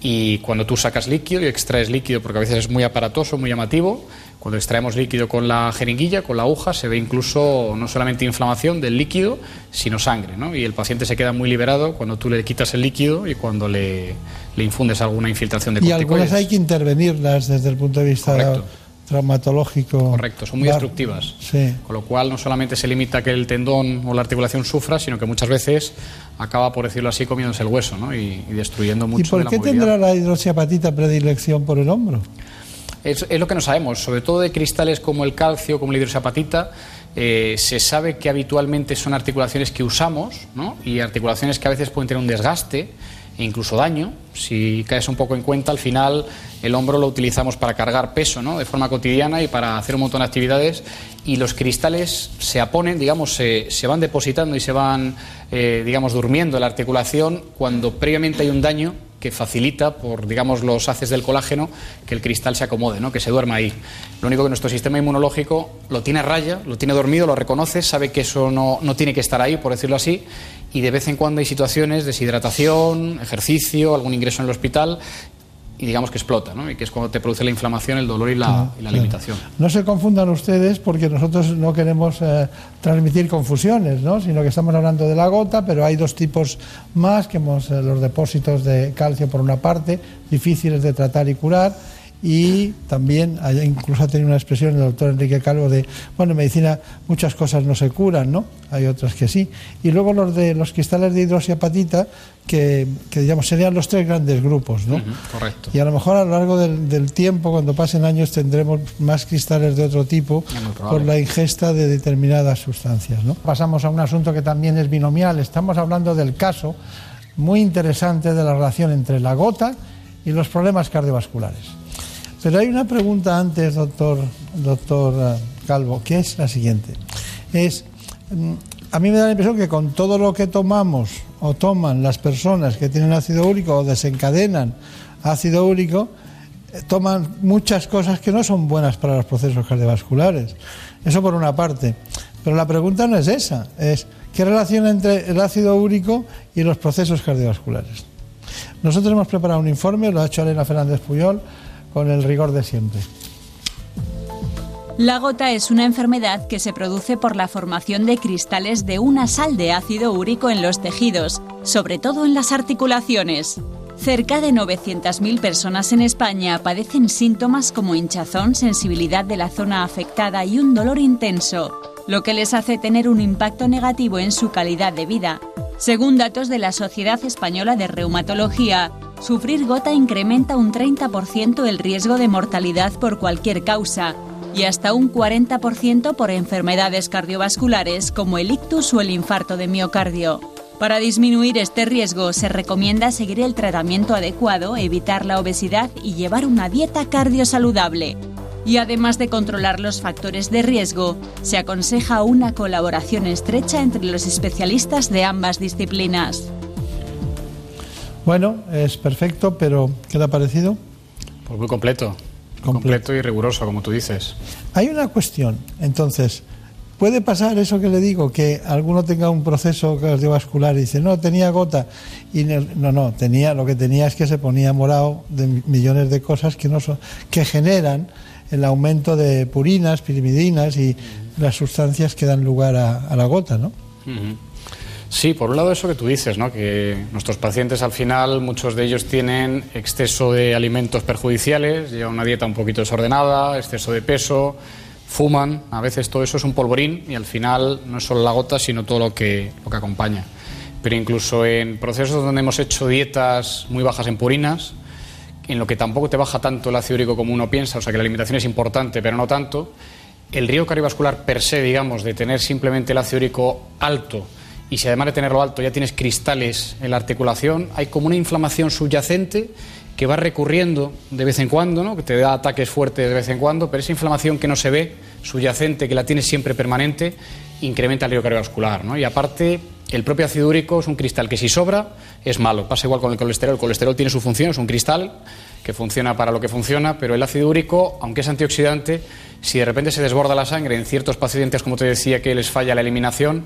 y cuando tú sacas líquido y extraes líquido, porque a veces es muy aparatoso, muy llamativo, cuando extraemos líquido con la jeringuilla, con la aguja, se ve incluso no solamente inflamación del líquido, sino sangre, ¿no? Y el paciente se queda muy liberado cuando tú le quitas el líquido y cuando le, le infundes alguna infiltración de Y corticoides. algunas hay que intervenirlas desde el punto de vista. Traumatológico. Correcto, son muy destructivas. Sí. Con lo cual no solamente se limita a que el tendón o la articulación sufra, sino que muchas veces acaba, por decirlo así, comiéndose el hueso ¿no? y, y destruyendo mucho ¿Y por de la qué movilidad. tendrá la hidroxiapatita predilección por el hombro? Es, es lo que no sabemos, sobre todo de cristales como el calcio, como la hidroxiapatita. eh, se sabe que habitualmente son articulaciones que usamos ¿no? y articulaciones que a veces pueden tener un desgaste incluso daño. Si caes un poco en cuenta, al final el hombro lo utilizamos para cargar peso ¿no? de forma cotidiana y para hacer un montón de actividades y los cristales se aponen, digamos, se, se van depositando y se van, eh, digamos, durmiendo en la articulación cuando previamente hay un daño que facilita por, digamos, los haces del colágeno que el cristal se acomode, ¿no? que se duerma ahí. Lo único que nuestro sistema inmunológico lo tiene a raya, lo tiene dormido, lo reconoce, sabe que eso no, no tiene que estar ahí, por decirlo así, y de vez en cuando hay situaciones, deshidratación, ejercicio, algún ingreso en el hospital, y digamos que explota, ¿no? y que es cuando te produce la inflamación, el dolor y la, Claro, y la claro. limitación. No se confundan ustedes porque nosotros no queremos eh, transmitir confusiones, ¿no? sino que estamos hablando de la gota, pero hay dos tipos más, que hemos, eh, los depósitos de calcio por una parte, difíciles de tratar y curar, y también incluso ha tenido una expresión el doctor Enrique Calvo de, bueno, en medicina muchas cosas no se curan, ¿no? Hay otras que sí. Y luego los de los cristales de hidroxiapatita, que, que digamos serían los tres grandes grupos, ¿no? Correcto. Y a lo mejor a lo largo del, del tiempo, cuando pasen años, tendremos más cristales de otro tipo por la ingesta de determinadas sustancias. ¿no? Pasamos a un asunto que también es binomial. Estamos hablando del caso muy interesante de la relación entre la gota y los problemas cardiovasculares. Pero hay una pregunta antes, doctor, doctor eh, Calvo, que es la siguiente. Es, mm, a mí me da la impresión que con todo lo que tomamos o toman las personas que tienen ácido úrico o desencadenan ácido úrico, eh, toman muchas cosas que no son buenas para los procesos cardiovasculares. Eso por una parte. Pero la pregunta no es esa, es qué relación entre el ácido úrico y los procesos cardiovasculares. Nosotros hemos preparado un informe, lo ha hecho Elena Fernández Puyol, con el rigor de siempre. La gota es una enfermedad que se produce por la formación de cristales de una sal de ácido úrico en los tejidos, sobre todo en las articulaciones. Cerca de 900.000 personas en España padecen síntomas como hinchazón, sensibilidad de la zona afectada y un dolor intenso, lo que les hace tener un impacto negativo en su calidad de vida. Según datos de la Sociedad Española de Reumatología, sufrir gota incrementa un 30% el riesgo de mortalidad por cualquier causa y hasta un 40% por enfermedades cardiovasculares como el ictus o el infarto de miocardio. Para disminuir este riesgo se recomienda seguir el tratamiento adecuado, evitar la obesidad y llevar una dieta cardiosaludable. Y además de controlar los factores de riesgo, se aconseja una colaboración estrecha entre los especialistas de ambas disciplinas. Bueno, es perfecto, pero ¿qué te ha parecido? Pues muy completo. Completo y riguroso, como tú dices. Hay una cuestión, entonces, ¿puede pasar eso que le digo, que alguno tenga un proceso cardiovascular y dice, no, tenía gota, y no, no, tenía, lo que tenía es que se ponía morado de millones de cosas que, no son, que generan el aumento de purinas, pirimidinas y las sustancias que dan lugar a, la gota, ¿no? Sí, por un lado eso que tú dices, ¿no? que nuestros pacientes al final, muchos de ellos tienen exceso de alimentos perjudiciales, llevan una dieta un poquito desordenada, exceso de peso, fuman, a veces todo eso es un polvorín y al final no es solo la gota, sino todo lo que, lo que acompaña. Pero incluso en procesos donde hemos hecho dietas muy bajas en purinas, en lo que tampoco te baja tanto el ácido úrico como uno piensa, o sea que la alimentación es importante, pero no tanto, el riesgo cardiovascular per se, digamos, de tener simplemente el ácido úrico alto, y si además de tenerlo alto ya tienes cristales en la articulación, hay como una inflamación subyacente que va recurriendo de vez en cuando, ¿no? que te da ataques fuertes de vez en cuando, pero esa inflamación que no se ve, subyacente, que la tienes siempre permanente, incrementa el riesgo cardiovascular. ¿no? Y aparte, el propio ácido úrico es un cristal que si sobra es malo. Pasa igual con el colesterol. El colesterol tiene su función, es un cristal que funciona para lo que funciona, pero el ácido úrico, aunque es antioxidante, si de repente se desborda la sangre en ciertos pacientes, como te decía, que les falla la eliminación,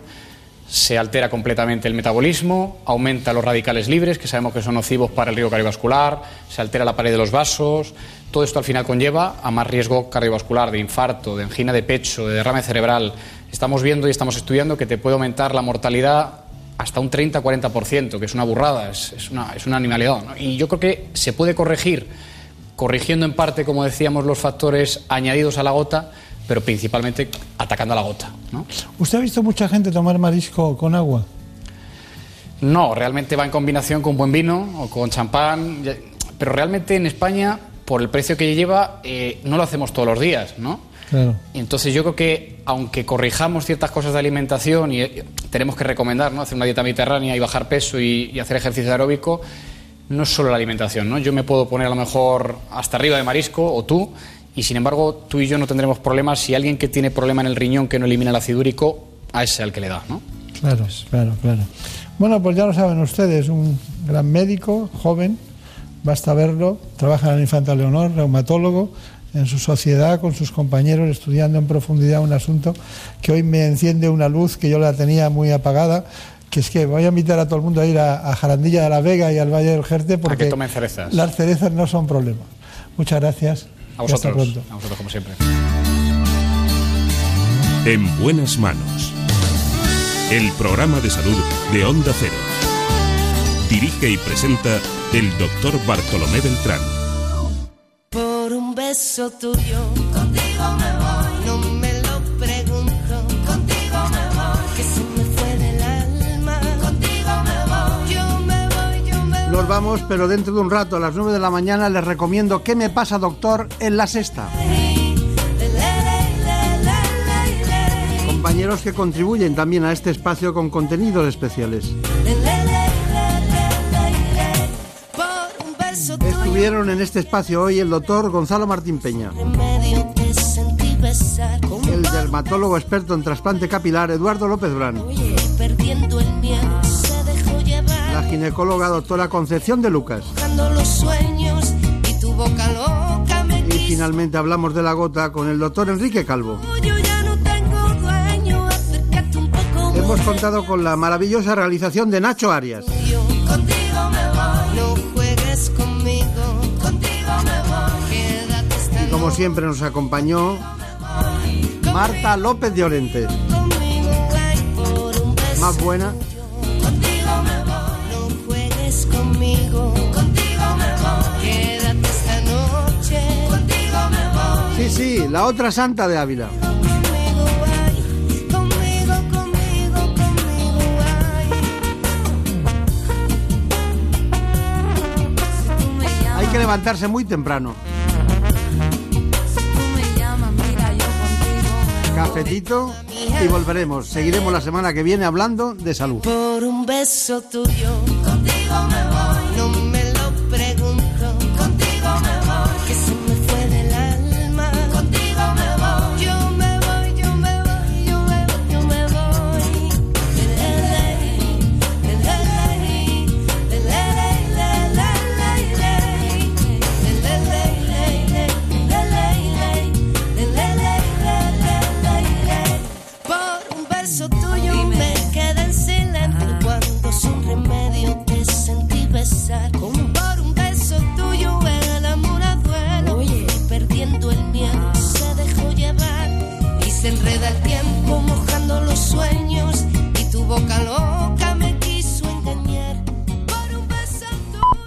se altera completamente el metabolismo, aumenta los radicales libres, que sabemos que son nocivos para el riesgo cardiovascular, se altera la pared de los vasos. Todo esto al final conlleva a más riesgo cardiovascular, de infarto, de angina de pecho, de derrame cerebral. Estamos viendo y estamos estudiando que te puede aumentar la mortalidad hasta un 30-40%, que es una burrada, es, una, es una animalidad. Y yo creo que se puede corregir, corrigiendo en parte, como decíamos, los factores añadidos a la gota, pero principalmente atacando a la gota. ¿no? ¿Usted ha visto mucha gente tomar marisco con agua? No, realmente va en combinación con buen vino o con champán, pero realmente en España, por el precio que lleva, eh, no lo hacemos todos los días, ¿no? Claro. Entonces yo creo que, aunque corrijamos ciertas cosas de alimentación y eh, tenemos que recomendar, ¿no? Hacer una dieta mediterránea y bajar peso y, y hacer ejercicio aeróbico, no es solo la alimentación, ¿no? Yo me puedo poner a lo mejor hasta arriba de marisco o tú y sin embargo tú y yo no tendremos problemas si alguien que tiene problema en el riñón que no elimina el ácido úrico, a ese al que le da, ¿no? Claro, claro, claro. Bueno, pues ya lo saben ustedes, un gran médico, joven, basta verlo, trabaja en el Infanta Leonor, reumatólogo, en su sociedad, con sus compañeros, estudiando en profundidad un asunto que hoy me enciende una luz que yo la tenía muy apagada, que es que voy a invitar a todo el mundo a ir a, Jarandilla de la Vega y al Valle del Jerte porque las cerezas no son problema. Muchas gracias. A vosotros. A vosotros, como siempre. En buenas manos. El programa de salud de Onda Cero. Dirige y presenta el doctor Bartolomé Beltrán. Por un beso tuyo, contigo me voy. Nos vamos, pero dentro de un rato, a las 9 de la mañana, les recomiendo ¿Qué me pasa, doctor? en la sexta. Compañeros que contribuyen también a este espacio con contenidos especiales. Estuvieron en este espacio hoy el doctor Gonzalo Martín Peña, el dermatólogo experto en trasplante capilar Eduardo López Brán, ginecóloga doctora Concepción de Lucas. Y finalmente hablamos de la gota con el doctor Enrique Calvo. hemos contado con la maravillosa realización de Nacho Arias. Y como siempre nos acompañó Marta López de Orente. Más buena. Sí, la otra santa de Ávila. Hay que levantarse muy temprano. Cafetito y volveremos. Seguiremos la semana que viene hablando de salud. Por un beso tuyo, contigo me voy.